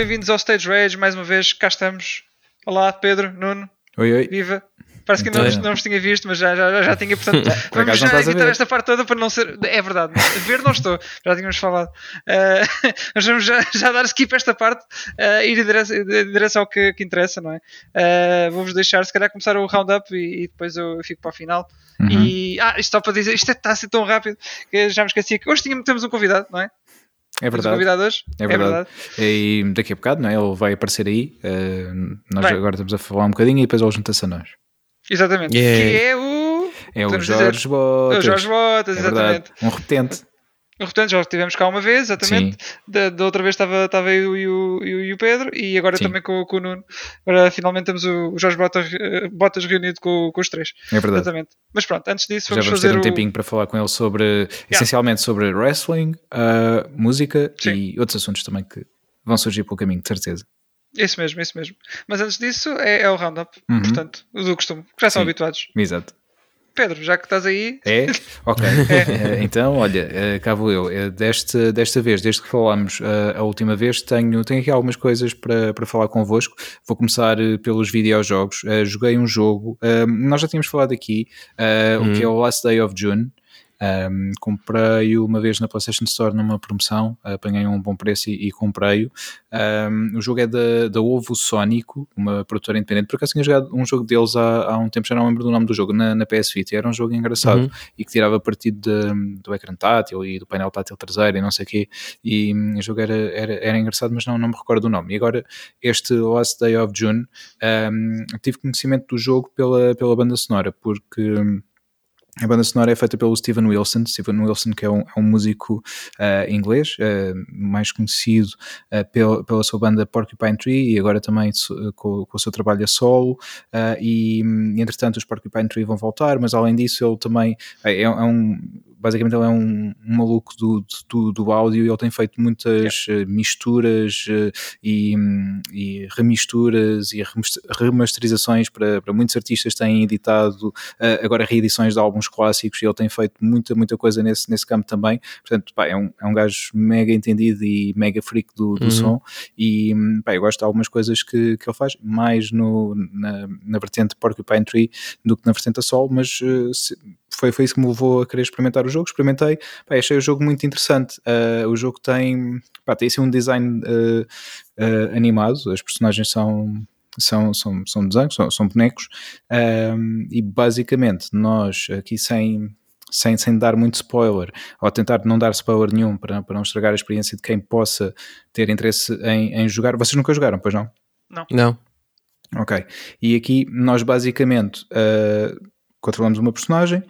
bem-vindos ao Stage Rage, mais uma vez, cá estamos. Olá, Pedro, Nuno, Oi, oi. viva. Parece que não, Então, não vos tinha visto, mas já, já, já tinha, portanto, vamos já ver. esta parte toda para não ser. É verdade, ver não estou, já tínhamos falado. Eh, mas vamos já, já dar skip a esta parte eh, e ir em direção, ao que, que interessa, não é? Eh, Vou-vos deixar, se calhar, começar o roundup e, e depois eu fico para o final. Uhum. E, ah, isto só para dizer, isto está a ser tão rápido que já me esqueci que hoje tínhamos, temos um convidado, não é? É verdade. convidado hoje. É verdade. E daqui a bocado, não é? Ele vai aparecer aí. eh, nós Bem. agora estamos a falar um bocadinho e depois ele junta-se a nós. Exatamente. Yeah. Que é o. É o Jorge dizer. Botas. É o Jorge Botas, É verdade. exatamente. Um repetente. Portanto, já estivemos cá uma vez, exatamente. Da, da outra vez estava, estava eu e o, e o- e o Pedro, e agora Sim. também com, com o Nuno. Agora finalmente temos o, o Jorge Botas, eh, Botas reunido com, com os três. É verdade. Exatamente. Mas pronto, antes disso, Já vamos, vamos fazer ter um o. tempinho para falar com ele sobre, essencialmente sobre wrestling, ah, música Sim. e outros assuntos também que vão surgir pelo caminho, de certeza. Isso mesmo, isso mesmo. Mas antes disso, é, é o roundup. Uhum. Portanto, o do costume. que Já são Sim. habituados. Exato. Pedro, já que estás aí, É? Ok. Eh, então, olha, eh, cá vou eu. Eh, Desta, desta vez, desde que falámos a última vez, tenho, tenho aqui algumas coisas para, para falar convosco. Vou começar pelos videojogos. Joguei um jogo, nós já tínhamos falado aqui, eh, o que é o Last Day of June. Um, comprei uma vez na PlayStation Store numa promoção, apanhei um bom preço e, e comprei-o. Um, o jogo é da, da Ovo Sónico, uma produtora independente. Por acaso tinha jogado um jogo deles há, há um tempo, já não lembro do nome do jogo, na, na PS Vita. Era um jogo engraçado Uhum. e que tirava partido de- do ecrã tátil e do painel tátil traseiro e não sei o quê. E hum, o jogo era, era, era engraçado, mas não, não me recordo o nome. E agora, este Last Day of June, um, tive conhecimento do jogo pela, pela banda sonora, porque. A banda sonora é feita pelo Steven Wilson, Steven Wilson que é um, é um músico ah, inglês, ah, mais conhecido ah, pela, pela sua banda Porcupine Tree e agora também com, com o seu trabalho a solo. E hum, entretanto os Porcupine Tree vão voltar, mas além disso ele também é, é um basicamente ele é um, um maluco do, do, do áudio e ele tem feito muitas eh, misturas eh, e, e remisturas e remas- remasterizações para, para muitos artistas têm editado eh, agora reedições de álbuns clássicos e ele tem feito muita, muita coisa nesse, nesse campo também. Portanto, pá, é, um, é um gajo mega entendido e mega freak do, do Uhum. som e pá, eu gosto de algumas coisas que, que ele faz, mais no, na, na vertente Porcupine Tree do que na vertente a sol, mas se- foi, foi isso que me levou a querer experimentar o jogo. Experimentei, pá, achei o jogo muito interessante. Eh, o jogo tem, pá, tem assim um design eh, eh, animado, as personagens são. São, são, são desenhos, são, são bonecos, e basicamente nós aqui sem, sem, sem dar muito spoiler, ou tentar não dar spoiler nenhum para, para não estragar a experiência de quem possa ter interesse em, em jogar. Vocês nunca jogaram, pois não? Não. Ok. E aqui nós basicamente uh, controlamos uma personagem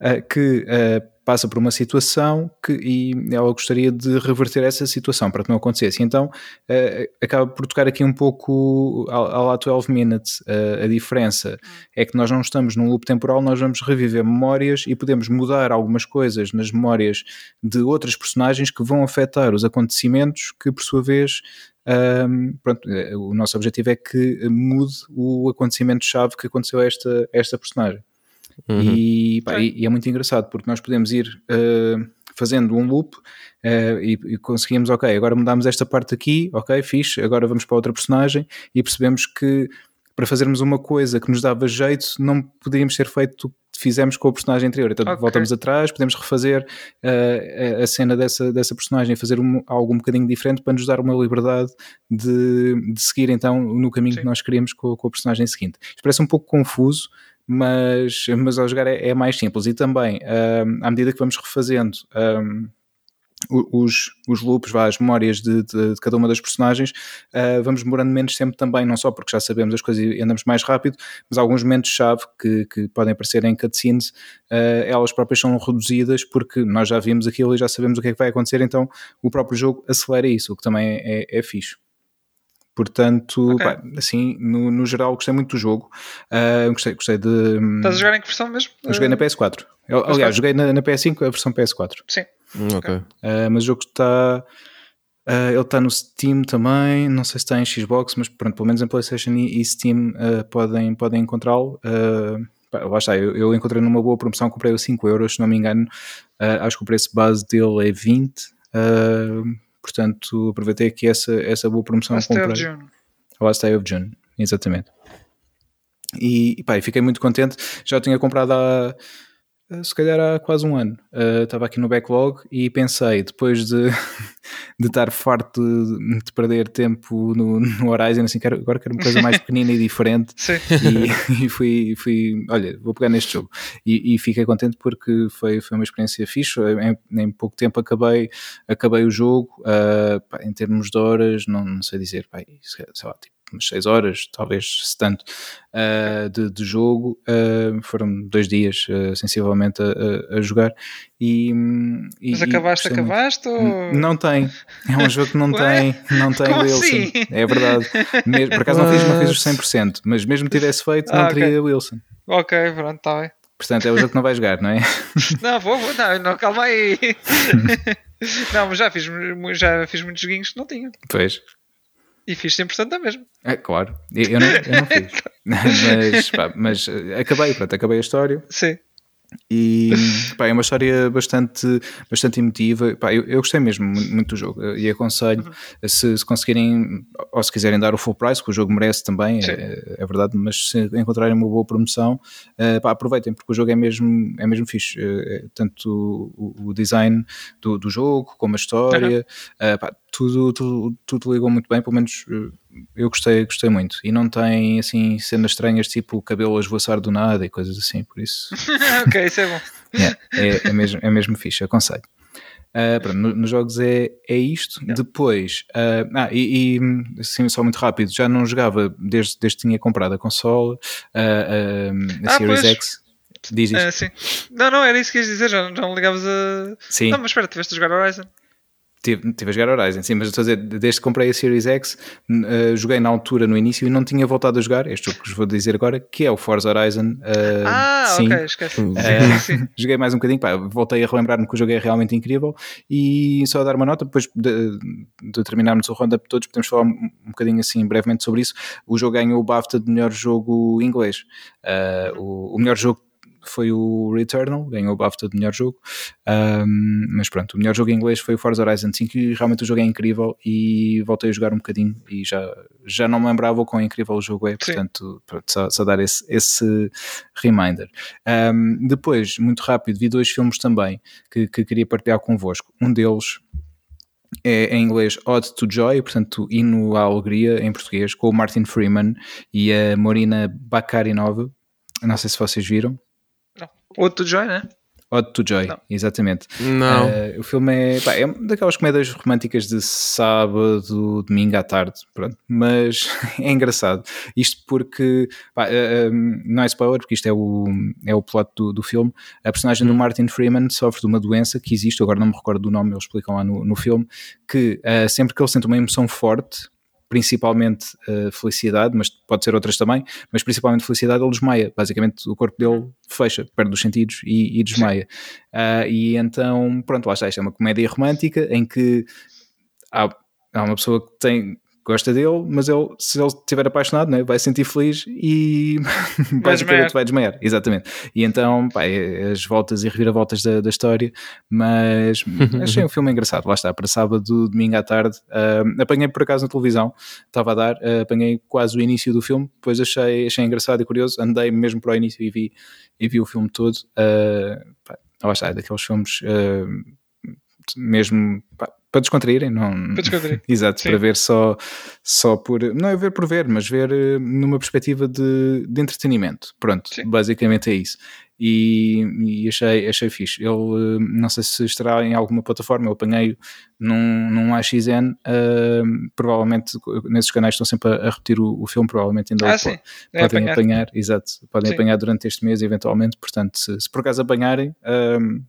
uh, que uh, passa por uma situação que, e ela gostaria de reverter essa situação para que não acontecesse. Então uh, acaba por tocar aqui um pouco ao lá 12 minutes. A diferença é que nós não estamos num loop temporal, nós vamos reviver memórias e podemos mudar algumas coisas nas memórias de outras personagens que vão afetar os acontecimentos que, por sua vez, um, pronto, eh, o nosso objetivo é que mude o acontecimento-chave que aconteceu a esta, a esta personagem. Uhum. E, pá, e- e é muito engraçado porque nós podemos ir uh, fazendo um loop uh, e, e conseguimos, ok, agora mudamos esta parte aqui, ok, fixe, agora vamos para outra personagem e percebemos que para fazermos uma coisa que nos dava jeito, não poderíamos ter feito o que fizemos com a personagem anterior. Então Ok. voltamos atrás, podemos refazer uh, a- a cena dessa, dessa personagem, fazer um- algo um bocadinho diferente para nos dar uma liberdade de, de seguir então no caminho Sim. que nós queríamos com, com a personagem seguinte. Isto parece um pouco confuso, mas, mas ao jogar é, é mais simples. E também, um, à medida que vamos refazendo um, os, os loops, vá, as memórias de, de- de cada uma das personagens, uh, vamos demorando menos tempo também, não só porque já sabemos as coisas e andamos mais rápido, mas alguns momentos-chave que, que podem aparecer em cutscenes, uh, elas próprias são reduzidas porque nós já vimos aquilo e já sabemos o que é que vai acontecer, então o próprio jogo acelera isso, o que também é, é, é fixe. Portanto, Ok. pá, assim, no, no geral, gostei muito do jogo. Uh, gostei, gostei de. hum, estás a jogar em que versão mesmo? Eu joguei na PS4. Eu, aliás, joguei na, na PS5 a versão PS4. Sim. Hum, Ok. Uh, mas o jogo está. uh, ele está no Steam também. Não sei se está em Xbox, mas pronto, pelo menos em PlayStation e, e Steam uh, podem, podem encontrá-lo. Uh, pá, lá está, eu, eu encontrei numa boa promoção, comprei o 5 euros, se não me engano. Uh, acho que o preço base dele é 20. Uh, portanto aproveitei aqui essa, essa boa promoção. Last Day of June. Last Day of June, exatamente. E, e pá, fiquei muito contente. Já tinha comprado há se calhar há quase um ano. Uh, estava aqui no backlog e pensei, depois de, de estar farto de, de perder tempo no, no, Horizon, assim, quero, agora quero uma coisa mais pequenina e diferente. E, e, fui, fui, olha, vou pegar neste jogo. E, e, fiquei contente porque foi, foi uma experiência fixe. Em, em pouco tempo acabei, acabei o jogo. Uh, pá, em termos de horas, não, não sei dizer, pá, sei lá, tipo umas 6 horas, talvez se tanto, uh, de, de, jogo. Uh, foram dois dias, uh, sensivelmente, a, a, jogar. E, e Mas acabaste, e acabaste? Ou... Não tem. É um jogo que não tem, não tem Como Wilson. Assim? É verdade. Mesmo, por acaso não fiz, não fiz os 100%, mas mesmo que tivesse feito, não ah, teria okay. Wilson. Ok, pronto, está bem. Portanto, é o jogo que não vai jogar, não é? Não, vou, vou, não, não calma aí. não, mas já fiz, já fiz muitos joguinhos que não tinha. Pois. E fiz 100% da mesma. É, claro. Eu não, eu não fiz. mas, pá, mas eh, acabei, pronto, acabei a história. Sim. E pá, é uma história bastante, bastante emotiva. Pá, eu, eu, gostei mesmo muito do jogo e aconselho uhum. se, se, conseguirem ou se quiserem dar o full price, que o jogo merece também, é, é, verdade. Mas se encontrarem uma boa promoção, uh, pá, aproveitem porque o jogo é mesmo, é mesmo fixe. Uh, tanto o, o design do, do, jogo como a história, uhum. uh, tudo, tudo, tudo ligou muito bem, pelo menos eu gostei, gostei muito. E não tem assim cenas estranhas tipo cabelo a esvoaçar do nada e coisas assim, por isso. ok, isso é bom. Yeah, é, é, mesmo, é mesmo fixe, aconselho. Uh, pronto, no, nos jogos é, é isto. Yeah. Depois, uh, ah, e, e assim, só muito rápido, já não jogava desde, desde que tinha comprado a console, uh, a ah, Series pois. X. Diz isso. sim. Não, não, era isso que ias dizer, já, já não ligavas a. Sim. Não, mas espera, tiveste a jogar Horizon. Tive, tive a jogar Horizon, sim, mas estou a dizer, desde que comprei a Series X, uh, joguei na altura no início e não tinha voltado a jogar. Este jogo que vos vou dizer agora, que é o Forza Horizon. Uh, ah, sim. ok, esquece. Uh, joguei mais um bocadinho, pá, voltei a relembrar-me que o jogo é realmente incrível e só a dar uma nota, depois de, de terminarmos o roundup todos, podemos falar um, um bocadinho assim brevemente sobre isso. O jogo ganhou o BAFTA de melhor jogo inglês. o, o melhor jogo foi o Returnal, ganhou o BAFTA de melhor jogo. Um, mas pronto, o melhor jogo em inglês foi o Forza Horizon 5 e realmente o jogo é incrível e voltei a jogar um bocadinho e já, já não me lembrava o quão incrível o jogo é, portanto, pronto, só, só, dar esse, esse reminder. Um, depois, muito rápido, vi dois filmes também que, que queria partilhar convosco. Um deles é em inglês Ode to Joy, portanto, Hino à Alegria em português, com o Martin Freeman e a Morina Bakarinova. Não sei se vocês viram. Outro Joy, né? Odd to Joy, não. exatamente. Não. Uh, o filme é, pá, é daquelas comédias românticas de sábado, domingo à tarde, pronto. Mas é engraçado. Isto porque, pá, uh, não é spoiler, porque isto é o, é o plot do, do filme. A personagem do hum. Martin Freeman sofre de uma doença que existe, agora não me recordo do nome, eles explicam lá no, no filme, que uh, sempre que ele sente uma emoção forte, principalmente uh, felicidade, mas pode ser outras também, mas principalmente felicidade, ele desmaia. Basicamente, o corpo dele fecha, perde os sentidos e, e desmaia. Uh, e então, pronto, lá está. Isto é uma comédia romântica em que há, há uma pessoa que tem gosta dele, mas ele, se ele estiver apaixonado, né, vai se sentir feliz e basicamente vai desmaiar. Exatamente. E então, pá, é as voltas e reviravoltas da, da história, mas achei um filme engraçado. Lá está, para sábado, domingo à tarde. Uh, apanhei por acaso na televisão, estava a dar, uh, apanhei quase o início do filme, depois achei, achei engraçado e curioso, andei mesmo para o início e vi, e vi o filme todo. Uh, pá, lá está, é daqueles filmes mesmo pá, para descontraírem, não. Para descontrair. Exato, Sim. para ver só, só por. Não é ver por ver, mas ver eh, numa perspectiva de, de entretenimento. Pronto, Sim. basicamente é isso. E, e, achei, achei fixe. Ele, eh, não sei se estará em alguma plataforma, eu apanhei num, num AXN, uh, provavelmente nesses canais estão sempre a, a repetir o, o, filme, provavelmente ainda ah, sim. Podem apanhar. apanhar. exato, podem sim. apanhar durante este mês eventualmente, portanto, se, se por acaso apanharem, uh,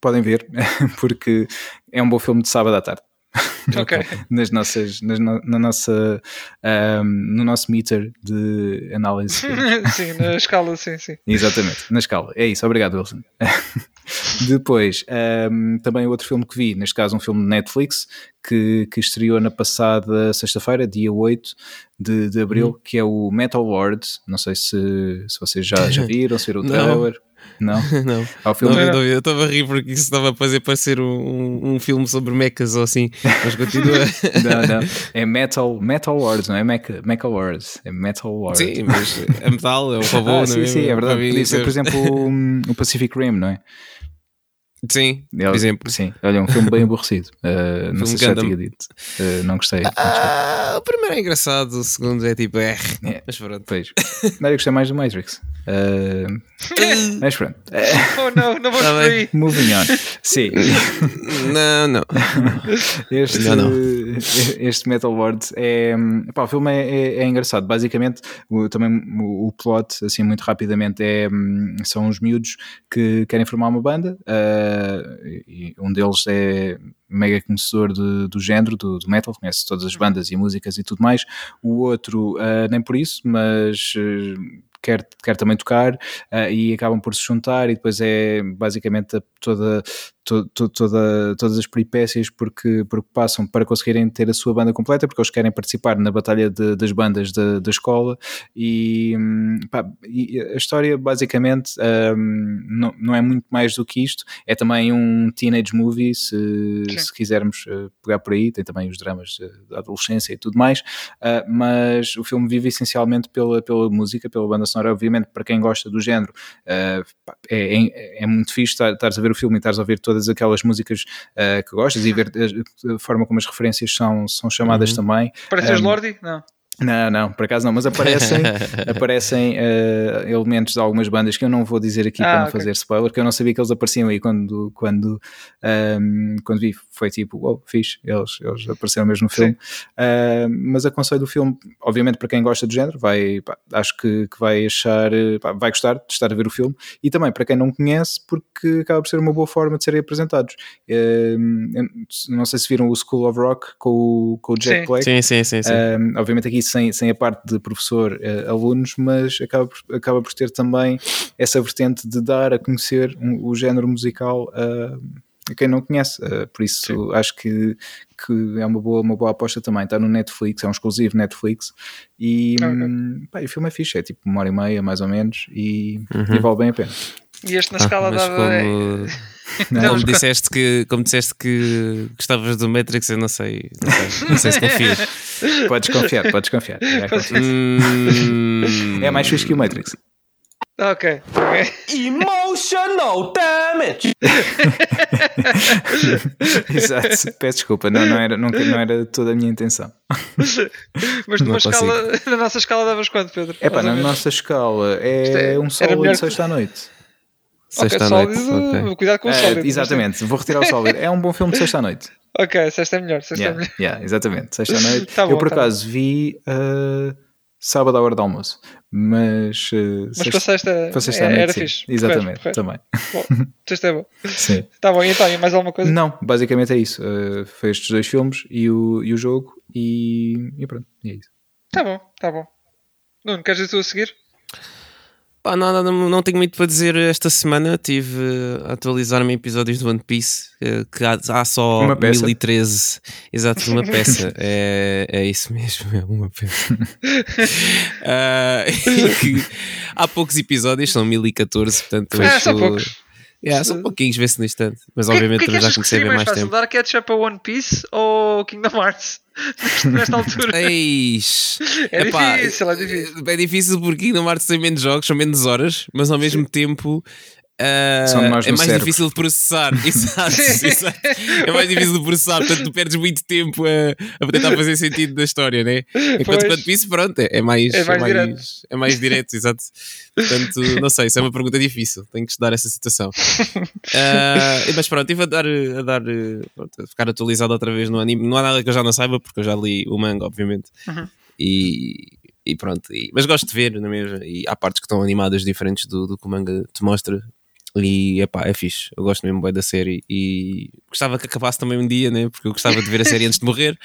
podem ver, porque é um bom filme de sábado à tarde. Ok. nas nossas, nas, na nossa, um, no nosso meter de análise. sim, na escala, sim, sim. Exatamente, na escala. É isso, obrigado, Wilson. Depois, um, também outro filme que vi, neste caso um filme de Netflix, que, que estreou na passada sexta-feira, dia 8 de, de abril, hum. que é o Metal Lord. Não sei se, se vocês já, já viram, se viram o trailer. Não? não. Há o filme. Não, eu não. Eu estava a rir porque isso estava a fazer parecer um, um, um filme sobre mechas ou assim, mas continua. Não, não. É Metal, metal Wars, não é Mecha, Mecha Wars. É Metal Wars. Sim, mas é metal, é um robô, Ah, não sim, é? sim, é verdade. Podia ser, por exemplo, um, o Pacific Rim, não é? Sim, por Ele- exemplo. Sim, olha, um filme bem aborrecido. Uh, não Filme sei se já tinha dito. Uh, não gostei. não gostei. Ah, o primeiro é engraçado, o segundo é tipo, é. É. Mas pronto. Pois. Não, eu gostei mais do Matrix. Uh, mas pronto. Uh, Oh não, não vou Tá aí. moving on. Sim. Não, não. Este, Não, não. este Metal Wars é. Pá, o filme é, é- é engraçado. Basicamente, o, também o, o plot, assim, muito rapidamente, é, hum, são os miúdos que querem formar uma banda. e um deles é mega conhecedor de- do género, do, do metal, conhece todas as bandas e músicas e tudo mais. O outro, ah, nem por isso, mas. eh, Quer, quer também tocar ah, e acabam por se juntar e depois é basicamente toda, to- to- toda, todas as peripécias porque, porque passam para conseguirem ter a sua banda completa, porque eles querem participar na batalha de- das bandas da, da escola e, hum, pá, e a história basicamente hum, não, não é muito mais do que isto, é também um teenage movie se, se quisermos eh, pegar por aí, tem também os dramas da adolescência e tudo mais, ah, mas o filme vive essencialmente pela, pela música, pela banda sonora, obviamente para quem gosta do género uh, é, é, é muito fixe estar- estares a ver o filme e estares a ouvir todas aquelas músicas uh, que gostas e ver a, a forma como as referências são, são chamadas Uhum. também. Pareces Um, Lordi? Não. Não, não, por acaso não, mas aparecem, aparecem uh, elementos de algumas bandas que eu não vou dizer aqui Ah, para não ok. fazer spoiler, porque eu não sabia que eles apareciam aí quando, quando, um, quando vi. Foi tipo, wow, fixe, eles, eles apareceram mesmo no filme. Uh, mas aconselho o filme, obviamente, para quem gosta do género, vai, pá, acho que, que vai achar, eh, pá, vai gostar de estar a ver o filme, e também para quem não conhece, porque acaba por ser uma boa forma de serem apresentados. Eu não sei se viram o School of Rock com o, com o Jack Sim. Black. Sim, sim, sim. sim. Obviamente aqui sem, sem a parte de professor-alunos, mas acaba por, acaba por ter também essa vertente de dar a conhecer um- o género musical uh, a quem não conhece. Uh, por isso acho que, que é uma boa, uma boa aposta também. Está no Netflix, é um exclusivo Netflix e, Ok. hum, pá, o filme é fixe, é tipo uma hora e meia mais ou menos e, Uhum. e vale bem a pena. E este na Ah, escala dava. como, Não, como disseste que como disseste que gostavas do Matrix, eu não sei, não sei, não sei se confio. Podes confiar, podes confiar. É, Hum, é mais fixe que o Matrix. Ok, ok. Emotional damage. Exato, peço desculpa, não, não, era, nunca, não era toda a minha intenção. Mas Não numa escala, na nossa escala davas quanto, Pedro? É pá, na nossa escala é é- um melhor de sexta à noite. Sexta ok, à noite. sólido, ok. cuidado com o Eh, sólido. exatamente, vou retirar o sólido. É um bom filme de sexta à noite. Ok, sexta é melhor. Sexta é Yeah, melhor. yeah, exatamente, sexta à noite. Tá eu bom, por tá acaso vi uh, sábado à hora do almoço, mas, uh, Mas para sexta, para sexta à é- noite, era sim. fixe. Exatamente, Correto, também. Bom, sexta é bom. Sim. Tá bom, e então, e mais alguma coisa? Não, basicamente é isso. Uh, foi estes dois filmes e o, e o jogo, e, e pronto, e é isso. Tá bom, tá bom. Nuno, queres dizer tu a seguir? Pá, nada, não, não tenho muito para dizer esta semana. Estive a atualizar-me em episódios do One Piece, eh, que há, há só Uma peça. 1013. Exato, uma peça. é, é isso mesmo, é uma peça. Que há poucos episódios, são 1014, portanto. Ah, são isto- poucos. Yeah, são pouquinhos, vê-se no instante. Mas que- obviamente o que é que já comecei a ver mais fácil? tempo. Dar ketchup a One Piece ou Kingdom Hearts? Nesta- altura. Eis. É Epá, difícil, é difícil. É difícil porque no Marte tem menos jogos, são menos horas, mas ao mesmo tempo São nós é mais cérebro. difícil de processar. Exato, exato. É mais difícil de processar, portanto tu perdes muito tempo a, a tentar fazer sentido da história, né? Enquanto Pois. quanto isso, pronto, é, é mais, É mais direto. mais, é mais direto, exato. Portanto, não sei, isso é uma pergunta difícil, tenho que estudar essa situação. Ah, mas pronto, estive a dar, a dar pronto, a ficar atualizado outra vez no anime. Não há nada que eu já não saiba, porque eu já li o manga, obviamente. Uhum. E, e pronto, e- mas gosto de ver, não é mesmo? E há partes que estão animadas diferentes do, do que o manga te mostra. E epá, é fixe, eu gosto mesmo bem da série e gostava que acabasse também um dia, né? porque eu gostava de ver a série antes de morrer,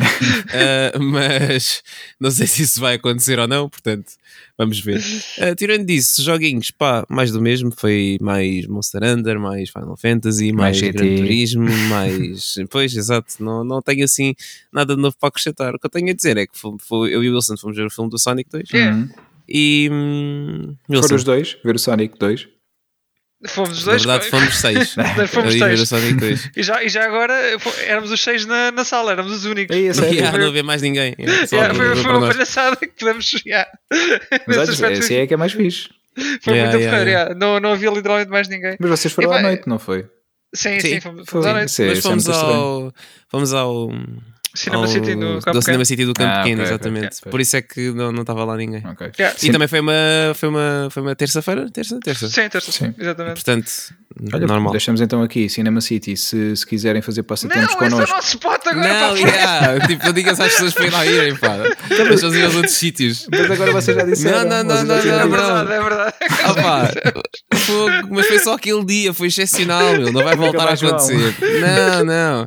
Ah, mas não sei se isso vai acontecer ou não, portanto vamos ver. Ah, tirando disso, joguinhos, pá, mais do mesmo, foi mais Monster Hunter, mais Final Fantasy, Mais mais. Gran Turismo, mais. pois, exato, não, não tenho assim nada de novo para acrescentar. O que eu tenho a dizer é que foi, foi- eu e o Wilson fomos ver o filme do Sonic 2 Yeah. Uhum. e. Hum, Wilson, Foram os dois, ver o Sonic 2. Fomos os Na dois. verdade, fomos seis. Fomos Eu seis. o Sonic 2. E já, e já agora éramos os seis na, na sala, éramos os únicos. Aí, é sério. Yeah, não havia mais ninguém. Yeah, só Yeah, foi, foi uma palhaçada que podemos. Yeah. Mas esse foi, é que é mais fixe. foi Yeah, muito yeah. Não, não havia literalmente mais ninguém. Mas vocês foram à Epá, noite, não foi? Sim, Sim. sim, fomos, Foi. fomos à noite. Isso é- Mas isso é fomos ao. Fomos ao. Cinema ao- City no Campo do Cinema Pequeno. City do Campo Ah, Pequeno, ok, ok, exatamente. ok. Por isso é que não não estava lá ninguém. Yeah. E também foi uma, foi uma, foi uma terça-feira? Terça? Terça. Sim, terça, Sim. exatamente. Portanto, Olha, normal. deixamos então aqui Cinema City. Se, se quiserem fazer Não, passatempos esse é o connosco. nosso spot agora. Não, yeah, tipo, não digas às pessoas para ir lá irem, pá. Vamos fazer aos outros sítios. Mas agora vocês já disseram. Não, não, vocês não, já não, É não. verdade, é verdade. Ah, pá, fogo, mas foi só aquele dia, foi excepcional, meu. Não vai voltar a acontecer. Não, não.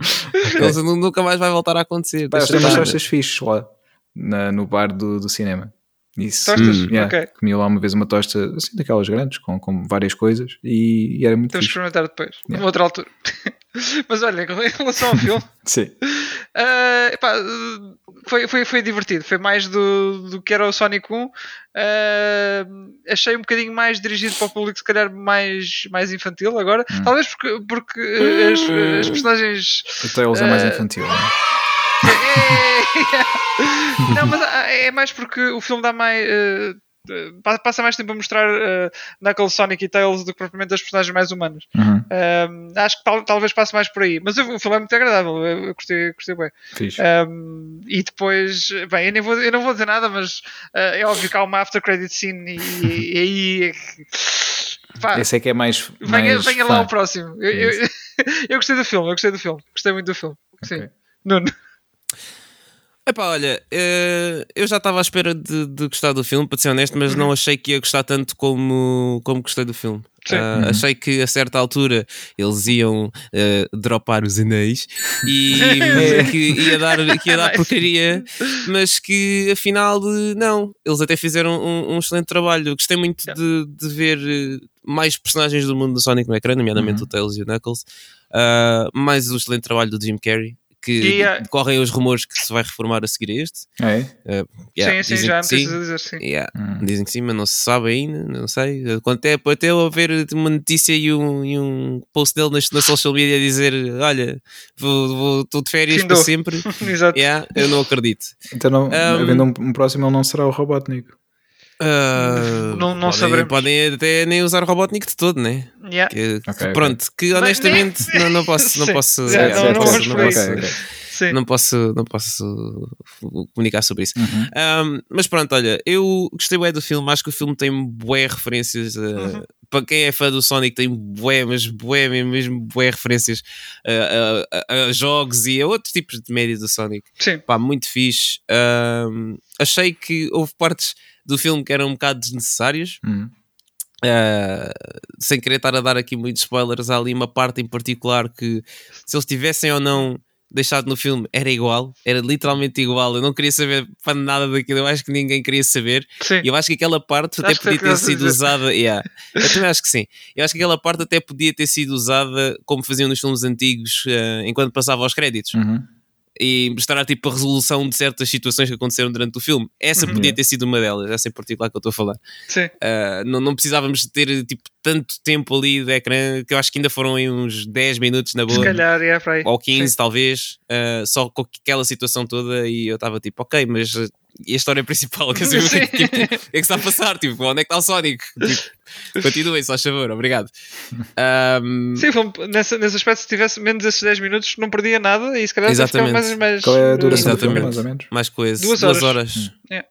Eles nu- nunca mais vai voltar a acontecer. Pá, eles Deixa têm umas tostas fixes lá na- no bar do, do cinema. Isso. Tostas? Hum, yeah. Ok. Comi lá uma vez uma tosta assim daquelas grandes, com, com várias coisas, e, e era muito Temos que experimentar depois, Yeah. numa outra altura. Mas olha, em relação ao filme, Sim. ah, epá, foi, foi, foi divertido. Foi mais do, do que era o Sonic 1. Ah, achei um bocadinho mais dirigido para o público, se calhar mais, mais infantil agora. Hum. Talvez porque, porque as, as personagens O Tails é mais Eh, infantil. não é? É, Não, mas ah, é mais porque o filme dá mais. pa- passa mais tempo a mostrar eh, Knuckles, Sonic e Tails do que propriamente as personagens mais humanas. Uhum. Um, acho que tal- talvez passe mais por aí. Mas o, o filme é muito agradável. Eu, eu gostei, gostei bem. Um, e depois, bem, eu, nem vou, eu não vou dizer nada, mas eh, é óbvio que há uma after credit scene e, aí. é pá, Esse é que é mais. venha, mais venha lá o próximo. Eu, eu, eu gostei do filme, eu gostei do filme. Gostei muito do filme. Sim. Ok. Nuno. Epá, olha, eh, eu já estava à espera de, de gostar do filme, para ser honesto, mas não achei que ia gostar tanto como, como gostei do filme. Uhum. Achei que a certa altura eles iam eh, dropar os anéis e que ia dar, que ia dar porcaria, mas que afinal não. Eles até fizeram um, um excelente trabalho. Gostei muito Yeah. de, de ver eh, mais personagens do mundo do Sonic no ecrã, nomeadamente Uhum. o Tails e o Knuckles. Ah, mais o excelente trabalho do Jim Carrey. Que E, ah, correm os rumores que se vai reformar a seguir a este. É? Yeah, sim, sim, dizem já que me sim. a dizer sim. Yeah, Hum. Dizem que sim, mas não se sabe ainda, não sei. Quanto é, pode até haver uma notícia e um, e um post dele nas, na social media a dizer: Olha, vou, vou, estou de férias Findou. para sempre. Exato. Yeah, eu não acredito. Então, não, Um, havendo um, um próximo, ele não será o Robotnik. Ah, Não- não podem, saberemos. podem até nem usar Robotnik de todo, né? Yeah. Que, Ok, ok. pronto, que honestamente não, não posso, não posso, não. Sim. não posso, não posso comunicar sobre isso. Uhum. Um, mas pronto, olha, eu gostei bem do filme, acho que o filme tem bué referências. uh, Uhum. Para quem é fã do Sonic, tem bué, mas bué, mesmo, mesmo bué referências uh, a, a- a jogos e a outros tipos de média do Sonic. Sim. Pá, muito fixe. Um, achei que houve partes do filme que eram um bocado desnecessárias. Uhum. Uh, sem querer estar a dar aqui muitos spoilers, há ali uma parte em particular que se eles tivessem ou não deixado no filme era igual, era literalmente igual. Eu não queria saber para nada daquilo, eu acho que ninguém queria saber. Sim. Eu acho que aquela parte até Acho que é podia ter sido dizer. usada. Yeah. Eu também acho que sim. Eu acho que aquela parte até podia ter sido usada como faziam nos filmes antigos uh, enquanto passava aos créditos Uhum. E mostrar tipo a resolução de certas situações que aconteceram durante o filme. Essa Uhum. podia ter sido uma delas, essa em particular que eu estou a falar. Sim. Uh, não, não precisávamos ter tipo, tanto tempo ali de ecrã, que eu acho que ainda foram aí uns 10 minutos na Se boa, calhar, é para aí. ou 15 Sim. talvez, uh, só com aquela situação toda. E eu estava tipo, ok, mas e a história principal? Quer dizer, o que, é que- tipo, que é que está a passar? Tipo, onde é que está o Sonic? Tipo, continuem, só favor, obrigado. Um, Sim, filme, nesse, nesse aspecto, se tivesse menos esses 10 minutos, não perdia nada e se calhar ficava Exatamente. mais. mais Qual é a duração do filme, Exatamente. mais ou menos? mais coisa, Duas duas horas. horas. É.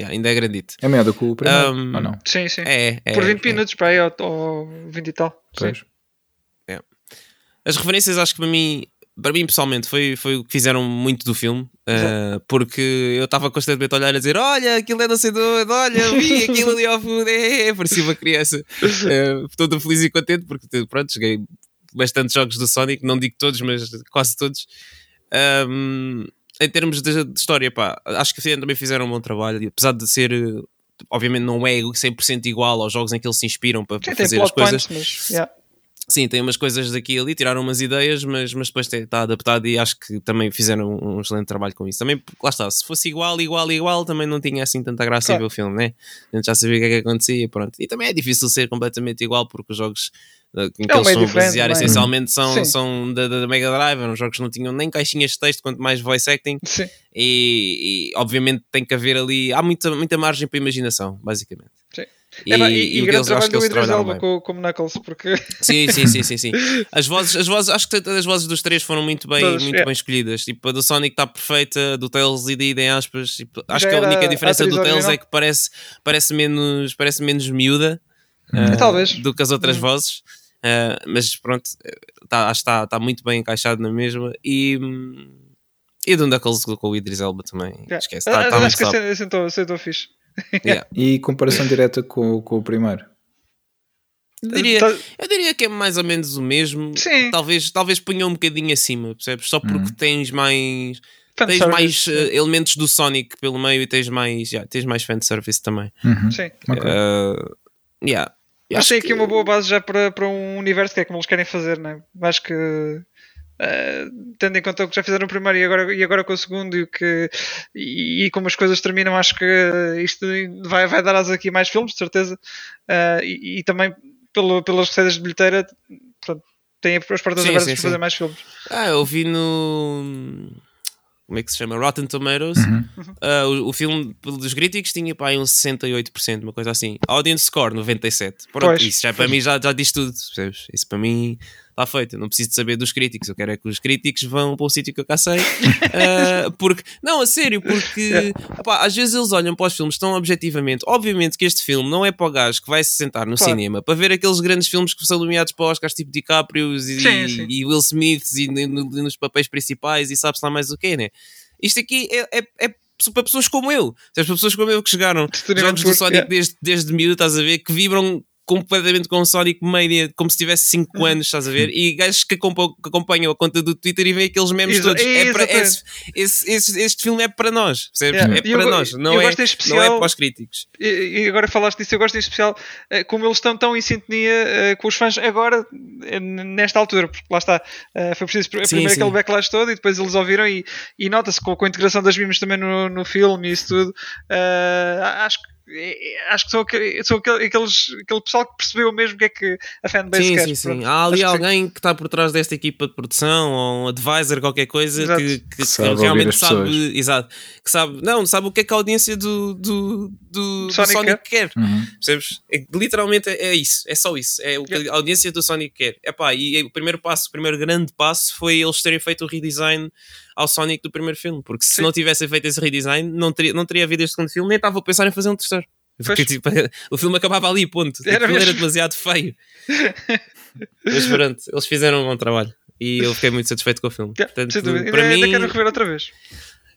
Yeah, ainda é grandito. É melhor do que o primeiro, Um, ou não? Sim, sim. É, é, Por 20 é. minutos para aí, ou, ou 20 e tal. Sim. Pois. As referências, acho que para mim, para mim pessoalmente, foi, foi o que fizeram muito do filme, uh, porque eu estava constantemente a olhar a dizer: Olha, aquilo é não sei de onde, olha, vi aquilo ali ao fundo, é, parecia uma criança, uh, toda feliz e contente, porque pronto, joguei bastantes jogos do Sonic, não digo todos, mas quase todos. Um, em termos de, de história, pá, acho que também fizeram um bom trabalho, apesar de ser. Obviamente não é 100% igual aos jogos em que eles se inspiram para, Sim, fazer as coisas. mas. yeah. Sim, tem umas coisas daqui e ali, tiraram umas ideias, mas, mas depois está adaptado e acho que também fizeram um excelente trabalho com isso. Também, lá está, se fosse igual, igual, igual, também não tinha assim tanta graça Claro. ver o filme, né? A gente já sabia o que é que acontecia, pronto. E também é difícil ser completamente igual porque os jogos eh, em que É um eles estão a basear não é? essencialmente são, Sim. são da, da Mega Drive, eram jogos que não tinham nem caixinhas de texto, quanto mais voice acting, e, e, obviamente tem que haver ali, há muita, muita margem para imaginação, basicamente. Sim. E, É, pá, e, e, o deles, acho trabalho que eles Idris trabalharam Elba bem. com, como Knuckles, porque Sim, sim, sim, sim, sim. As vozes, as vozes, acho que as vozes dos três foram muito bem, Todas, muito é. bem escolhidas. Tipo, a do Sonic está perfeita, a do Tails e de em aspas. Tipo, acho Já que a única a diferença atriz do Tails é que parece, parece, menos, parece menos miúda Talvez. do que as outras Hum. vozes. Ah, mas pronto, tá, acho que está tá muito bem encaixado na mesma. E, hum, e do Knuckles com o Idris Elba também. Yeah. Esquece, Ah, tá acho que sentou, sentou fixe. Yeah. E comparação direta com, com o primeiro. Eu diria, Tá- Eu diria que é mais ou menos o mesmo. Sim. Talvez, talvez ponha um bocadinho acima, percebes? Só porque Uhum. tens mais. Tens mais eh, elementos do Sonic pelo meio e tens mais, yeah, tens mais fanservice também. Uhum. Sim. Ok. Uh, yeah. Acho que aqui uma boa base já para, para um universo que é como eles querem fazer, né? Acho que eh, tendo em conta o que já fizeram no primeiro e agora, e agora com o segundo e, o que, e, e como as coisas terminam, acho que isto vai, vai dar asa aqui a mais filmes, de certeza. Eh, e, e também pelo, pelas receitas de bilheteira, portanto, tem as portas Sim, abertas sim, para fazer sim. mais filmes. Ah, eu vi no. Como é que se chama? Rotten Tomatoes. Uhum. Ah, o, o filme dos críticos tinha pá, uns 68%, uma coisa assim. Audience score 97%. Pronto, Pois. isso já para mim já, já diz tudo, percebes? Isso para mim está feito. Não preciso de saber dos críticos. Eu quero é que os críticos vão para um sítio que eu cá sei. Ah, porque, não, a sério, porque opá, às vezes eles olham para os filmes tão objetivamente. Obviamente que este filme não é para o gajo que vai se sentar no Claro. cinema para ver aqueles grandes filmes que são nomeados para Oscars, tipo DiCaprio e, Sim, sim. e Will Smith e, no- nos papéis principais e sabe-se lá mais o quê, né? Isto aqui é, é, é para pessoas como eu, para pessoas como eu que chegaram jogos do Sonic yeah. desde, desde miúdo, estás a ver, que vibram completamente com o Sonic Mania, como se tivesse 5 Uhum. anos, estás a ver? E gajos que acompanham, a conta do Twitter e veem aqueles memes Exa- todos. É para, exatamente. esse, esse- esse- este filme é para nós, percebes? Yeah. É eu para nós, não eu é, em não é especial- para os críticos. E, e agora falaste disso, eu gosto em especial eh, como eles estão tão em sintonia eh, com os fãs agora, eh, nesta altura, porque lá está, foi preciso Sim, primeiro sim. aquele backlash todo e depois eles ouviram e, e nota-se com, com a integração das memes também no, no filme e isso tudo. eh, acho que Acho que são, aquele, são aquele, aqueles, aquele pessoal que percebeu mesmo o que é que a fanbase Sim, quer. sim, sim. Há ali Acho que sim. alguém que está por trás desta equipa de produção ou um advisor, qualquer coisa, Exato. que, que- que Sabe realmente sabe, pessoas. exato, que sabe, não, sabe o que é que a audiência do, do, do, do Sonic Sonic, quer. Uhum. Percebes? É, literalmente é, é isso, é só isso. É o que a audiência do Sonic quer. Epá, e o primeiro passo, o primeiro grande passo foi eles terem feito o redesign ao Sonic do primeiro filme. Porque se Sim. não tivessem feito esse redesign, não teria, não teria havido este segundo filme, nem estava a pensar em fazer um terceiro. Porque, tipo, o filme acabava ali, ponto. Era Aquilo era mesmo. demasiado feio. Mas pronto, eles fizeram um bom trabalho. E eu fiquei muito satisfeito com o filme. Yeah, Portanto, sem para ainda, ainda mim, quero rever outra vez.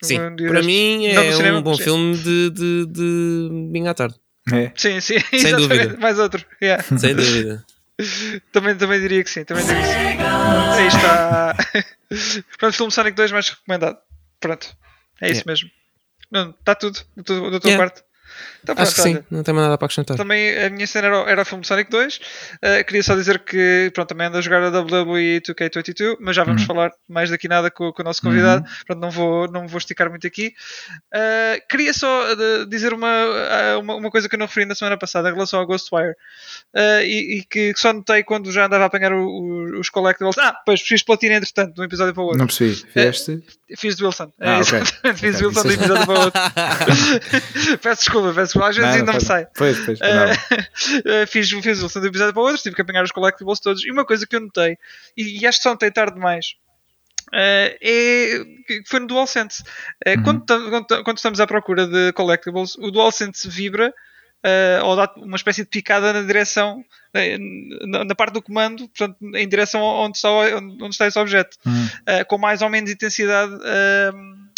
sim, Um dia para mim é cinema, um bom sim. filme de, de, de domingo à tarde. É. Sim, sim, exatamente. dúvida. Mais outro. Yeah. Sem dúvida. Também, também diria que sim. Também diria que sim. Aí está. Pronto, filme Sonic 2 mais recomendado. Pronto. É isso Yeah. mesmo. Não, está tudo da tua, Yeah. parte. Então, pronto, Acho que sim, olha. não tem mais nada para acrescentar. Também a minha cena era, o- era o filme Sonic 2. Uh, queria só dizer que pronto, também ando a jogar a WWE 2K22, mas já vamos Uhum. falar mais daqui nada com, com o nosso convidado. Pronto, não vou, não me vou esticar muito aqui. Uh, queria só uh, dizer uma, uma, uma coisa que eu não referi na semana passada em relação ao Ghostwire uh, e, e que só notei quando já andava a apanhar o- o- os collectibles. Ah, pois fiz platina entretanto, de um episódio para o outro. Não percebi. Fizeste? Fiz de Wilson. Ah, é, ok. exatamente, fiz de Ok, Wilson de um isso- episódio para o outro. peço desculpa, peço Às vezes Nada, ainda me faz- sai. Pois, pois, Uh, não. fiz, fiz um episódio para o outro, tive que apanhar os collectibles todos. E uma coisa que eu notei, e, e acho que só notei tarde demais, uh, é que foi no DualSense. Uh, Uhum. quando, quando, quando estamos à procura de collectibles, o DualSense vibra. uh, ou dá uma espécie de picada na direção, na, na parte do comando, portanto, em direção onde está, onde, está esse objeto, Hum. uh, com mais ou menos intensidade.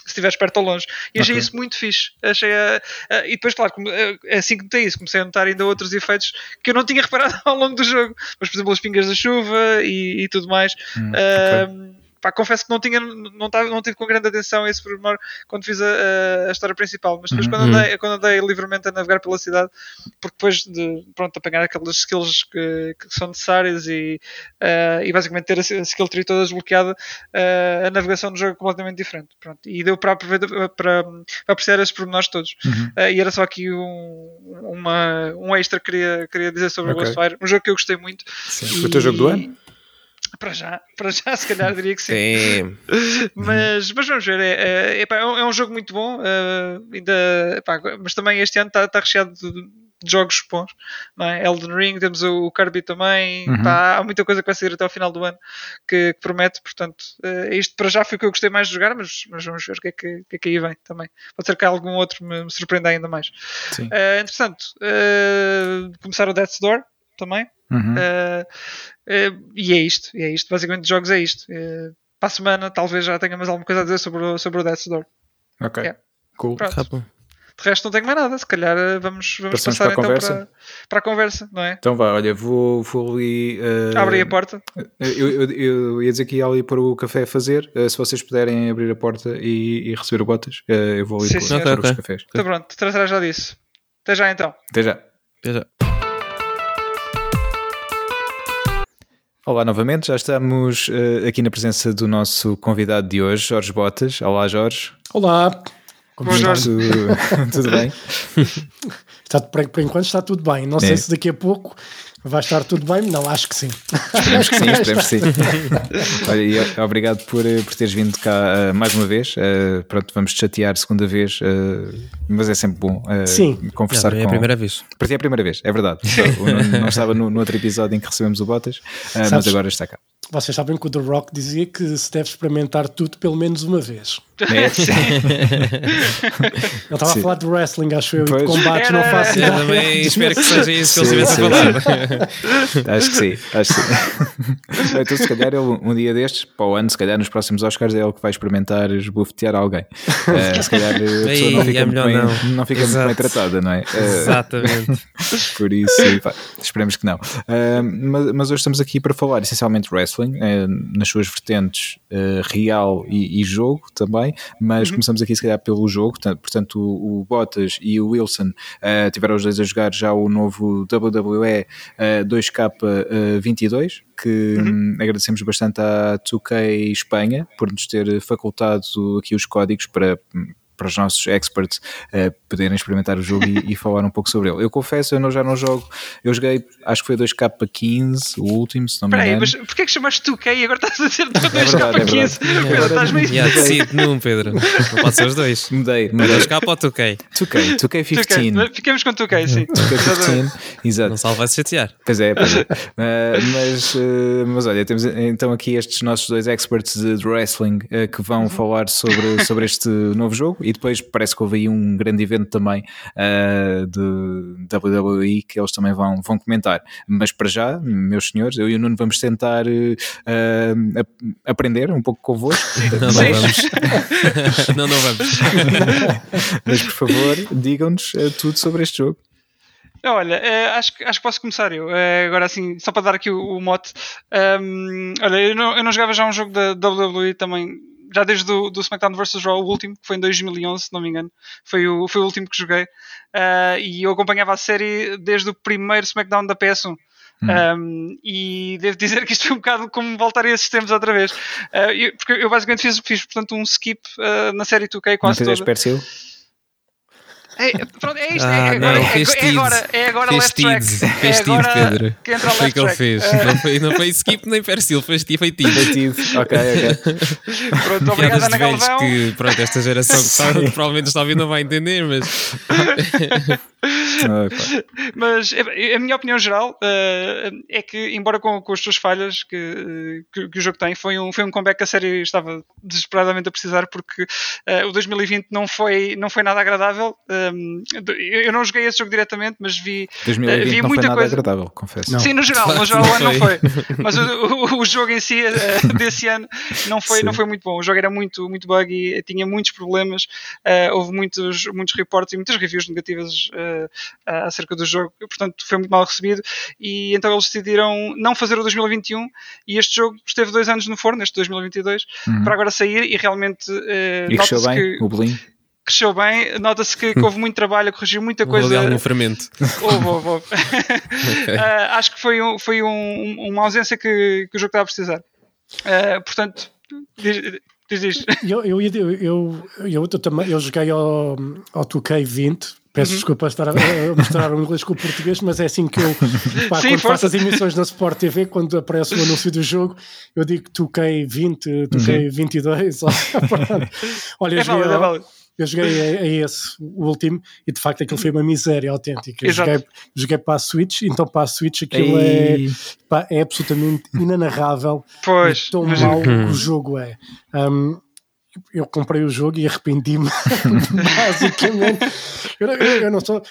Se estiveres perto ou longe. E achei Ok. isso muito fixe. Achei, uh, uh, e depois, claro, como, uh, assim que notei isso, comecei a notar ainda outros efeitos que eu não tinha reparado ao longo do jogo. Mas, por exemplo, as pingas da chuva e, e tudo mais. Hum, Uh, pá, confesso que não tinha, não, tava, não tive com grande atenção a esse pormenor quando fiz a, a história principal, mas depois Uhum. quando, andei, quando andei livremente a navegar pela cidade, porque depois de pronto, apanhar aquelas skills que, que são necessárias e, eh, e basicamente ter a, skill tree toda desbloqueada, eh, a navegação no jogo é completamente diferente. Pronto, e deu para, aproveitar- para, para apreciar esses pormenores todos. Uhum. Eh, e era só aqui um, uma, um extra que queria, queria dizer sobre Ok. o Ghostfire, um jogo que eu gostei muito. Sim. Foi o teu jogo do E- ano? Para já, para já, se calhar diria que sim. Tem. Mas, mas vamos ver, é, é, é um, é um jogo muito bom, eh, ainda, epá, mas também este ano está está recheado de, de jogos bons. Não é? Elden Ring, temos o, o Kirby também, Uhum. pá, há muita coisa que vai sair até ao final do ano que, que promete, portanto, eh, isto para já foi o que eu gostei mais de jogar, mas, mas vamos ver o que, é que, que é que aí vem também. Pode ser que algum outro me, me surpreenda ainda mais. Sim. Eh, entretanto, começar o Death's Door também. Uhum. Uh, uh, e é isto, e é isto. Basicamente, de jogos é isto. Uh, para a semana, talvez já tenha mais alguma coisa a dizer sobre o, sobre o Death's Door. Ok. yeah. Cool. Pronto. Tá. De resto, não tenho mais nada. Se calhar uh, vamos, vamos Passamos passar para a então conversa? para, para a conversa, não é? Então vá, olha, vou, vou ali. eh, Abri a porta. Eu, eu, eu ia dizer que ia ali para o café fazer. eh, se vocês puderem abrir a porta e, e receber o botas, eh, eu vou ali Sim, para, para Ok, os cafés. Está pronto, tratará já disso. Até já então. Até já. Até já. Olá novamente, já estamos eh, aqui na presença do nosso convidado de hoje, Jorge Botas. Olá, Jorge. Olá. Como Bom? Jorge. Tudo, tudo bem? Está, por, por enquanto está tudo bem. Não É. sei se daqui a pouco vai estar tudo bem. Não, acho que sim. Esperemos que sim, esperemos que sim. Olha, e eh, obrigado por, eh, por teres vindo cá eh, mais uma vez. Eh, pronto, vamos te chatear segunda vez, eh, mas é sempre bom Sim. conversar é com. a primeira vez. Para ti é a primeira vez, é verdade. O Nuno não estava no, no outro episódio em que recebemos o Botas, mas agora está cá. Vocês sabem que o The Rock dizia que se deve experimentar tudo pelo menos uma vez. É? Ele estava a falar de wrestling, acho eu, Pois. de combates, não Era, faço Eu ideia. também espero que seja isso que ele Sim, estivesse a falar. Acho que sim, acho que sim. então, se calhar, ele, um dia destes, para o ano, se calhar nos próximos Oscars, é ele que vai experimentar esbofetear alguém. Eh, se calhar a pessoa Ei, não é fica, muito melhor bem, não. não fica muito bem tratada, não é? Eh, Exatamente. por isso, pá, esperemos que não. Ah, mas, mas hoje estamos aqui para falar essencialmente de wrestling, nas suas vertentes real e, e jogo também, mas começamos aqui se calhar pelo jogo, portanto, o, o Bottas e o Wilson eh, tiveram os dois a jogar já o novo WWE eh, 2K22, que hum, agradecemos bastante à 2K Espanha por nos ter facultado aqui os códigos para para os nossos experts eh, poderem experimentar o jogo e, e falar um pouco sobre ele. Eu confesso, eu não, já não jogo, eu joguei, acho que foi 2K15, o último, se não me Espera aí, engano. mas porquê que chamaste 2K e agora estás a dizer 2 verdade, é k 15 verdade. Pedro, estás meio Já decide num, Pedro. Não pode ser os dois. Mudei, Mas mudei. dois cá para o 2K. 2K, 2K15. 2K. Ficamos com 2K, sim. 2K15, exato. Não salva vai se chatear. Pois é, pois é. Uh, mas, uh, mas olha, temos então aqui estes nossos dois experts de, de wrestling uh, que vão falar sobre, sobre este novo jogo e depois parece que houve aí um grande evento também uh, de WWE que eles também vão, vão comentar. Mas para já, meus senhores, eu e o Nuno vamos tentar uh, uh, ap- aprender um pouco convosco. Não, não vamos. Não, não vamos. mas por favor, digam-nos uh, tudo sobre este jogo. Olha, eh, acho, que- acho que posso começar eu. Eh, agora assim, só para dar aqui o, o mote. Ahm, olha, eu não, eu não jogava já um jogo da WWE também, já desde o do SmackDown vs. Raw, o último, que foi em 2011, se não me engano. Foi o, foi o último que joguei. Ah, e eu acompanhava a série desde o primeiro SmackDown da PS1. Um, e devo dizer que isto foi um bocado como voltar a esses tempos outra vez. Ah, eu- porque eu basicamente fiz, fiz portanto, um skip ah, na série 2K Não quase fizeste toda. Persil? É, pronto, é isto, Ah, é, agora, não, é, fez é agora, é agora Fez left track. tido, É fez tido, agora Pedro. que entra o Foi o left que ele track. fez. Ah, Não foi, não foi skip nem perfil, foi, tido. Foi tido. Ok, ok. pronto, obrigado Ana Galvão. que, pronto, esta geração que está, provavelmente está a ouvir não vai entender, mas. Mas é, a minha opinião geral eh, é que, embora com, com as suas falhas que, que, que o jogo tem, foi um, foi um comeback que a série estava desesperadamente a precisar porque eh, o 2020 não foi, não foi nada agradável. eh, um, eu não joguei esse jogo diretamente, mas vi, 2020 vi não foi muita nada coisa. agradável, confesso. Não. Sim, no geral, no Não geral o ano não foi. foi. Mas o, o- o jogo em si eh, desse ano não foi, Sim. não foi muito bom. O jogo era muito, muito buggy, tinha muitos problemas, eh, houve muitos, muitos reportes e muitas reviews negativas eh, acerca do jogo, portanto foi muito mal recebido. E então eles decidiram não fazer o 2021 e este jogo esteve dois anos no forno, este 2022, Uhum. para agora sair e realmente eh, E que o. cresceu bem, nota-se que, que houve muito trabalho, corrigiu muita Houve coisa. algum fermento. Houve, houve, houve. Ah, acho que foi, um- foi um- uma ausência que, que o jogo estava a precisar. Ah, portanto, diz, diz isto. Eu, eu, eu, eu, eu, eu também eu joguei ao, ao 2K20. Peço Uhum. desculpa estar a, a mostrar o inglês com o português, mas é assim que eu pá, Sim, quando força. faço as emissões na Sport TV, quando aparece o anúncio do jogo, eu digo 2K20, 2K22. pronto. Olha, eu É joguei, válido, é. Eu joguei a, a esse, o último, e de facto aquilo foi uma miséria autêntica. Eu joguei, joguei para a Switch, então para a Switch aquilo é, pá, é absolutamente inanarrável Pois, tão mas- mau que o jogo é. Um, eu comprei o jogo e arrependi-me, basicamente. Eu, eu- eu não sou.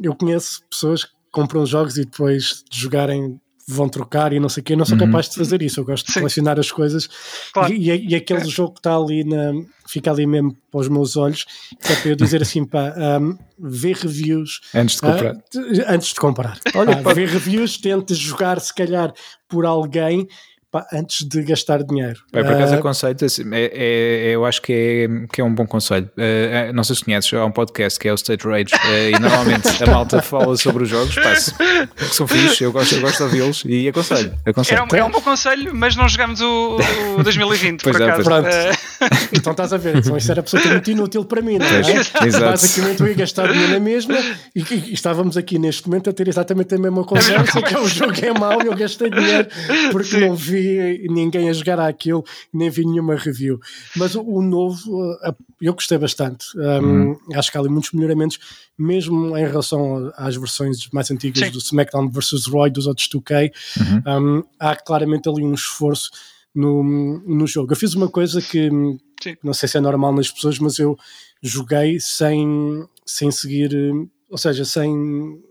Eu conheço pessoas que compram jogos e depois de jogarem vão trocar e não sei o quê. Eu não sou Uhum. capaz de fazer isso. Eu gosto de Sim. colecionar as coisas Claro. e, e- e aquele jogo que está ali na. fica ali mesmo para os meus olhos, que é para eu dizer assim, pá, um, ver reviews antes de comprar. ah, de- antes de comprar. Pá, ver reviews, tente jogar se calhar por alguém pá, antes de gastar dinheiro. Bem, por acaso Ah, aconselho assim, é, é- eu acho que é, que é um bom conselho. Eh, não sei se conheces, há um podcast que é o State Rage eh, e normalmente a malta fala sobre os jogos, pá, se- que são fixos, eu gosto, eu gosto de ouvi-los e aconselho. aconselho. Era um, é um bom conselho, mas não jogamos o, o 2020, Pois por é, acaso. pois Eh, Então estás a ver, então isso era absolutamente inútil para mim, não é? Pois, exato. Basicamente eu ia gastar dinheiro na mesma e, e- e estávamos aqui neste momento a ter exatamente a mesma conversa, que é o jogo é mau e eu gastei dinheiro porque não vi ninguém a jogar aquilo, nem vi nenhuma review. Mas o, o novo, uh, eu gostei bastante. Um, Acho que há ali muitos melhoramentos, mesmo em relação às versões mais antigas Sim. do SmackDown vs. Roy, dos outros 2K. Um, há claramente ali um esforço no, no jogo. Eu fiz uma coisa que hum, Sim. não sei se é normal nas pessoas, mas eu joguei sem, sem seguir, hum, ou seja, sem,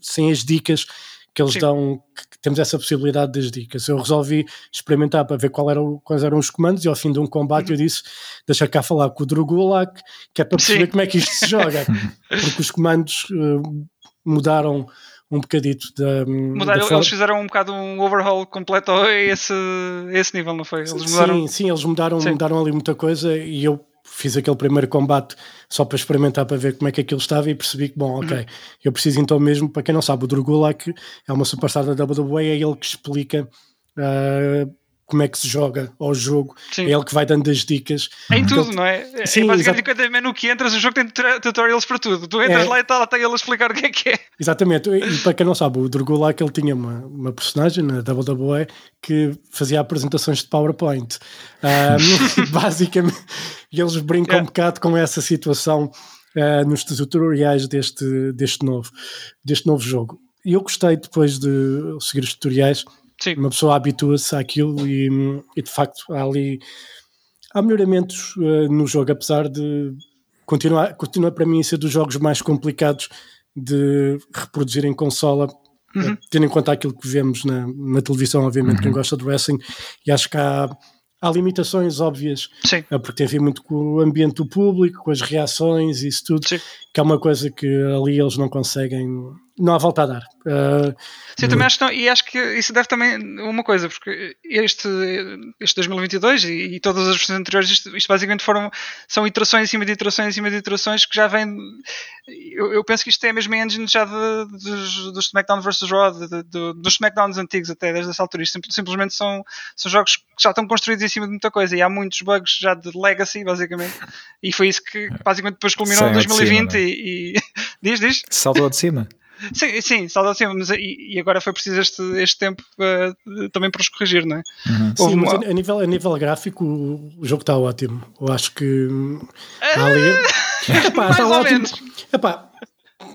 sem as dicas que eles Sim. dão, que temos essa possibilidade das dicas. Eu resolvi experimentar para ver qual era o- quais eram os comandos e ao fim de um combate eu disse, deixa cá falar com o Drugulak, que é para perceber. Sim. como é que isto se joga, porque os comandos hum, mudaram um bocadito da, Mudaram, da eles fizeram um bocado um overhaul completo a esse, a esse nível, não foi? Eles mudaram. Sim, sim, eles mudaram, Sim. mudaram ali muita coisa e eu fiz aquele primeiro combate só para experimentar para ver como é que aquilo estava e percebi que, bom, ok, Uhum. eu preciso então mesmo, para quem não sabe, o Drugulak é uma superstar da WWE, é ele que explica ah, como é que se joga ao jogo, Sim. é ele que vai dando as dicas. Em Porque tudo, ele- não é? É Sim, basicamente exato. cada menu que entras, o jogo tem tutorials para tudo. Tu entras É. lá e está lá está ele a explicar o que é que é. Exatamente, e para quem não sabe, o Drugulak ele tinha uma, uma personagem na WWE que fazia apresentações de PowerPoint. Ah, basicamente, eles brincam Yeah. um bocado com essa situação ah, nos tutoriais deste, deste, novo, deste novo jogo. E eu gostei depois de seguir os tutoriais, Sim. uma pessoa habitua-se àquilo e, e, de facto há ali há melhoramentos ah, no jogo, apesar de continuar, continua para mim a ser dos jogos mais complicados de reproduzir em consola, Uhum. eh, tendo em conta aquilo que vemos na, na televisão, obviamente, Uhum. quem gosta de wrestling, e acho que há, há limitações óbvias, Sim. eh, porque tem a ver muito com o ambiente do público, com as reações e isso tudo, Sim. Que é uma coisa que ali eles não conseguem, não há volta a dar. Eh, Sim, também acho que não, e acho que isso deve também uma coisa, porque este, este 2022 e, e todas as versões anteriores, isto, isto basicamente foram são iterações em cima de iterações em cima de iterações que já vêm. Eu, eu penso que isto é a mesma engine já de, dos, dos SmackDown vs. Raw, de, de, dos SmackDowns antigos até desde essa altura. Isto sim- simplesmente são, são jogos que já estão construídos em cima de muita coisa e há muitos bugs já de legacy, basicamente. E foi isso que basicamente depois culminou em Saem ao de 2020 cima, não é? E, e- diz, diz. Saltou de cima. Sim, sim, salda acima, mas e, e agora foi preciso este, este tempo eh, também para os corrigir, não é? Houve Sim, mas uma- a, a nível, a nível gráfico o, jogo está ótimo. Eu acho que hum, há ali. Epá, mais está ou ótimo. menos. Epá,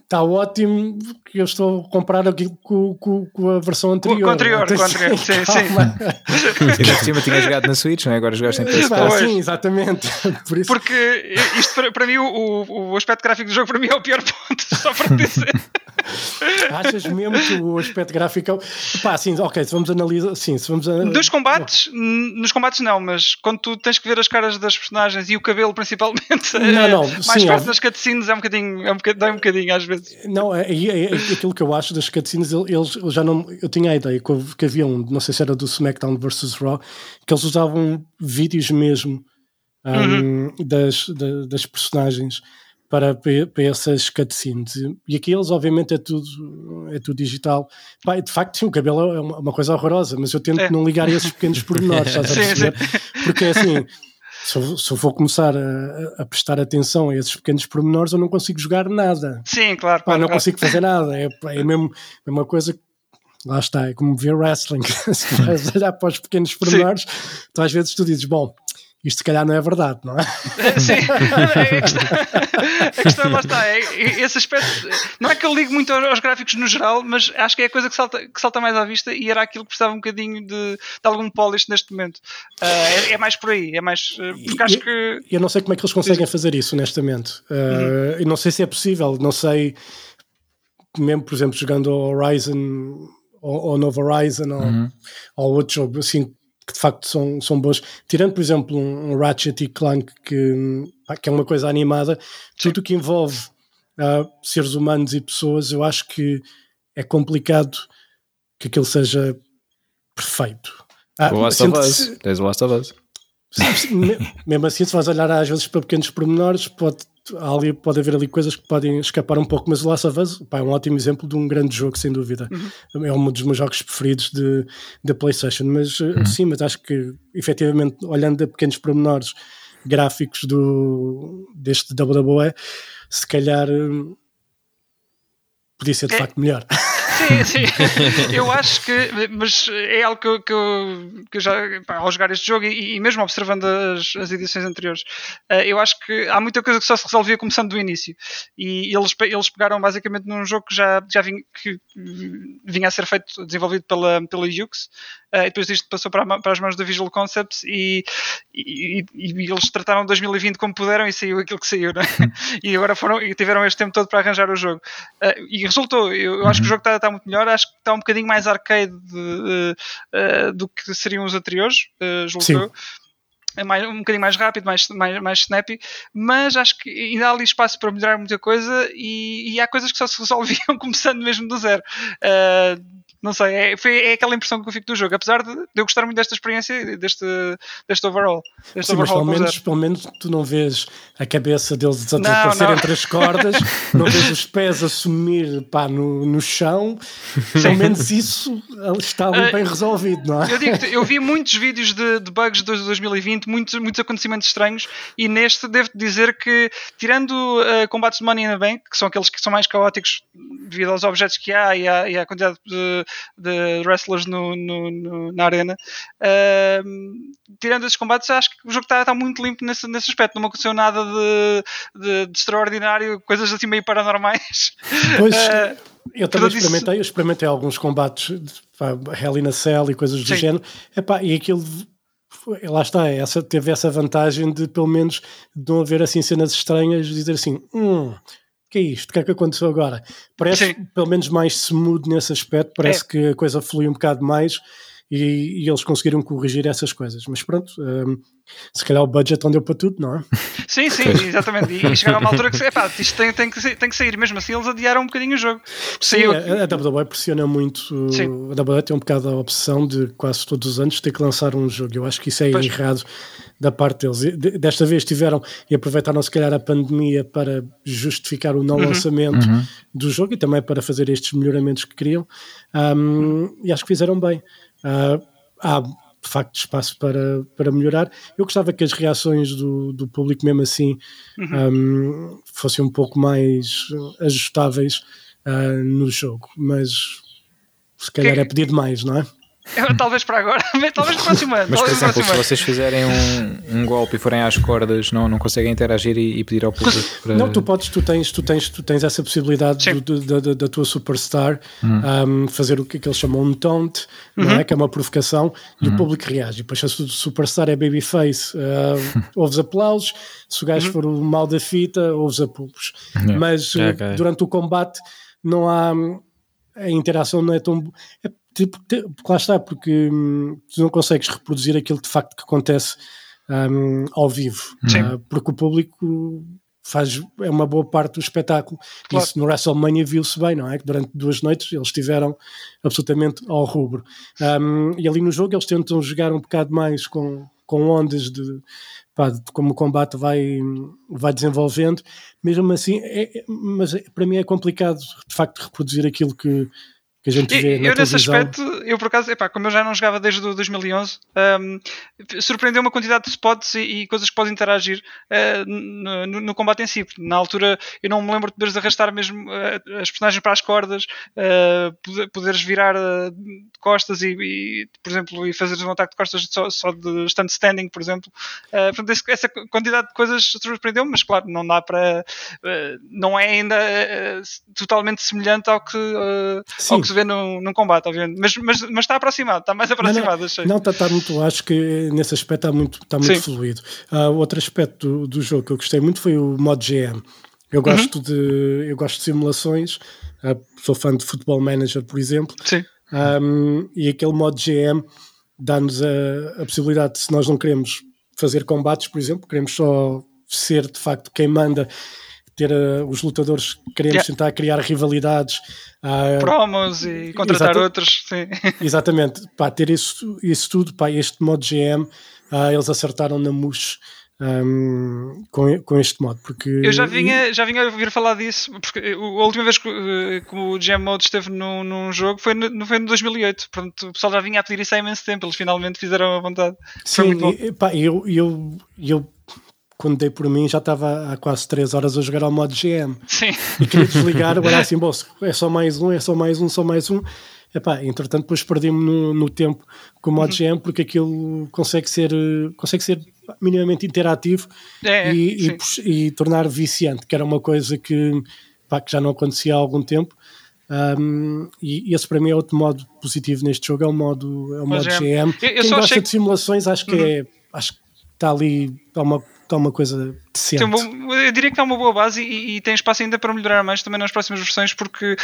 está ótimo que eu estou a comparar aqui com, com, com a versão anterior. Com a anterior, com a anterior, sim, calma. Ainda por cima tinha jogado na Switch, não é? Agora jogaste em Pá, PS4. sim, exatamente. Por isso, Porque isto para, para mim, o, o- aspecto gráfico do jogo para mim é o pior ponto, só para dizer. achas mesmo que o aspecto gráfico. é Pá, sim, ok, se vamos analisar. Sim, se vamos a- Dos combates, nos combates não, mas quando tu tens que ver as caras das personagens e o cabelo principalmente, Não, eh, não, mais sim, perto óbvio. das cutscenes é um bocadinho, é um bocadinho, dói um bocadinho às vezes. Não, é, é- é aquilo que eu acho das cutscenes, eles eu já não. Eu tinha a ideia que, havia um, não sei se era do SmackDown vs Raw, que eles usavam vídeos mesmo um, das, da- das personagens para, para essas cutscenes. E aqui eles, obviamente, é tudo, é tudo digital. Pá, de facto, sim, o cabelo é uma, coisa horrorosa, mas eu tento É. não ligar a esses pequenos pormenores, estás a Sim, perceber? Porque assim. Se eu, se eu for começar a, a prestar atenção a esses pequenos pormenores, eu não consigo jogar nada. Sim, claro. Pá, não claro. consigo fazer nada. É, é mesmo a mesma coisa que. Lá está, é como ver wrestling. Se vais olhar para os pequenos pormenores, tu às vezes tu dizes, bom, isto se calhar não é verdade, não é? Sim, a questão, a questão lá está. É, é- esse aspecto, não é que eu ligo muito aos, gráficos no geral, mas acho que é a coisa que salta, que salta mais à vista e era aquilo que precisava um bocadinho de, de algum polish neste momento. Ah, é, é mais por aí, é mais. eh, Porque acho que. Eu não sei como é que eles conseguem fazer isso, honestamente. Uh, Eu não sei se é possível, não sei. Mesmo, por exemplo, jogando ao Horizon ou, ou Novo Horizon ou, ou outro jogo assim que de facto são, são bons. Tirando, por exemplo, um, Ratchet e Clank que, que é uma coisa animada, tudo o que envolve uh, seres humanos e pessoas, eu acho que é complicado que aquilo seja perfeito. Ah, O Last of Us. Tens o Last of Us. me- mesmo assim, se vais olhar às vezes para pequenos pormenores, pode, ali, pode haver ali coisas que podem escapar um pouco, mas o Last of Us pá, é um ótimo exemplo de um grande jogo, sem dúvida. É um dos meus jogos preferidos de, da PlayStation. Mas eh, sim, mas acho que efetivamente, olhando a pequenos pormenores gráficos do, deste WWE, se calhar eh, podia ser de É- facto melhor. Sim, sim. Eu acho que. Mas é algo que eu, que que já. pá, ao jogar este jogo e, e mesmo observando as, as edições anteriores, eh, eu acho que há muita coisa que só se resolvia começando do início. E eles, eles pegaram basicamente num jogo que já, já vinha, que hum, vinha a ser feito, desenvolvido pela, pela Yux, eh, e depois isto passou para, para as mãos da Visual Concepts e, e, e- eles trataram 2020 como puderam e saiu aquilo que saiu, é? E agora foram e tiveram este tempo todo para arranjar o jogo. Eh, e resultou, eu, eu acho que o jogo está, está muito melhor, acho que está um bocadinho mais arcade de, eh, do que seriam os anteriores, uh, julgo Sim. eu. É mais, um bocadinho mais rápido, mais, mais, mais snappy, mas acho que ainda há ali espaço para melhorar muita coisa e, e há coisas que só se resolviam começando mesmo do zero. Uh, não sei, é, foi, é aquela impressão que eu fico do jogo, apesar de, eu gostar muito desta experiência, deste, deste overall. Deste Sim, mas pelo menos, pelo menos tu não vês a cabeça deles desaparecer entre as cordas, não vês os pés a sumir pá, no, no chão. Pelo menos isso está ali Ah, bem resolvido, não é? Eu, digo eu vi muitos vídeos de, de bugs de 2020, muitos, muitos acontecimentos estranhos, e neste devo dizer que, tirando uh, combates de Money in the Bank, que são aqueles que são mais caóticos devido aos objetos que há e à, e à quantidade de, de wrestlers no, no- no- na arena, uh, tirando esses combates, acho que o jogo está, está muito limpo nesse, nesse aspecto. Não aconteceu nada de, de- de extraordinário, coisas assim meio paranormais. Pois, Uh, eu também experimentei, eu experimentei alguns combates de pá, Hell in a Cell e coisas do Sim. género. Epá, e aquilo foi- lá está, essa, teve essa vantagem de pelo menos de não haver assim cenas estranhas, dizer assim, hum, que é isto? O que é que aconteceu agora? Parece Sim. pelo menos mais smooth nesse aspecto, parece É. que a coisa flui um bocado mais e, e eles conseguiram corrigir essas coisas. Mas pronto, hum, se calhar o budget não deu para tudo, não é? Sim, sim, exatamente. E, chegaram a uma altura que epá, isto tem, tem, que, sair- tem que sair. Mesmo assim, eles adiaram um bocadinho o jogo. Sim, Saiu, a, a WWE pressiona muito. Sim. A WWE tem um bocado a opção de quase todos os anos ter que lançar um jogo. Eu acho que isso é Pois. errado da parte deles. De- Desta vez tiveram e aproveitaram se calhar a pandemia para justificar o não Uhum. lançamento do jogo e também para fazer estes melhoramentos que queriam. Um, e acho que fizeram bem. Ah, há de facto espaço para, para melhorar. Eu gostava que as reações do, do público, mesmo assim, um, fossem um pouco mais uh, ajustáveis uh, no jogo, mas se calhar Que- é pedir demais, não é? Eu, talvez para agora, mas talvez no próximo ano. Mas, por exemplo, se vocês fizerem um, um golpe e forem às cordas, não, não conseguem interagir e, e pedir ao público para. Não, tu podes, tu tens, tu tens, tu tens essa possibilidade do- da, da, da tua superstar um, fazer o que, que eles chamam um taunt, não Uhum. é? Que é uma provocação e o público reage. E depois, se a su- superstar é babyface, uh, ouves aplausos. Se o Uhum. gajo for o mal da fita, ouves apulos. Mas uh, Ok. durante o combate não há. A interação não é tão. É, tipo, te- lá está, porque hum, tu não consegues reproduzir aquilo de facto que acontece hum, ao vivo. Ah, porque o público faz é uma boa parte do espetáculo. Claro. Isso no WrestleMania viu-se bem, não é? Que durante duas noites eles estiveram absolutamente ao rubro. Um, e ali no jogo eles tentam jogar um bocado mais com, com ondas de, pá, de como o combate vai, vai desenvolvendo. Mesmo assim, é- é- mas é- para mim é complicado de facto reproduzir aquilo que, que a gente vê E- na eu nesse televisão. aspecto, eu por acaso, epá, como eu já não jogava desde o 2011, um, surpreendeu uma quantidade de spots e, e coisas que podem interagir uh, no, no- combate em si. Na altura eu não me lembro de poderes arrastar mesmo uh, as personagens para as cordas, uh, poder- poderes virar de costas e, e, por exemplo, e fazeres um ataque de costas só, só de stand standing, por exemplo. Portanto, esse- essa quantidade de coisas surpreendeu-me, mas claro, não dá para. não é ainda totalmente semelhante ao que, Sim. ao que se vê num, num combate, obviamente. Mas, mas, mas está aproximado, está mais aproximado, achei. Não, está tá muito, acho que nesse aspecto está muito, tá muito Sim. fluido. Ah, outro aspecto do, do jogo que eu gostei muito foi o modo GM. Eu gosto, de, eu gosto de simulações, ah, sou fã de Football Manager, por exemplo, Sim. Um, e aquele modo GM dá-nos a, a possibilidade, de, se nós não queremos fazer combates, por exemplo, queremos só ser de facto quem manda, ter uh, os lutadores, queremos Yeah. tentar criar rivalidades. ah, Promos e contratar Exato. outros. Sim. Exatamente, pá, ter isso, isso tudo, pá, este modo GM, ah, eles acertaram na mousse ahm, com, com este modo, porque Eu já vinha, já vinha a ouvir falar disso, porque a última vez que, eh, que o GM Mode esteve num, num jogo foi no, foi no 2008. Portanto, o pessoal já vinha a pedir isso há imenso tempo. Eles finalmente fizeram a vontade. Sim, e, pá, eu, eu, eu quando dei por mim já estava há quase 3 horas a jogar ao modo GM Sim. e queria desligar, agora assim, bom, é só mais um, é só mais um, só mais um. Epá, entretanto, depois perdi-me no, no tempo com o modo Uhum. GM porque aquilo consegue ser, consegue ser minimamente interativo É, e, e e tornar viciante, que era uma coisa que, pá, que já não acontecia há algum tempo. Um, e esse para mim é outro modo positivo neste jogo, é o modo, é o modo GM. GM. Eu- eu Quem gosta achei de simulações acho que é acho que está ali, está uma, está uma coisa decente. Bom- eu diria que está uma boa base e, e tem espaço ainda para melhorar mais também nas próximas versões, porque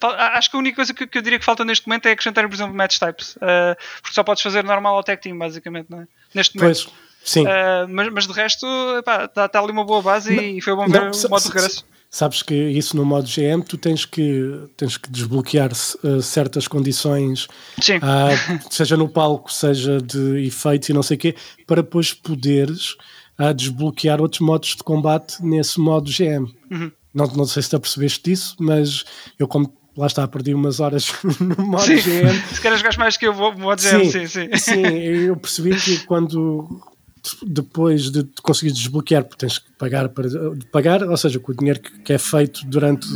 fa- acho que a única coisa que, que eu diria que falta neste momento é acrescentar, por exemplo, match types, ah, porque só podes fazer normal ao tag team, basicamente, não é? Neste momento. Pois, sim. Ah, mas, mas de resto, está ali uma boa base e foi bom ver Não, o modo de regresso. Sabes que isso no modo GM tu tens que, tens que desbloquear uh, certas condições, ah, seja no palco, seja de efeitos e não sei o quê, para depois poderes ah, desbloquear outros modos de combate nesse modo GM. Uhum. Não, não sei se te apercebeste disso, mas eu como lá está, perdi umas horas no modo Sim. GM. Se calhar jogares mais que eu, vou modo GM, sim, sim. Sim, eu percebi que quando depois de conseguir desbloquear, porque tens que pagar para pagar, ou seja, com o dinheiro que, que é feito durante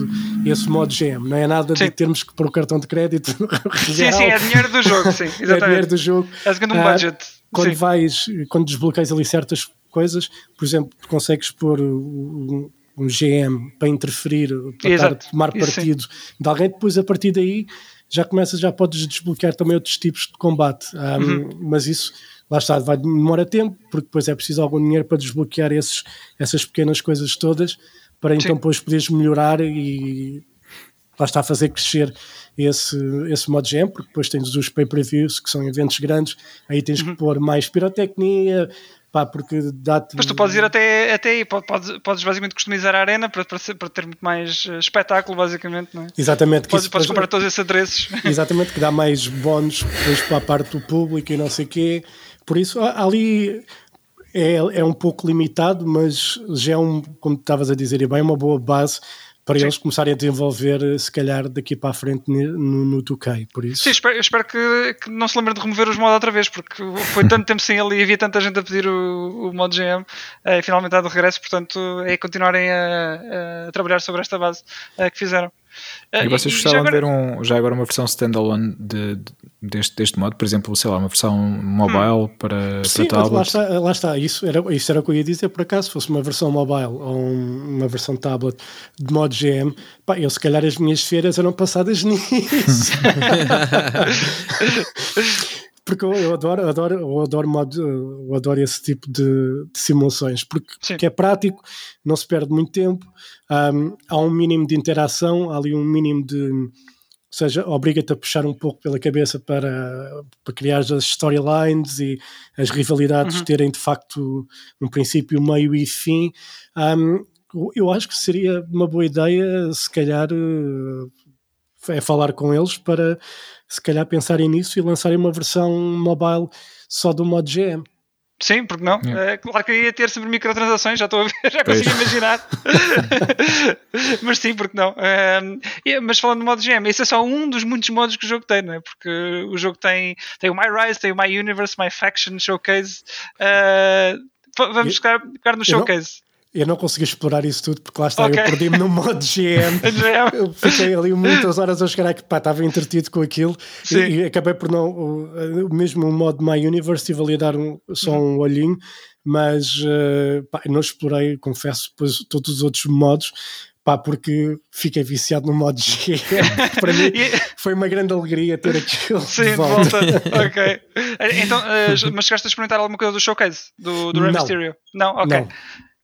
esse modo GM, não é nada Sim. de termos que pôr o cartão de crédito. Sim, sim, é dinheiro do jogo, sim, É dinheiro exatamente. do jogo. É segundo um Ah, budget. Quando Sim. vais, quando desbloqueias ali certas coisas, por exemplo, tu consegues pôr um, um GM para interferir, para estar tomar Isso sim. partido de alguém, depois a partir daí já começas, já podes desbloquear também outros tipos de combate. Ah, Uhum. Mas isso, lá está, vai demora tempo, porque depois é preciso algum dinheiro para desbloquear esses, essas pequenas coisas todas, para então depois poderes melhorar e lá está a fazer crescer esse, esse modo GM, porque depois tens os pay-per-views, que são eventos grandes, aí tens Uhum. que pôr mais pirotecnia, pá, porque dá-te... Mas tu podes ir até, até aí, po- podes, podes basicamente customizar a arena para, para, ser- para ter muito mais eh, espetáculo, basicamente, não é? Exatamente, Podes, podes comprar todos esses adereços. Exatamente, que dá mais bónus depois para a parte do público e não sei o quê. Por isso, ali é, é um pouco limitado, mas já é um, como tu estavas a dizer, e bem, uma boa base para Sim. eles começarem a desenvolver, se calhar, daqui para a frente no, no 2K. Por isso, Sim, espero, espero que, que não se lembrem de remover os modos outra vez, porque foi tanto tempo sem ele e havia tanta gente a pedir o, o modo GM eh, e finalmente está de regresso, portanto é continuarem a, a trabalhar sobre esta base eh, que fizeram. Uh, E vocês gostavam de ver um, já agora uma versão standalone de, de- deste, deste modo? Por exemplo, sei lá, uma versão mobile para, Sim, para mas lá tablets? está, lá está. Isso, era, isso era o que eu ia dizer, por acaso, se fosse uma versão mobile ou um- uma versão tablet de modo GM, pá, eu se calhar as minhas feiras eram passadas nisso. porque eu, adoro, adoro, eu adoro, modo, eu adoro esse tipo de, de simulações, porque, porque é prático, não se perde muito tempo, hum, há um mínimo de interação, há ali um mínimo de. Ou seja, obriga-te a puxar um pouco pela cabeça para, para criar as storylines e as rivalidades Uhum. terem de facto um princípio, meio e fim. Hum, eu acho que seria uma boa ideia, se calhar, eh, é falar com eles para se calhar pensarem nisso e lançarem uma versão mobile só do modo GM. Sim, porque não? Yeah. Eh, claro que ia ter sempre microtransações, já estou a ver, já Pois. consigo imaginar. mas sim, porque não? E- mas falando do modo GM, esse é só um dos muitos modos que o jogo tem, não é? Porque o jogo tem, tem o My Rise, tem o My Universe, My Faction, Showcase. V- vamos ficar, ficar no Showcase. Eu não consegui explorar isso tudo porque lá está, Ok. eu perdi-me no modo GM. Eu fiquei ali muitas horas a jogar que pá, estava entretido com aquilo e, e acabei por não. o- o mesmo o modo My Universe estive ali a dar um- só Uhum. um olhinho, mas eh, pá, não explorei, confesso, depois todos os outros modos. Pá, porque fiquei viciado no modo GM. Para mim foi uma grande alegria ter aquilo Sim, de de volta. volta. ok. Eh, Então, eh, mas chegaste a experimentar alguma coisa do Showcase? Do, do Rey. Mysterio? Não? Ok. Não.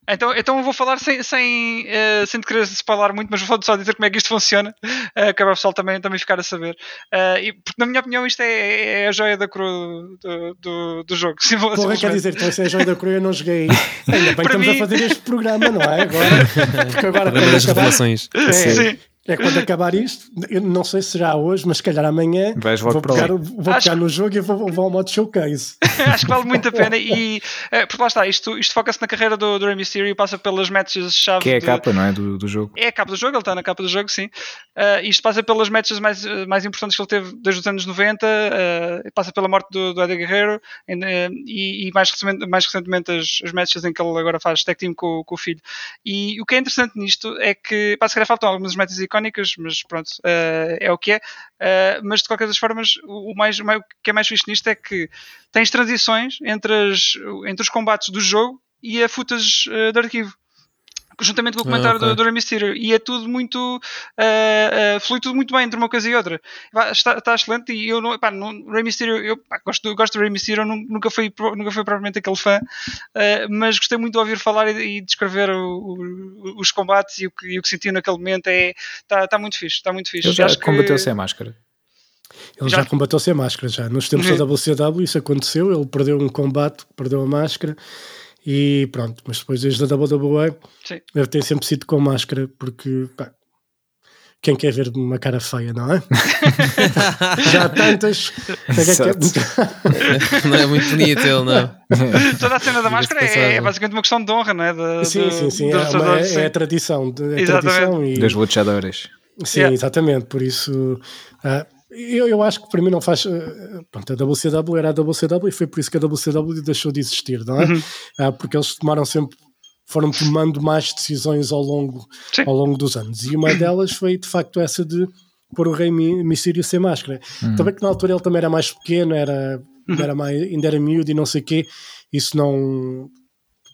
Então, então eu vou falar sem, sem, eh, sem te querer spoiler muito, mas vou só dizer como é que isto funciona, uh, que é para o pessoal também, também ficar a saber. Eh, e, porque, na minha opinião, isto é, é a joia da coroa do, do, do jogo. Porra, quer dizer, então se é a joia da coroa eu não joguei. Ainda bem que Para estamos mim- a fazer este programa, não é? Agora, porque agora das revelações. é, Sim. É quando acabar isto, eu não sei se será hoje, mas se calhar amanhã Vais vou para pegar, lá. vou Acho- pegar no jogo e vou, vou ao modo showcase. Acho que vale muito a pena. E, eh, porque lá está, isto, isto foca-se na carreira do, do Rey Mysterio e passa pelas matches-chave. Que é a de- capa, não é? Do, do jogo. É a capa do jogo, ele está na capa do jogo, sim. Uh, isto passa pelas matches mais, uh, mais importantes que ele teve desde os anos 90, uh, passa pela morte do, do Eddie Guerrero em, uh, e, e mais, recentemente, mais recentemente as, as matches em que ele agora faz tag team com, com o filho. E o que é interessante nisto é que, pá, se calhar faltam algumas matches icónicas, mas pronto, uh, é o que é. Uh, mas de qualquer das formas, o, mais, o que é mais fixe nisto é que tens transições entre, as, entre os combates do jogo e a footage uh, de arquivo juntamente com o Ah, comentário ok. do, do Rey Mysterio e é tudo muito uh, uh, flui tudo muito bem entre uma coisa e outra está, está excelente e eu não, pá, não Rey Mysterio eu pá, gosto, gosto do Rey Mysterio nu- nunca fui, nunca fui propriamente aquele fã uh, mas gostei muito de ouvir falar e, e descrever o- o- os combates e o que, e o que senti naquele momento é, está, está muito fixe está muito fixe Ele já Acho que- combateu sem máscara. Ele Já- já, combateu sem máscara, já. Nos tempos da WCW isso aconteceu, ele perdeu um combate, perdeu a máscara e pronto. Mas depois desde a WWE Sim. ele tem sempre sido com máscara porque pá, quem quer ver uma cara feia, não é? já há tantas. Não é muito bonito ele, não. toda a cena da máscara é, é basicamente uma questão de honra não é? Da- Sim, sim, sim. É, uma- é- sim. é a tradição. de- É a Exatamente. tradição e, Das luchadoras. Sim, Yeah. exatamente. Por isso, ah, eu, eu acho que para mim não faz. ah, pronto, a WCW era a WCW e foi por isso que a WCW deixou de existir, não é? Uhum. Ah, porque eles tomaram sempre. Foram tomando mais decisões ao longo, Sim. ao longo dos anos. E uma delas foi de facto essa de pôr o Rei Mi- Mysterio sem máscara. Também que na altura ele também era mais pequeno, era, era mais, ainda era miúdo e não sei o quê. Isso não.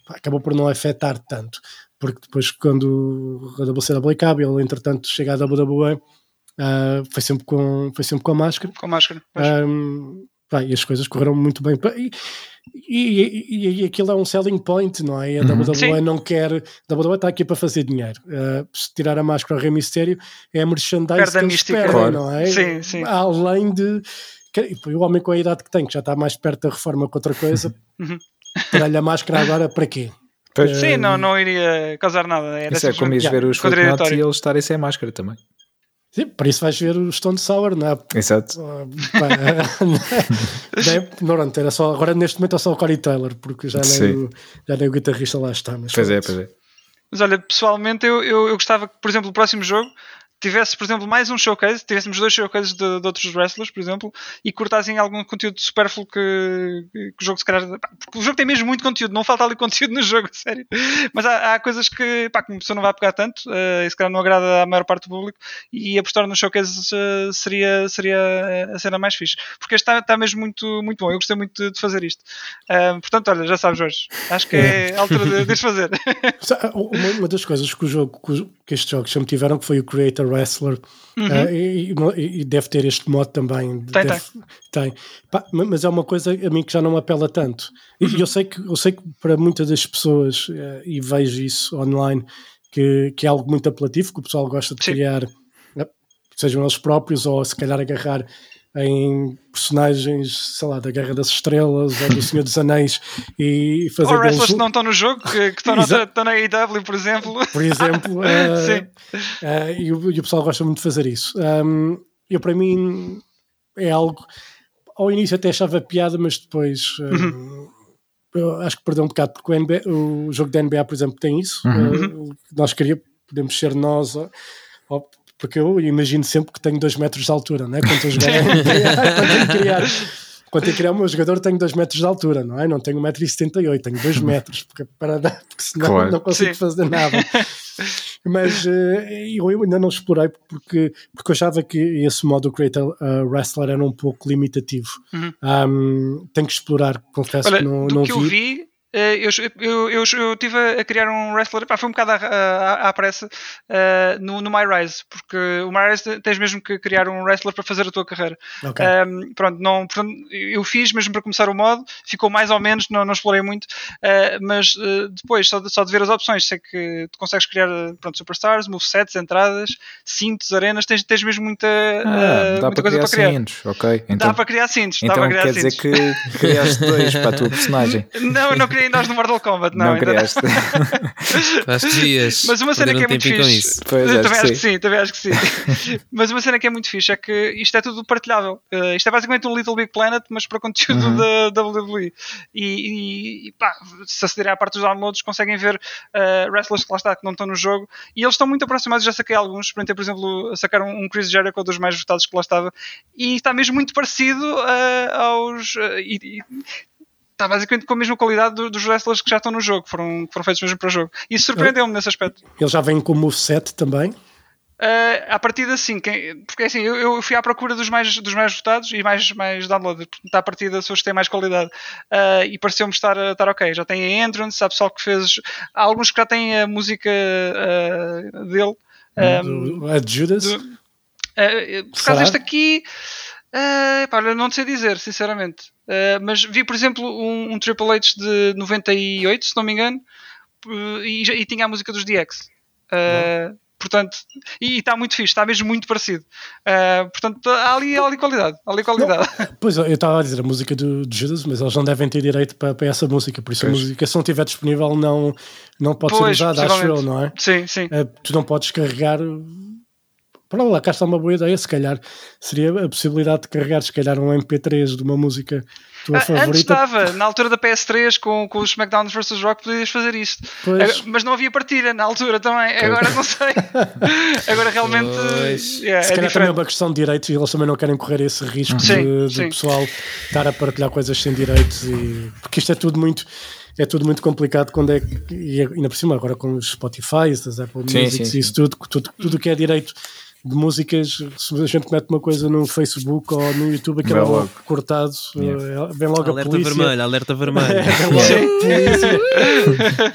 acabou por não afetar tanto. Porque depois, quando a WCW acaba, ele entretanto chega à WWE, ah, foi, sempre com, foi sempre com a máscara. com máscara pois. Ahm, pá, e as coisas correram muito bem. E, e, e, e aquilo é um selling point, não é? A WWE Sim. não quer. A WWE está aqui para fazer dinheiro. Ah, se tirar a máscara ao Rei Mistério, é a merchandise Perde a que eles perdem, Claro. não é? Sim, sim. Além de. O homem com a idade que tem, que já está mais perto da reforma que outra coisa, Uhum. tirar-lhe a máscara agora para quê? Pois, sim, não, não iria causar nada era isso é como ires ver os. Slipknot e eles estarem sem máscara também. Sim, por isso vais ver o Stone Sour, não é? Exato. Ah, pá, Bem, Pronto, era só, agora neste momento é só o Corey Taylor, porque já nem, Sim. o, já nem o guitarrista lá está. Mas Pois é, pronto. pois é. Mas olha, pessoalmente eu, eu, eu gostava que, por exemplo, o próximo jogo tivesse, por exemplo, mais um showcase, tivéssemos dois showcases de, de outros wrestlers, por exemplo, e cortassem algum conteúdo supérfluo que, que o jogo se calhar. pá, Porque o jogo tem mesmo muito conteúdo, não falta ali conteúdo no jogo, sério. Mas há, há coisas que, pá, que uma pessoa não vai pegar tanto, eh, e se calhar não agrada à maior parte do público, e apostar no showcase eh, seria, seria a cena mais fixe. Porque este está, está mesmo muito, muito bom, eu gostei muito de, de fazer isto. Ah, portanto, olha, já sabes, Jorge, acho que é a altura de, de fazer. Uma, uma das coisas que o jogo que estes jogos sempre tiveram que foi o Creator Wrestler eh, e, e- e deve ter este modo também. Uhum. Tem, Deve- tem. Pá, ma- mas é uma coisa a mim que já não apela tanto. E Uhum. eu sei que eu sei que para muitas das pessoas eh, e vejo isso online que, que é algo muito apelativo, que o pessoal gosta de Sim. criar, eh, sejam eles próprios ou se calhar agarrar em personagens, sei lá, da Guerra das Estrelas ou do Senhor dos Anéis e fazer Ou wrestlers deles- que não estão no jogo, que, que estão, Exato. estão na AEW, por exemplo. por exemplo, eh, Sim. eh, e, o, e o pessoal gosta muito de fazer isso. Um, eu, para mim, é algo. Ao início até achava piada, mas depois um, eu acho que perdeu um bocado, porque o, NBA o jogo da NBA, por exemplo, tem isso. Uh, nós queria, podemos ser nós, ou- porque eu imagino sempre que tenho 2 metros de altura, não é? Quando estou a jogar NBA, quando tenho que criar. Quando tenho criar o meu jogador, tenho 2 metros de altura, não é? Não tenho 1,78m, tenho 2 metros, porque, para, dar- porque senão Claro. não consigo Sim. fazer nada. Mas eh, eu ainda não explorei porque, porque eu achava que esse modo Creator uh, Wrestler era um pouco limitativo. Um, tenho que explorar, confesso Olha, que não, do não que eu vi. Eh, eu, eu, eu, eu tive a criar um wrestler, pá, foi um bocado à, à, à pressa eh, no, no MyRise, porque o MyRise tens mesmo que criar um wrestler para fazer a tua carreira. Ok. Um, pronto, não, portanto, eu fiz mesmo para começar o modo, ficou mais ou menos, não, não explorei muito, uh, mas uh, depois, só de, só de ver as opções, sei que tu consegues criar pronto, superstars, movesets, entradas, cintos, arenas, tens, tens mesmo muita, Ah, uh, dá muita para coisa criar para criar. cintos, ok. Então, dá para criar cintos, dá então para criar quer dizer cintos. que criaste dois para a tua personagem. Não, eu não criei nós no Mortal Kombat, não. Não, ainda criaste. Acho que devias. Mas uma cena que um é muito fixe. Pois, Eu também que acho que sim. também acho que sim. mas uma cena que é muito fixe é que isto é tudo partilhável. Uh, isto é basicamente um Little Big Planet, mas para conteúdo Uhum. da WWE. E, e, e pá, se acederem à parte dos downloads, conseguem ver uh, wrestlers que lá está, que não estão no jogo. E eles estão muito aproximados, já saquei alguns. Experimentei, por exemplo, a sacar um, um Chris Jericho, dos mais votados que lá estava. E está mesmo muito parecido uh, aos. uh, e- e- Está basicamente com a mesma qualidade do- dos wrestlers que já estão no jogo, foram, foram feitos mesmo para o jogo. E isso surpreendeu-me nesse aspecto. Ele já vem com o moveset também. Uh, à partida sim, quem, porque assim, eu, eu fui à procura dos mais, dos mais votados e mais, mais downloaded, portanto à partida são os que têm mais qualidade uh, e pareceu-me estar, estar ok, já tem a entrance, há pessoal que fez, há alguns que já têm a música uh, dele, um, do- a Judas. do- uh, por causa deste aqui, uh, pá, não sei dizer, sinceramente, Uh, mas vi por exemplo um, um Triple H de 98, se não me engano, uh, e, e tinha a música dos DX. Uh, portanto, e está muito fixe, está mesmo muito parecido. Uh, portanto, há ali, há ali qualidade. Há ali qualidade. Pois eu estava a dizer a música do, do Judas, mas eles não devem ter direito para, para essa música, por isso a Pois. música, se não estiver disponível, não, não pode Pois, ser usada, acho eu, não é? sim, sim. Eh, tu não podes carregar. Para lá, cá está uma boa ideia. Se calhar seria a possibilidade de carregar, se calhar, um MP3 de uma música tua Ah, Antes favorita. estava, na altura da PS3, com, com os SmackDown vs Rock, podias fazer isto. Pois. Mas não havia partilha na altura também. Agora não sei. Agora realmente yeah, Se é calhar também é diferente. uma questão de direitos e eles também não querem correr esse risco Sim, de, de sim. pessoal estar a partilhar coisas sem direitos e porque isto é tudo muito é tudo muito complicado quando é que- e ainda por cima agora com os Spotify, as Apple Sim, Music sim, e isso tudo, tudo, tudo que é direito de músicas, se a gente mete uma coisa no Facebook ou no YouTube, aquilo é logo cortado, Yeah. eh, vem logo a Alerta polícia. vermelho, alerta vermelho. É, vem logo a polícia.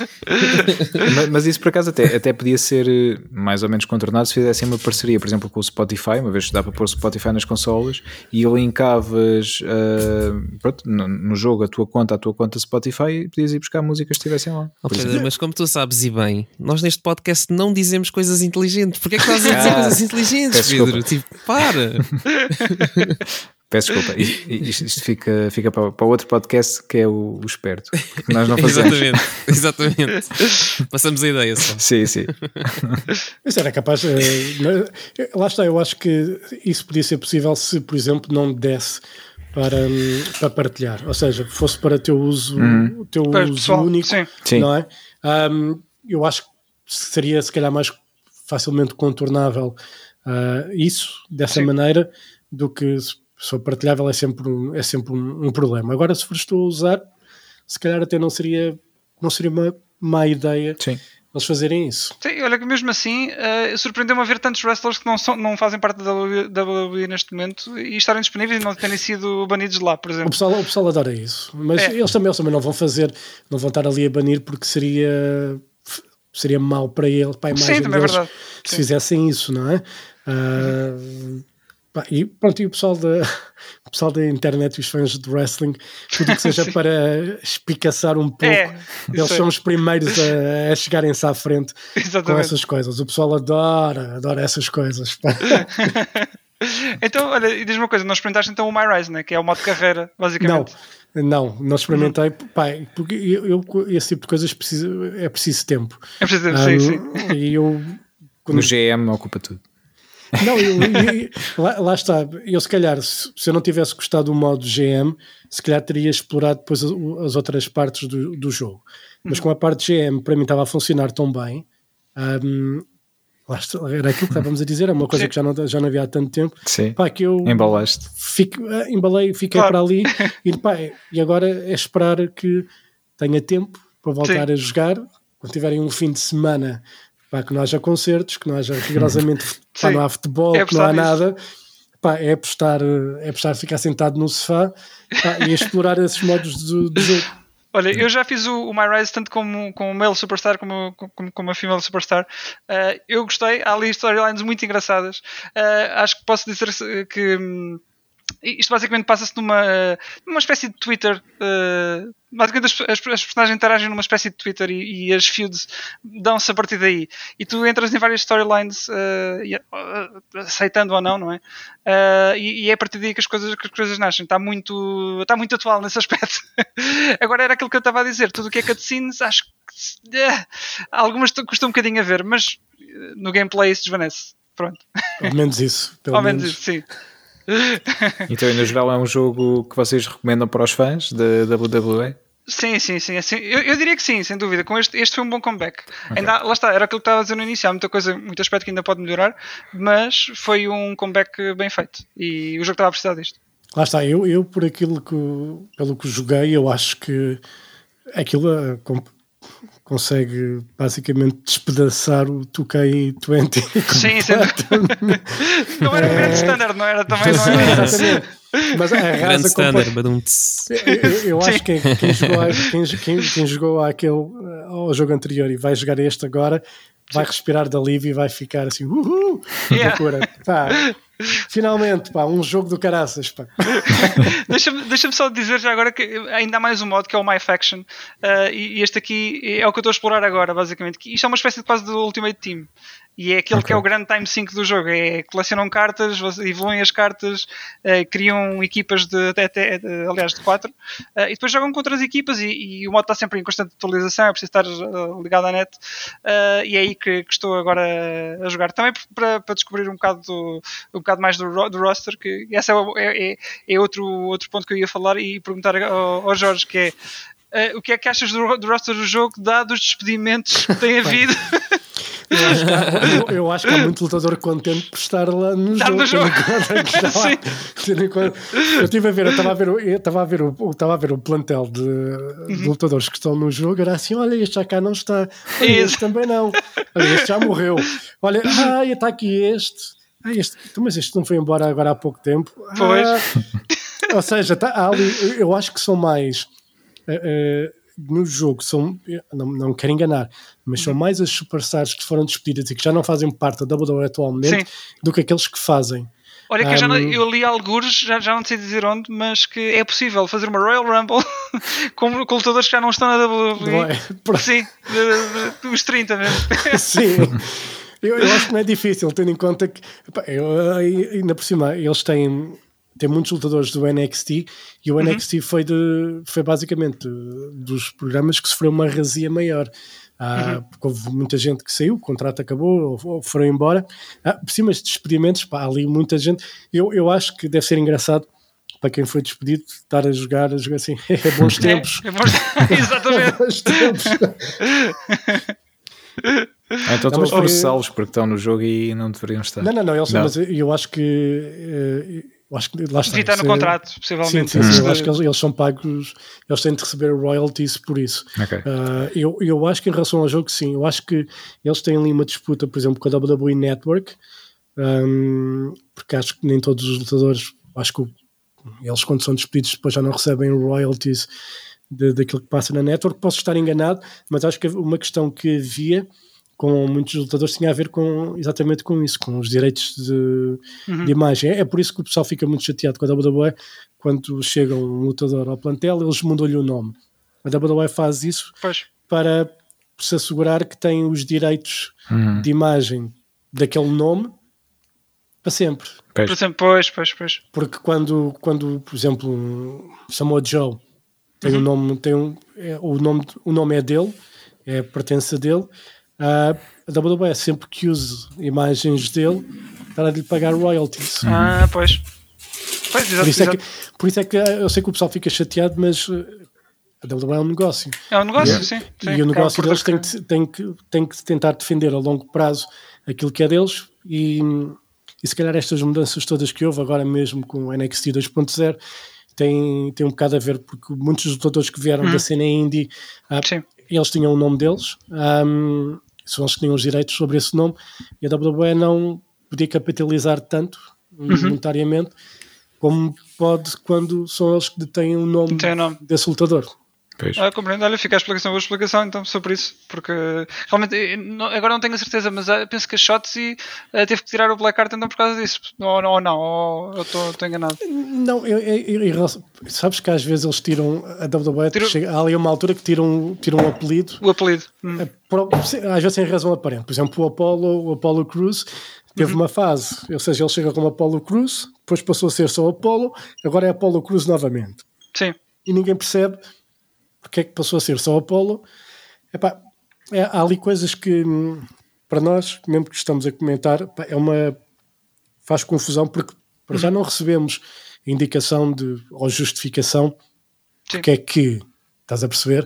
mas, mas isso por acaso até, até podia ser eh, mais ou menos contornado se fizessem uma parceria, por exemplo, com o Spotify, uma vez que dá para pôr o Spotify nas consolas e linkavas eh, pronto, no, no jogo a tua conta, a tua conta Spotify e podias ir buscar músicas que estivessem lá. Oh, Pedro, mas como tu sabes e bem, nós neste podcast não dizemos coisas inteligentes. Porquê é que estás a dizer Ah, coisas inteligentes, peço Pedro? Tipo, para! Peço desculpa, isto, isto- fica, fica para, para outro podcast que é o, o esperto, que nós não fazemos. exatamente, exatamente. Passamos a ideia só. Sim, sim. Isso era capaz. eh, lá está, eu acho que isso podia ser possível se, por exemplo, não desse para, hum, para partilhar. Ou seja, fosse para teu uso, o teu Pois, uso pessoal, único. sim. Sim. Não é? Hum, eu acho que seria, se calhar, mais facilmente contornável uh, isso dessa Sim. maneira do que se for partilhável é sempre, um, é sempre um, um problema. Agora, se fores tu a usar, se calhar até não seria, não seria uma má ideia Sim. eles fazerem isso. Sim, olha que mesmo assim eh, surpreendeu-me a ver tantos wrestlers que não, são, não fazem parte da WWE neste momento e estarem disponíveis e não terem sido banidos de lá, por O exemplo. pessoal, o pessoal adora isso, mas É. eles, também, eles também não vão fazer, não vão estar ali a banir porque seria, seria mau para ele, para a imagem Sim, também é deles, verdade. se Sim. fizessem isso, não é? Ah, pá, e pronto, e o pessoal da, o pessoal da internet e os fãs de wrestling, tudo que seja para espicaçar um pouco, É, eles isso é. são os primeiros a, a chegarem-se à frente com Exatamente. essas coisas. O pessoal adora, adora essas coisas. pá. Então, olha, e diz-me uma coisa, não experimentaste então o My Rise, né? que é o modo de carreira, Não, basicamente. não, não experimentei, pá, porque eu, eu- esse tipo de coisas preciso, é preciso tempo. É preciso Ah, sim, sim. E eu. quando- No GM ocupa tudo. Não, eu, eu- lá, lá está. Eu, se calhar, se, se eu não tivesse gostado do modo GM, se calhar teria explorado depois as, as outras partes do, do jogo. Mas com a parte GM, para mim, estava a funcionar tão bem. lá está, era aquilo que estávamos a dizer, é uma coisa que já não, já não havia há tanto tempo. Sim. Pá, que eu Embalaste. fico, ah, embalei, fiquei Claro. para ali e, pá, e agora é esperar que tenha tempo para voltar Sim. a jogar. Quando tiverem um fim de semana, pá, que não haja concertos, que não haja rigorosamente, pá, não há futebol, É que não há nisso. nada. Pá, é apostar, eh, é apostar ficar sentado no sofá pá, e explorar esses modos do, do jogo. Olha, eu já fiz o, o My Rise tanto como, como male superstar como, como, como a female superstar. Uh, eu gostei, há ali storylines muito engraçadas. Uh, acho que posso dizer que hum, isto basicamente passa-se numa, numa espécie de Twitter. Uh, basicamente as, as, as personagens interagem numa espécie de Twitter e, e as feuds dão-se a partir daí. E tu entras em várias storylines, uh, e, uh, aceitando ou não, não é? Uh, e, e é a partir daí que as coisas, que as coisas nascem. Está muito, está muito atual nesse aspecto. Agora era aquilo que eu estava a dizer. Tudo o que é cutscenes, acho que algumas custa um bocadinho a ver, mas no gameplay isso desvanece. Pronto, Ao menos isso. Pelo ao menos menos. isso, sim. Então, no geral, é um jogo que vocês recomendam para os fãs da WWE? Sim, sim, sim. assim, eu, eu diria que sim, sem dúvida. Com este, este foi um bom comeback. Ainda, há- lá está, era aquilo que estava a dizer no início. Há muita coisa, muito aspecto que ainda pode melhorar, mas foi um comeback bem feito. E o jogo estava a precisar disto. Lá está, eu, eu por aquilo que pelo que joguei, eu acho que aquilo eh, consegue basicamente despedaçar o 2K20 Sim, dúvida. Não era um grande standard, não era também, não era. Exatamente. Mas a Grande raça standard. Eu, eu- acho que quem, quem jogou, quem, quem- quem jogou aquele, eh, ao jogo anterior e vai jogar este agora vai respirar de alívio e vai ficar assim, uhul, Yeah. loucura. Finalmente, pá, um jogo do caraças. Pá. Deixa-me deixa só dizer já agora que ainda há mais um modo que é o My Faction. uh, e, este aqui é o que eu estou a explorar agora, basicamente. Isto é uma espécie de quase do Ultimate Team. E é aquele que é o grande time sync do jogo. É colecionam cartas, evoluem as cartas, uh, criam equipas de até, até de- aliás de 4 e depois jogam contra as equipas e, e o modo está sempre em constante atualização, é preciso estar uh, ligado à net uh, e é aí que, que estou agora a jogar. Também para, para descobrir um bocado, do, um bocado mais do, do roster, que esse é, é, é- é outro, outro ponto que eu ia falar e perguntar ao, ao Jorge, que é eh, o que é que achas do, do roster do jogo, dado os despedimentos que tem havido? Eu acho, que há, eu, eu acho que há muito lutador contente por estar lá no Estar jogo. no jogo. conta está Eu estive a ver, eu estava a ver, eu estava a ver, o, estava a ver o plantel de, Uhum. de lutadores que estão no jogo. Era assim: olha, este já cá não está, olha, Isso. este também não, olha, este já morreu. Olha, ah, está aqui este. Ah, este, então, mas este não foi embora agora há pouco tempo. Ah, Pois. ou seja, tá, ali, eu acho que são mais eh, eh, no jogo, são, não, não quero enganar, mas Uhum. são mais as superstars que foram despedidas e que já não fazem parte da WWE atualmente Sim. do que aqueles que fazem. Olha que eu, já não- Um, eu li alguns, já, já não sei dizer onde, mas que é possível fazer uma Royal Rumble com, com lutadores que já não estão na WWE. É? Sim, dos 30 mesmo. Sim. Eu, eu acho que não é difícil, tendo em conta que epá, eu, ainda por cima eles têm, têm muitos lutadores do NXT e o NXT foi, de, foi basicamente dos programas que sofreu uma razia maior. Ah, Porque houve muita gente que saiu, o contrato acabou, ou, ou foram embora. Ah, por cima de despedimentos, pá, ali muita gente. Eu, eu acho que deve ser engraçado para quem foi despedido estar a jogar, a jogar assim, é bons tempos. É, é bom- Exatamente. Bons tempos. Ah, então a foi- processá-los porque estão no jogo e não deveriam estar. Não, não, não, eles, Não. mas eu acho que. Eu acho que lá está. Devia estar no é- contrato, Sim, possivelmente. sim, sim, Antes eu de- acho que eles, eles são pagos, eles têm de receber royalties por isso. Ok. Ah, eu, eu acho que em relação ao jogo, sim, eu acho que eles têm ali uma disputa, por exemplo, com a WWE Network, ahm, porque acho que nem todos os lutadores, acho que eles, quando são despedidos, depois já não recebem royalties de- daquilo que passa na network. Posso estar enganado, mas acho que uma questão que havia com muitos lutadores tinha a ver com exatamente com isso, com os direitos de, Uhum. de imagem. É, é por isso que o pessoal fica muito chateado com a WWE quando chega um lutador ao plantel, eles mudam-lhe o nome. A WWE faz isso Pois. para se assegurar que tem os direitos Uhum. de imagem daquele nome para sempre. Pois. Por exemplo, pois, pois, pois. Porque quando, quando por exemplo, Samoa Joe tem um nome, tem um, é, o, nome, o nome é dele, é pertence a dele, ah, a WWE sempre que use imagens dele, para lhe pagar royalties. Ah, pois. Pois, Por exato, isso, é que, por isso é que eu sei que o pessoal fica chateado, mas eh, a WWE é um negócio. É um negócio, Yeah. sim. sim. e o negócio Acaba deles por tem que, tem, que, tem que tentar defender a longo prazo aquilo que é deles e, e se calhar estas mudanças todas que houve agora mesmo com o NXT 2.0 tem, tem um bocado a ver porque muitos dos lutadores que vieram da cena indie ah, eles tinham o nome deles ahm, são eles que tinham os direitos sobre esse nome e a WWE não podia capitalizar tanto monetariamente como pode quando são eles que detêm o nome Tem nome. desse lutador. Pois. Ah, compreendo. Olha, fica a explicação, boa explicação então sobre isso, porque realmente eu não- agora não tenho a certeza, mas ah, penso que a Shotzi ah, teve que tirar o Black Art então por causa disso, ou, ou não, ou eu estou enganado. Não, eu, eu- eu- sabes que às vezes eles tiram a WWE, Tiram- chega, há ali uma altura que tiram, tiram um apelido, O apelido. Hum. eh, por- às vezes sem razão aparente. Por exemplo, o Apollo, o Apollo Cruz teve Uhum. uma fase, ou seja, ele chega como Apollo Cruz, depois passou a ser só Apollo, agora é Apollo Cruz novamente. Sim, E ninguém percebe porque é que passou a ser só Apollo. Epá, é, há ali coisas que, hum, para nós, mesmo que estamos a comentar, é uma. faz confusão porque para já não recebemos indicação de, ou justificação porque é que. Estás a perceber?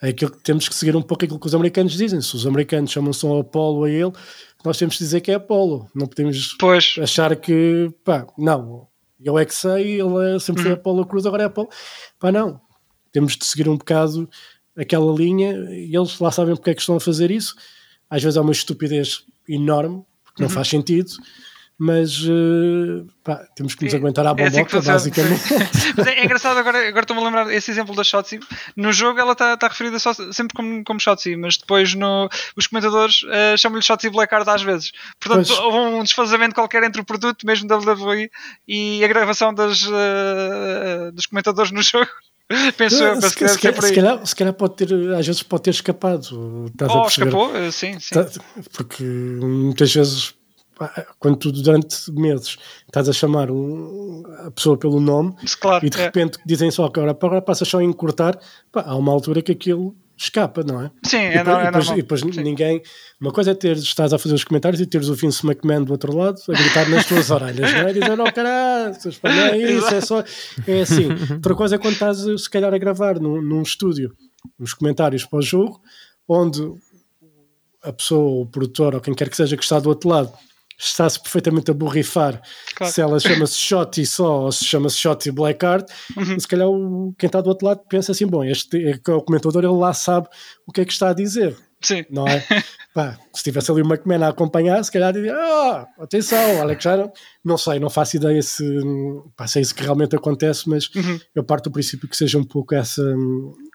É aquilo que temos que seguir um pouco aquilo que os americanos dizem. Se os americanos chamam só Apollo a ele, nós temos que dizer que é Apollo. Não podemos pois, achar que, pá, não, eu é que sei, ele é- sempre foi Apollo Cruz, agora é Apollo. Pá, não. Temos de seguir um bocado aquela linha e eles lá sabem porque é que estão a fazer isso. Às vezes é uma estupidez enorme, porque não faz sentido, mas eh, pá, temos que nos aguentar à é assim basicamente. Mas é, é engraçado agora, agora estou-me a lembrar esse exemplo da Shotzi. No jogo ela está tá referida só, sempre como, como Shotzi, mas depois no, os comentadores eh, chamam-lhe Shotzi Black Art às vezes. Portanto, Pois. houve um desfazamento qualquer entre o produto, mesmo da WWE, e a gravação das, eh, dos comentadores no jogo. Penso eu, penso se, que se, calhar, se, calhar, se calhar pode ter, às vezes pode ter escapado. Estás Oh, escapou? Eh, Sim, sim. Tá- Porque muitas vezes, quando tu durante meses estás a chamar um- a pessoa pelo nome Claro. e de é. repente dizem só que agora, agora passas só a encurtar, pá, há uma altura que aquilo escapa, não é? Sim, E é, depois, não, é depois- normal. e depois Sim. ninguém. Uma coisa é ter, estás a fazer os comentários e teres o Vince McMahon do outro lado a gritar nas tuas orelhas, não é? Dizer, não, caralho, não é isso, é só. É assim. Outra coisa é quando estás, se calhar, a gravar num, num estúdio os comentários para o jogo, onde a pessoa, o produtor ou quem quer que seja que está do outro lado está-se perfeitamente a borrifar Claro. se ela chama-se Shotty só ou se chama-se Shotty Blackheart Uhum. se calhar o, quem está do outro lado pensa assim, bom, este é é o comentador, ele lá sabe o que é que está a dizer Sim. não é? Pá, se tivesse ali o McMahon a acompanhar, se calhar diria, ah, atenção, Alex já não, sei, não faço ideia se, pá, se é isso que realmente acontece, mas Uhum. eu parto do princípio que seja um pouco essa,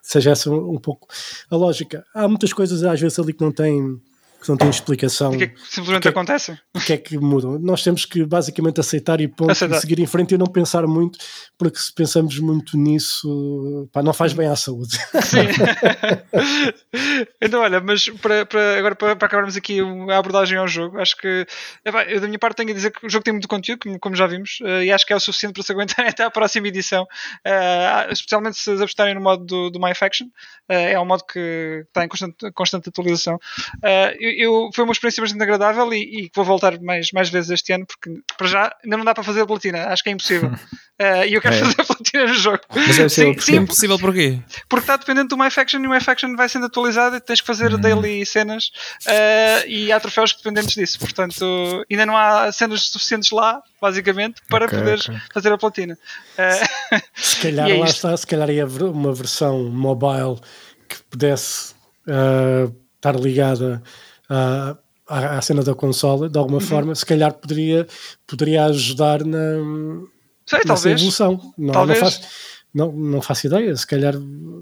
seja essa um pouco a lógica. Há muitas coisas às vezes ali que não têm que não têm explicação O que é que simplesmente Porque- acontece? porque é que mudam. Nós temos que basicamente aceitar e ponto, Aceitar. e seguir em frente e não pensar muito, porque se pensamos muito nisso, pá, não faz bem à saúde. Sim. então, olha, mas para, para- agora para, para acabarmos aqui a abordagem ao jogo, acho que eu da minha parte tenho a dizer que o jogo tem muito conteúdo, como, como já vimos, eh, e acho que é o suficiente para se aguentar até à próxima edição, eh, especialmente se apostarem no modo do, do My Faction, eh, é um modo que está em constante, constante atualização. Eh, eu, foi uma experiência bastante agradável e, e vou voltar mais, mais vezes este ano, porque para já ainda não dá para fazer a platina, acho que é impossível. Eh, e eu quero É. fazer a platina no jogo. Mas deve ser Sim, sim, Impossível porquê? porque está dependente do MyFaction e o MyFaction vai sendo atualizado e tens que fazer Hum. daily cenas eh, e há troféus dependentes disso. Portanto, ainda não há cenas suficientes lá, basicamente, para Ok, poderes ok. fazer a platina. Eh, Se calhar E é lá isto. está, se calhar ia haver uma versão mobile que pudesse estar ligada à, à cena da consola de Uhum. alguma forma, se calhar poderia, poderia ajudar na, sei, nessa talvez. evolução. Não, não, Talvez. faço, não, não faço ideia. Se calhar,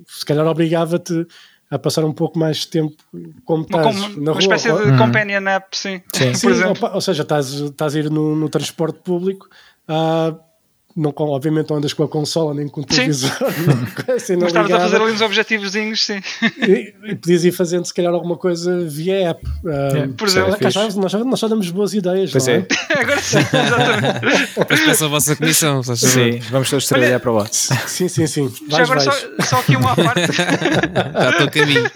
se calhar obrigava-te a passar um pouco mais de tempo como Uma, estás com- na uma rua. espécie de companion app, sim. Sim. Sim, Por exemplo. opa, ou seja, estás, estás a ir no, no transporte público, ah, não, com- obviamente não andas com a consola nem com o Sim. televisor, não, com a cena Mas estavas a fazer ali uns objetivozinhos, sim. e, e podias ir fazendo se calhar alguma coisa via app. Ah, Por exemplo. cá está, nós, só- nós só damos boas ideias, Pois não é. é? Agora sim, exatamente. Depois peço a vossa comissão. Sim, vamos todos trabalhar para lá. Sim, sim, sim. Já Vais, agora só, vais. só aqui uma parte. Já estou a caminho.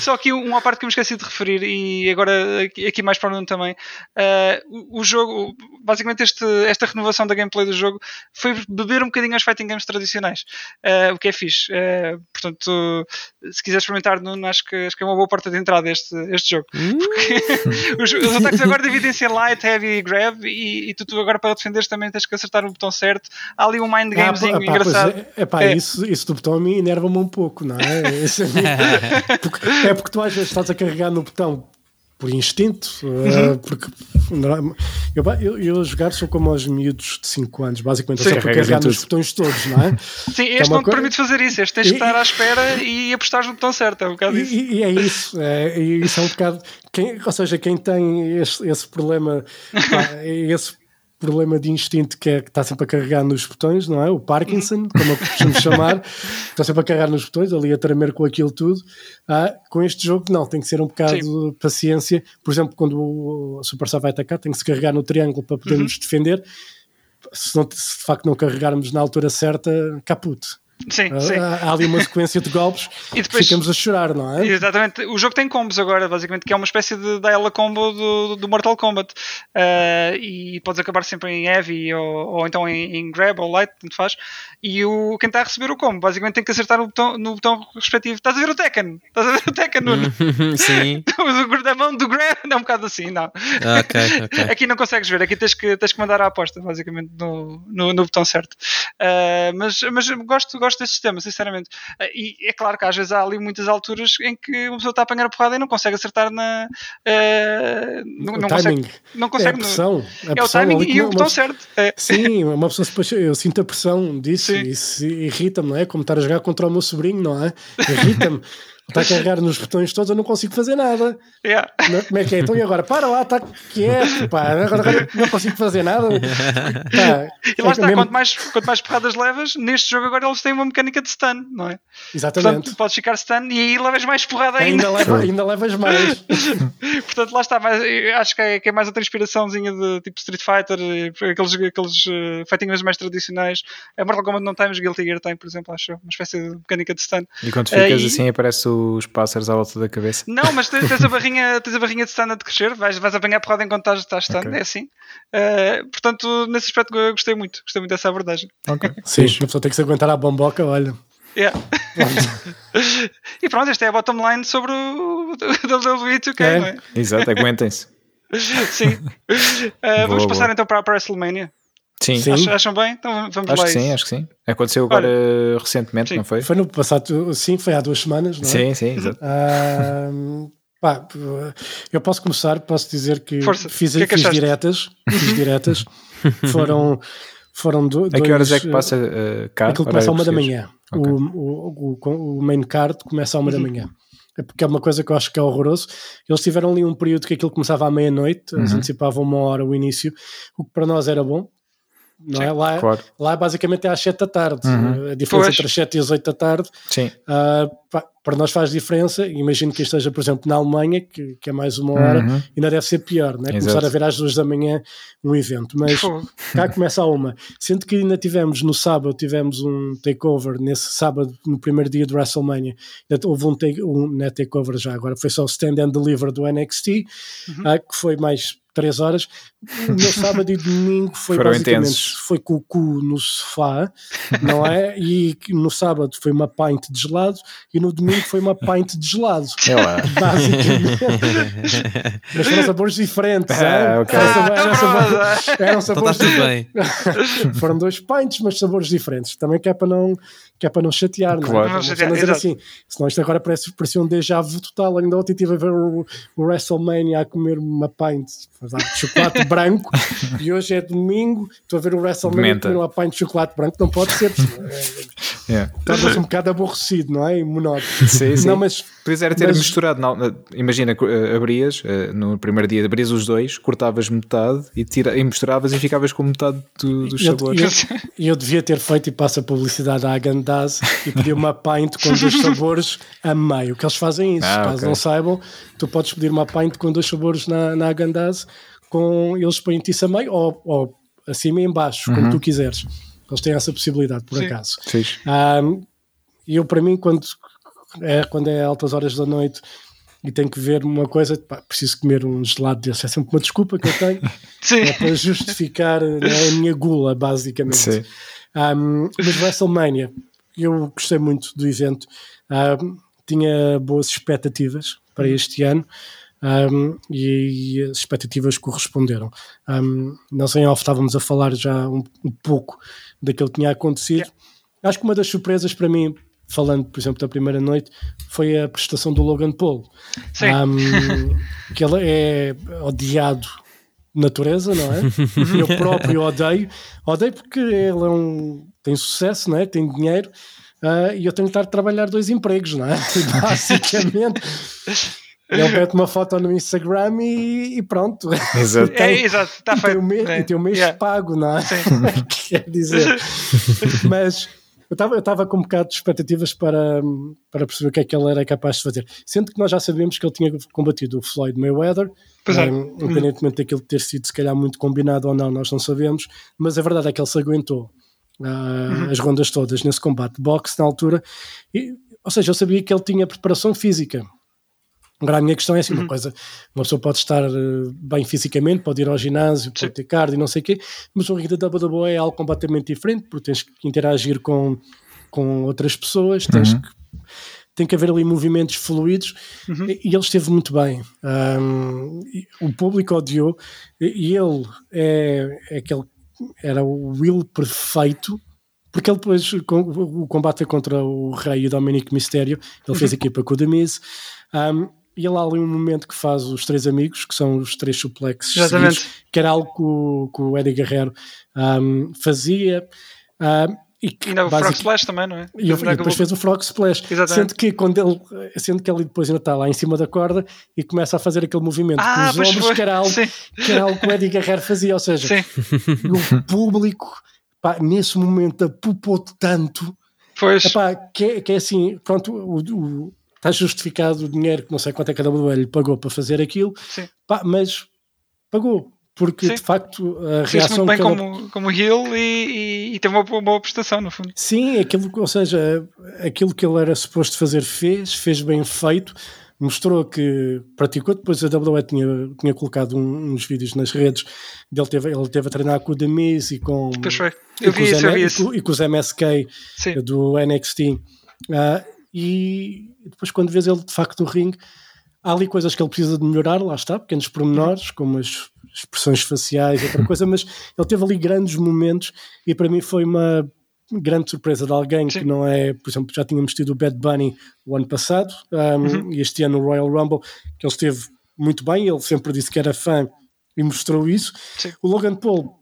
Só aqui uma parte que eu me esqueci de referir e agora aqui, mais para o Nuno também. Ah, o, o jogo, basicamente este, esta renovação da gameplay do jogo foi beber um bocadinho aos fighting games tradicionais, Ah, o que é fixe. Ah, portanto, se quiser experimentar, Nuno, acho que, acho que é uma boa porta de entrada este, este jogo. Porque os, os ataques agora dividem-se em light, heavy e grab e, e tu, tu agora para defenderes também tens que acertar o botão certo. Há ali um mind Ah, gamezinho pá, pá, engraçado. pois É, epá, É. Isso, isso do botão mim enerva-me um pouco, não é? Mim- porque- é porque tu às vezes estás a carregar no botão por instinto, Uhum. uh, porque eu, eu, eu a jogar sou como aos miúdos de 5 anos, basicamente, Sim. eu só em carregar nos botões todos, não é? Sim, é este uma não te coi- permite fazer isso. Este tens de E- estar à espera e apostar no botão certo. É um bocado E, isso. e- é isso, é, isso é um bocado. Quem, ou seja, quem tem esse, esse problema, pá, esse problema de instinto que, é, que está sempre a carregar nos botões, não é? O Parkinson, como eu costumo chamar, está sempre a carregar nos botões, ali a tremer com aquilo tudo. Ah, com este jogo, não, tem que ser um bocado de paciência. Por exemplo, quando o Superstar vai atacar, tem que se carregar no triângulo para podermos defender. Se, não, se de facto não carregarmos na altura certa, caput. Sim, Ah, sim. Há, ali uma sequência de golpes E depois- ficamos a chorar, não é? Exatamente. O jogo tem combos agora, basicamente, que é uma espécie de dial combo do, do Mortal Kombat. Ah, e podes acabar sempre em heavy ou, ou então em, em grab ou light, tanto faz. E o, quem está a receber o combo, basicamente, tem que acertar no botão, no botão respectivo. Estás a ver o Tekken? Estás a ver o Tekken, Nuno? Sim. o da mão do grab é um bocado assim, não. Ah, Ok, ok. Aqui não consegues ver, aqui tens que, tens que mandar a aposta, basicamente, no, no, no botão certo. Ah, mas mas gosto, gosto deste sistema, sinceramente. Ah, e é claro que às vezes há ali muitas alturas em que uma pessoa está a apanhar a porrada e não consegue acertar na. ah, não, O não timing. consegue. Não É consegue a no- pressão. a é o pressão timing ali que e o botão certo. É. Sim, uma pessoa depois, eu sinto a pressão disso Sim. e isso irrita-me, não é? Como estar a jogar contra o meu sobrinho, não é? Irrita-me. Está a carregar nos botões todos, eu não consigo fazer nada. Yeah. Não- Como é que é? Então e agora? Para lá, está quieto, pá. Agora, agora não consigo fazer nada. Pá, E lá é está, mesmo- quanto mais, quanto mais porradas levas, neste jogo agora eles têm uma mecânica de stun, não é? Exatamente. Portanto, podes ficar stun e aí levas mais porrada ainda. Ainda, leva, ainda levas mais. Portanto, lá está, mas eu acho que é, que é mais outra inspiraçãozinha de tipo Street Fighter, e aqueles, aqueles uh, fighting games mais tradicionais. A Mortal Kombat não tem, mas Guilty Gear tem, por exemplo, acho eu, uma espécie de mecânica de stun. E quando ficas Aí- assim, aparece os pássaros à volta da cabeça. Não, mas tens, tens a barrinha, tens a barrinha de stun a crescer, vais, vais apanhar porrada enquanto estás, estás stun, Ok. é assim. Uh, portanto, nesse aspecto eu gostei muito, gostei muito dessa abordagem. Ok. Sim, a pessoa tem que se aguentar à bomboca, olha. Yeah. e pronto, esta é a bottom line sobre o WWE 2K, É. não é? Exato, aguentem-se. Sim. Uh, vamos Boa, passar boa. então para a WrestleMania. Sim, Sim. Acham, acham bem? Então vamos acho lá. que sim, acho que sim. Aconteceu agora recentemente, Sim. não foi? Foi no passado, sim, foi há duas semanas, não é? Sim, sim, exato. Pá, eu posso começar, posso dizer que Força. fiz, que é que fiz diretas, fiz diretas, foram, foram do, A que horas é que passa uh, cá? Aquilo começa à uma da manhã. Ok. O, o, o, o main card começa à uma da Uhum. manhã. É porque é uma coisa que eu acho que é horroroso. Eles tiveram ali um período que aquilo começava à meia-noite, eles Uhum. antecipavam uma hora o início, o que para nós era bom. Não é? Lá, Claro. lá basicamente é às 7 da tarde. Uhum. A diferença Pois. entre as 7 e as 8 da tarde Sim, ah, pá, para nós faz diferença. Imagino que esteja, por exemplo, na Alemanha, que, que é mais uma hora, Uhum. ainda deve ser pior, né? começar a ver às duas da manhã um evento. Mas cá começa a uma. Sendo que ainda tivemos no sábado, tivemos um takeover nesse sábado, no primeiro dia do WrestleMania. Ainda Houve um, take, um não é takeover já, agora foi só o stand and deliver do NXT, Uhum. ah, que foi mais três horas. O meu sábado e domingo foi Foram basicamente intensos. foi com o cu no sofá, não é? E no sábado foi uma pint de gelado e no domingo foi uma pint de gelado. É lá. Basicamente. Mas foram sabores diferentes. Ah, é? ok. Eram Ah, sabores- então eram sabores- eram Então sabores tudo bem. foram dois pints, mas sabores diferentes. Também que é para não, que é para não chatear, não é? Claro. Não Não chatear, dizer assim. Senão isto agora parece, parecia um déjà vu total. Ainda ontem estive a ver o, o WrestleMania a comer uma pint de chocolate branco e hoje é domingo, estou a ver o WrestleMania a comer uma pint de chocolate branco. Não pode ser. Yeah. Torna-se um bocado aborrecido, não é? E monótono. Sim, sim. Não, mas Pois era ter Mas- misturado. Não, imagina, eh, abrias eh, no primeiro dia, abrias os dois, cortavas metade e, tira, e misturavas e ficavas com metade do- dos eu, sabores. eu, eu devia ter feito e passo a publicidade à Agandaz e pedir uma pint com dois sabores a meio. Que eles fazem isso. Ah, Caso ok. não saibam, tu podes pedir uma pint com dois sabores na, na Agandaz, com eles põem-te isso a meio ou, ou acima e em baixo, Uhum. como tu quiseres. Eles têm essa possibilidade, por Sim. acaso. E eu, para mim, quando é, quando é altas horas da noite e tenho que ver uma coisa, pá, preciso comer um gelado desse. É sempre uma desculpa que eu tenho Sim. é para justificar né, a minha gula, basicamente. Sim. Um, mas WrestleMania, eu gostei muito do evento, Um, tinha boas expectativas para este ano. um, e, as expectativas corresponderam. Um, nós em off estávamos a falar já um, um pouco daquilo que tinha acontecido. Acho que uma das surpresas para mim, falando por exemplo da primeira noite, foi a prestação do Logan Paul. Sim. Um, que ele é odiado de natureza, não é? Eu próprio odeio. Odeio porque ele é um, tem sucesso, não é? tem dinheiro. ah, e eu tenho que estar a trabalhar dois empregos, não é? Basicamente. Ele mete uma foto no Instagram e, e pronto. Exato. É, exato, está E tem feito. o mês, É. e tem o mês Yeah. pago, não é? Quer dizer. Mas eu estava eu estava com um bocado de expectativas para, para perceber o que é que ele era capaz de fazer. Sendo que nós já sabemos que ele tinha combatido o Floyd Mayweather, é. um, independentemente daquilo ter sido se calhar muito combinado ou não, nós não sabemos, mas a verdade é que ele se aguentou ah, as rondas todas nesse combate de boxe na altura. E, ou seja, eu sabia que ele tinha preparação física. Agora a minha questão é assim, uma coisa, uma pessoa pode estar eh, bem fisicamente, pode ir ao ginásio, pode ter cardio e não sei o quê, mas o ringue da WWE é algo completamente diferente, porque tens que interagir com, com outras pessoas, tens que, tem que haver ali movimentos fluidos e, e ele esteve muito bem. Um, o público odiou e, e ele é, é aquele, era o Will perfeito, porque ele depois, com, o combate é contra o Rei e o Dominic Mysterio, ele fez equipa com o Miz, um, e ele há ali um momento que faz os três amigos, que são os três suplexes Exatamente. seguidos, que era algo que o, que o Eddie Guerrero um, fazia. um, e que Ainda o Frog Splash também, não é? e, eu- e depois fez o Frog Splash. Exatamente. Sendo que, quando ele, sendo que ele depois ainda está lá em cima da corda e começa a fazer aquele movimento Ah, com os ombros, foi. que era, algo, Sim. que era algo que o Eddie Guerrero fazia. Ou seja, o público, pá, nesse momento, apupou tanto pois. Epá, que, é, que é assim, pronto, o, o- está justificado o dinheiro, que não sei quanto é que a WWE lhe pagou para fazer aquilo, pá, mas pagou, porque Sim. de facto a Fez reação muito bem ele- como, como heel e, e, e teve uma boa, prestação, no fundo. Sim, aquilo, ou seja, aquilo que ele era suposto fazer fez, fez bem feito, mostrou que praticou. Depois a WWE tinha, tinha colocado um- uns vídeos nas redes dele, teve, ele teve a treinar com o The Miz e com, e Eu com vi os isso, M- e com- os MSK Sim. do NXT. Ah, e depois, quando vês ele de facto no ringue, há ali coisas que ele precisa de melhorar, lá está, pequenos pormenores, como as expressões faciais, outra coisa, mas ele teve ali grandes momentos e para mim foi uma grande surpresa de alguém Sim. que não é, por exemplo, já tínhamos tido o Bad Bunny o ano passado um, e este ano o Royal Rumble, que ele esteve muito bem, ele sempre disse que era fã e mostrou isso. Sim. O Logan Paul,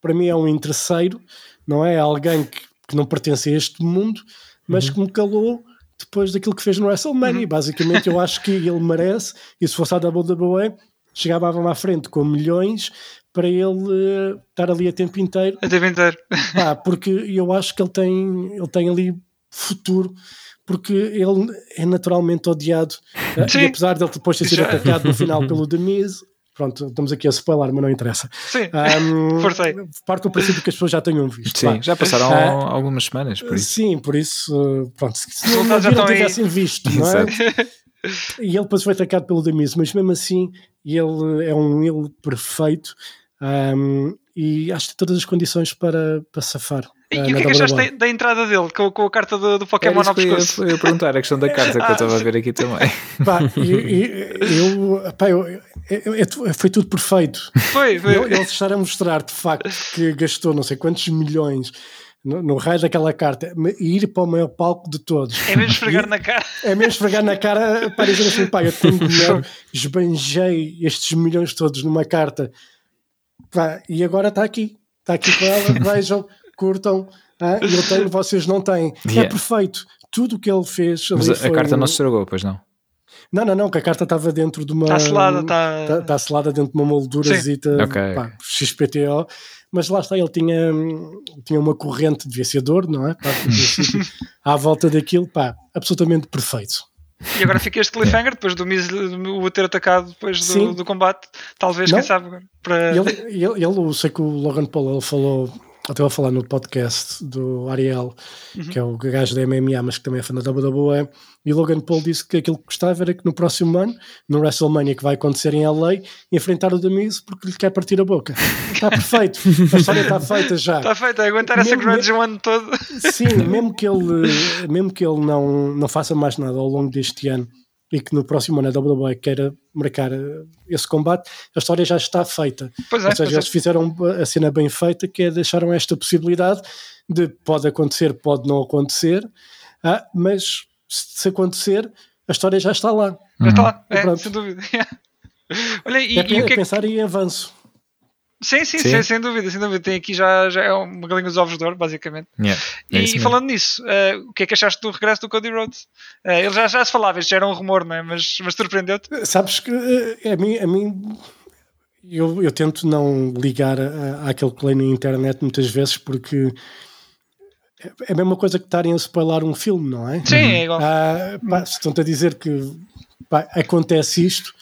para mim, é um interesseiro, não é? Alguém que, que não pertence a este mundo, mas que me calou depois daquilo que fez no WrestleMania. Basicamente, eu acho que ele merece, e se fosse a WWE, chegava à frente com milhões para ele eh, estar ali a tempo inteiro A tempo inteiro. Pá, porque eu acho que ele tem, ele tem ali futuro porque ele é naturalmente odiado. Uh, e apesar dele depois ter sido atacado no final pelo Miz, pronto, estamos aqui a spoiler, mas não interessa. Sim. Um, aí. parte do princípio que as pessoas já tenham visto. Sim, vá. já passaram Ah, algumas semanas, por isso. Sim, por isso, uh, pronto, se, não, estão aí. tivessem visto, não é? Exato. E ele depois foi atacado pelo Demis, mas mesmo assim ele é um ele perfeito um, e acho que tem todas as condições para, para safar. E, e o que é que achaste da, da entrada dele com, com a carta do, do Pokémon ao eu pescoço? eu ia perguntar, a questão da carta que eu Ah, estava a ver aqui também. Pá, e- e- eu, pá, eu- eu- eu- foi tudo perfeito. Foi, foi. Ele, ele estar a mostrar de facto que gastou não sei quantos milhões no, no raio daquela carta e ir para o maior palco de todos. É mesmo esfregar na cara. É mesmo esfregar na cara para dizer assim, pá, eu tenho dinheiro, esbanjei estes milhões todos numa carta Pá, e agora está aqui, está aqui com ela, vejam, curtam, ah, eu tenho, vocês não têm. É Yeah. perfeito. Tudo o que ele fez. Mas a, carta um- não se estragou, pois não. Não, não, não, que a carta estava dentro de uma. Está selada, está. Está está selada dentro de uma moldurazita Ok, pá, XPTO, mas lá está, ele tinha, tinha uma corrente, devia ser dor, não é? Pá, à volta daquilo, pá, absolutamente perfeito. E agora fica este cliffhanger depois do Miz o ter atacado depois do, Sim. do combate. Talvez, Não. quem sabe, para. Ele, ele, ele, eu sei que o Logan Paul ele falou, até a falar no podcast do Ariel, Uhum. que é o gajo da MMA, mas que também é fã da WWE, e Logan Paul disse que aquilo que gostava era que no próximo ano, no WrestleMania que vai acontecer em LA, enfrentar o The Miz porque lhe quer partir a boca. Está perfeito, a história está feita já. Está feito, é aguentar essa Mesmo- grudge o ano todo. Sim, mesmo que ele, mesmo que ele não, não faça mais nada ao longo deste ano e que no próximo ano a WWE queira marcar eh, esse combate, a história já está feita. Pois é, Ou seja, pois é. eles fizeram a cena bem feita, que é deixaram esta possibilidade de pode acontecer, pode não acontecer, ah, mas se acontecer, a história já está lá. Já está lá, E é, pronto. sem dúvida. Olha, e, é, e o que é que pensar em avanço. Sim, sim, Sim. sim, sem dúvida, sem dúvida. Tem aqui já, já é uma galinha dos ovos de ouro, basicamente. Yeah, é E, e falando nisso, eh, o que é que achaste do regresso do Cody Rhodes? Eh, ele já, já se falava, isto já era um rumor, não é? Mas, mas surpreendeu-te? Sabes que eh, a mim, a mim eu, eu tento não ligar a- àquele play na internet muitas vezes porque é- é a mesma coisa que estarem a spoiler um filme, não é? Sim, é igual. Ah, pá, se estão-te a dizer que pá, acontece isto,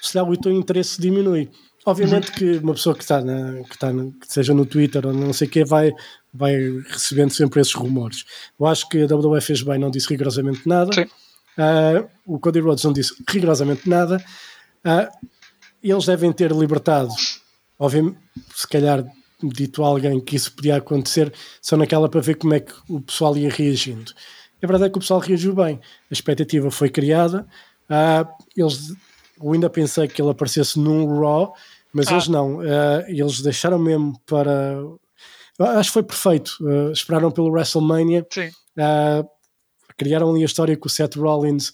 se calhar o teu interesse diminui. Obviamente que uma pessoa que está, na, que está na- que seja no Twitter ou não sei o que vai, vai recebendo sempre esses rumores. Eu acho que a WWE fez bem, não disse rigorosamente nada. Sim. Ah, o Cody Rhodes não disse rigorosamente nada. Ah, eles devem ter libertado, obviamente, se calhar dito a alguém que isso podia acontecer, só naquela para ver como é que o pessoal ia reagindo. A verdade é que o pessoal reagiu bem. A expectativa foi criada. Ah, eles, eu ainda pensei que ele aparecesse num Raw, mas Ah. eles não. Ah, eles deixaram mesmo para. Acho que foi perfeito. Ah, esperaram pelo WrestleMania. Sim. Ah, criaram ali a história com o Seth Rollins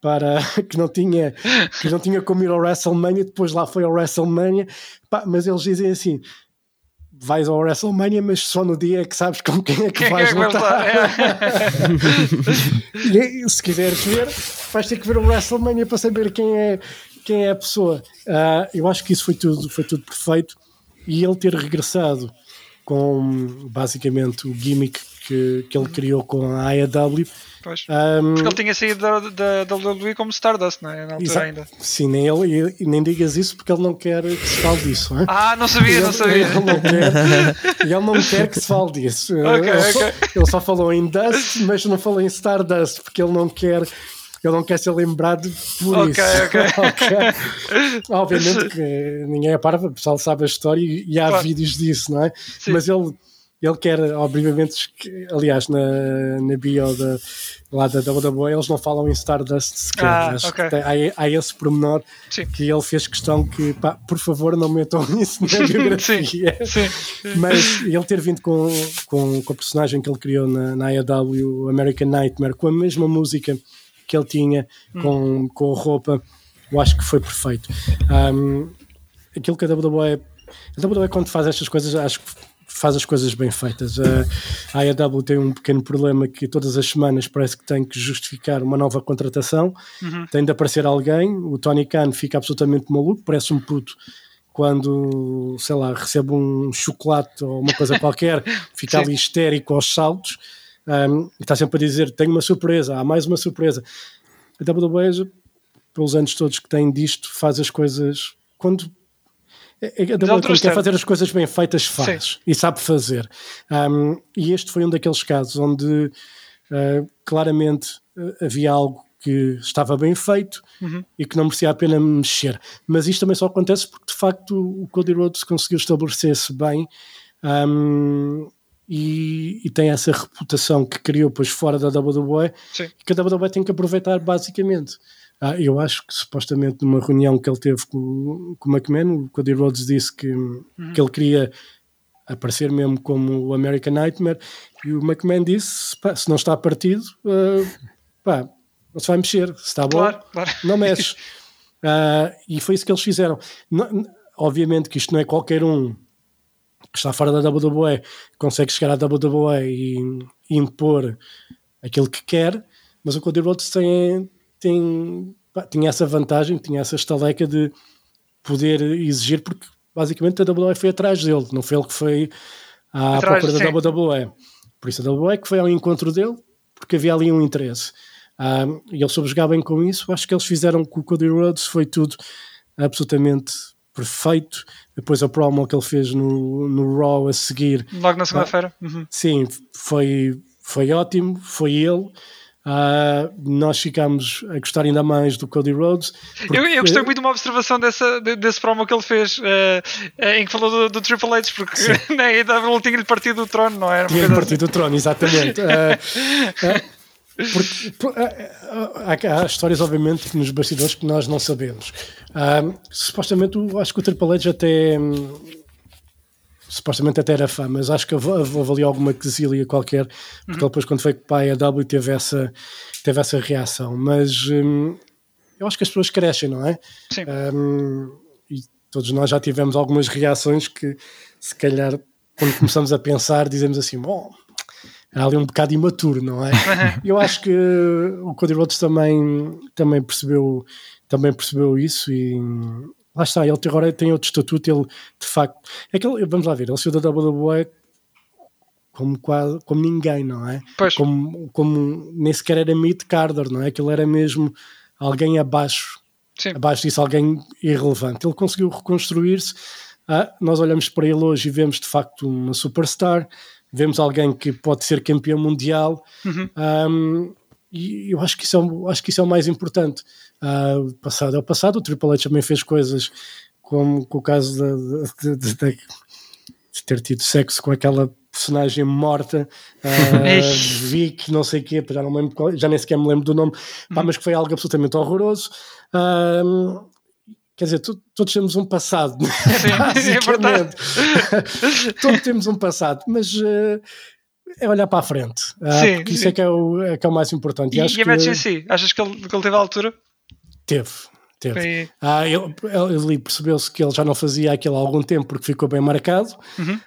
para que não tinha que não tinha como ir ao WrestleMania, depois lá foi ao WrestleMania, Pá, mas eles dizem assim vais ao WrestleMania, mas só no dia é que sabes com quem é que Quem é vais vai lutar. E, se quiseres ver, vais ter que ver o WrestleMania para saber quem é, quem é a pessoa. Ah, eu acho que isso foi tudo, foi tudo perfeito. E ele ter regressado com basicamente o gimmick que, que ele criou com a AEW. Pois. ahm, Porque ele tinha saído da, da, da WWE como Stardust, não é? Na altura ainda. Sim, nem, ele, e nem digas isso porque ele não quer que se fale disso. hein? Ah, não sabia, não sabia. Ele não quer, ele não quer que se fale disso. Ok, ele, só, ele só falou em Dust, mas não falou em Stardust, porque ele não quer. Ele não quer ser lembrado por Ok, isso. ok. Ok. Obviamente que ninguém é parvo, o pessoal sabe a história e, e há Claro. vídeos disso, não é? Sim. Mas ele, ele quer, obviamente, que- aliás, na, na bio da, lá da WWE, eles não falam em Stardust sequer. Ah, Acho ok. que tem- há, há esse pormenor Sim. que ele fez questão que, pá, por favor, não metam isso na biografia. Sim. Mas ele ter vindo com, com, com a personagem que ele criou na, na AEW, American Nightmare, com a mesma música que ele tinha, com, com a roupa, eu acho que foi perfeito. Um, aquilo que a WWE. A WWE, quando faz estas coisas, acho que faz as coisas bem feitas. A AEW tem um pequeno problema que todas as semanas parece que tem que justificar uma nova contratação. Tem de aparecer alguém. O Tony Khan fica absolutamente maluco, parece um puto quando, sei lá, recebe um chocolate ou uma coisa qualquer, fica ali histérico aos saltos. um, está sempre a dizer: tenho uma surpresa, há mais uma surpresa. A WWE, pelos anos todos que tem disto, faz as coisas quando. A WWE, quer fazer as coisas bem feitas, faz Sim. e sabe fazer. Um, e este foi um daqueles casos onde uh, claramente uh, havia algo que estava bem feito uhum. e que não merecia a pena mexer. Mas isto também só acontece porque de facto o Cody Rhodes conseguiu estabelecer-se bem um, e, e, tem essa reputação que criou depois fora da WWE Sim. que a WWE tem que aproveitar basicamente. Ah, eu acho que supostamente numa reunião que ele teve com, com o McMahon, o Cody Rhodes disse que, uhum. que ele queria aparecer mesmo como o American Nightmare e o McMahon disse, pá, se não está partido, uh, pá, não se vai mexer. Se está bom, claro, claro. não mexe. uh, e foi isso que eles fizeram. Não, obviamente que isto não é qualquer um que está fora da WWE consegue chegar à WWE e, e impor aquilo que quer, mas o Cody Rhodes tem, tem, tinha essa vantagem, tinha essa estaleca de poder exigir, porque basicamente a WWE foi atrás dele, não foi ele que foi à atrás, procura da WWE. Por isso a WWE que foi ao encontro dele, porque havia ali um interesse. Um, e ele soube jogar bem com isso. Acho que eles fizeram com o Cody Rhodes, foi tudo absolutamente perfeito. Depois a promo que ele fez no, no Raw a seguir. Logo na segunda-feira. Uhum. Sim, foi, foi ótimo, foi ele. Uh, nós ficámos a gostar ainda mais do Cody Rhodes. Porque... Eu, eu, gostei muito de uma observação dessa, desse promo que ele fez, uh, em que falou do, do Triple H, porque né, ele tinha-lhe partido o trono, não era? Tinha-lhe partido o trono, exatamente. Uh, porque, porque há, há, histórias, obviamente, nos bastidores que nós não sabemos. supostamente, acho que o Triple H até. Hum, supostamente até era fã, mas acho que houve ali alguma quesilha qualquer, porque uhum. depois, quando foi para a W, teve essa, teve essa reação. Mas hum, eu acho que as pessoas crescem, não é? Sim. Um, e todos nós já tivemos algumas reações que, se calhar, quando começamos a pensar, dizemos assim: bom era ali um bocado imaturo, não é? Eu acho que o Cody Rhodes também, também, percebeu, também percebeu isso e lá está, ele agora tem outro estatuto, ele de facto, é que ele, vamos lá ver, ele saiu da WWE como, quase, como ninguém, não é? Pois. Como, como nem sequer era Meat Carter, não é? Aquilo era mesmo alguém abaixo, Sim. abaixo disso, alguém irrelevante. Ele conseguiu reconstruir-se. Ah, nós olhamos para ele hoje e vemos de facto uma superstar vemos alguém que pode ser campeão mundial uhum. um, e eu acho que isso é, acho que isso é o mais importante. Uh, o passado é o passado, o Triple H também fez coisas como com o caso de, de, de, de ter tido sexo com aquela personagem morta, uh, Vic, não sei o quê, já, não lembro, já nem sequer me lembro do nome, pá, uhum. mas que foi algo absolutamente horroroso. Uh, Quer dizer, todos temos um passado, Sim, é verdade. todos temos um passado, mas uh, é olhar para a frente, uh, sim, porque sim. isso é que é, o, é que é o mais importante. E, e, acho e a match em si, achas que ele, que ele teve a altura? Teve, teve. Ah, ele, ele percebeu-se que ele já não fazia aquilo há algum tempo porque ficou bem marcado. Uhum.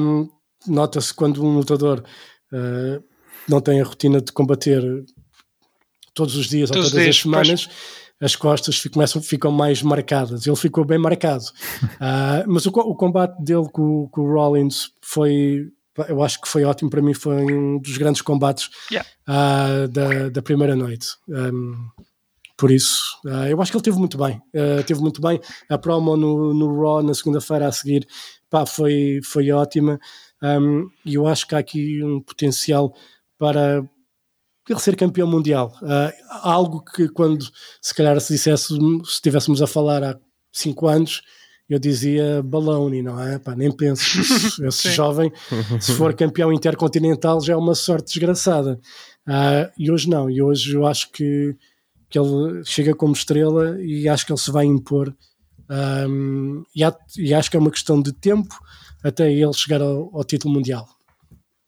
Um, Nota-se quando um lutador uh, não tem a rotina de combater todos os dias todos ou todas dias, as semanas. Pois as costas começam, ficam mais marcadas. Ele ficou bem marcado. Uh, mas o, o, combate dele com, com, o Rollins foi, eu acho que foi ótimo para mim, foi um dos grandes combates yeah. uh, da, da primeira noite. Um, por isso, uh, eu acho que ele teve muito bem. Uh, teve muito bem. A promo no, no Raw na segunda-feira a seguir pá, foi, foi ótima. Um, e eu acho que há aqui um potencial para, ele ser campeão mundial. Uh, algo que quando se calhar se dissesse, se estivéssemos a falar há cinco anos, eu dizia baloney, não é? Pá, nem penso. Esse jovem, se for campeão intercontinental, já é uma sorte desgraçada. Uh, e hoje não, e hoje eu acho que, que ele chega como estrela e acho que ele se vai impor. Um, e, há, e, acho que é uma questão de tempo até ele chegar ao, ao título mundial.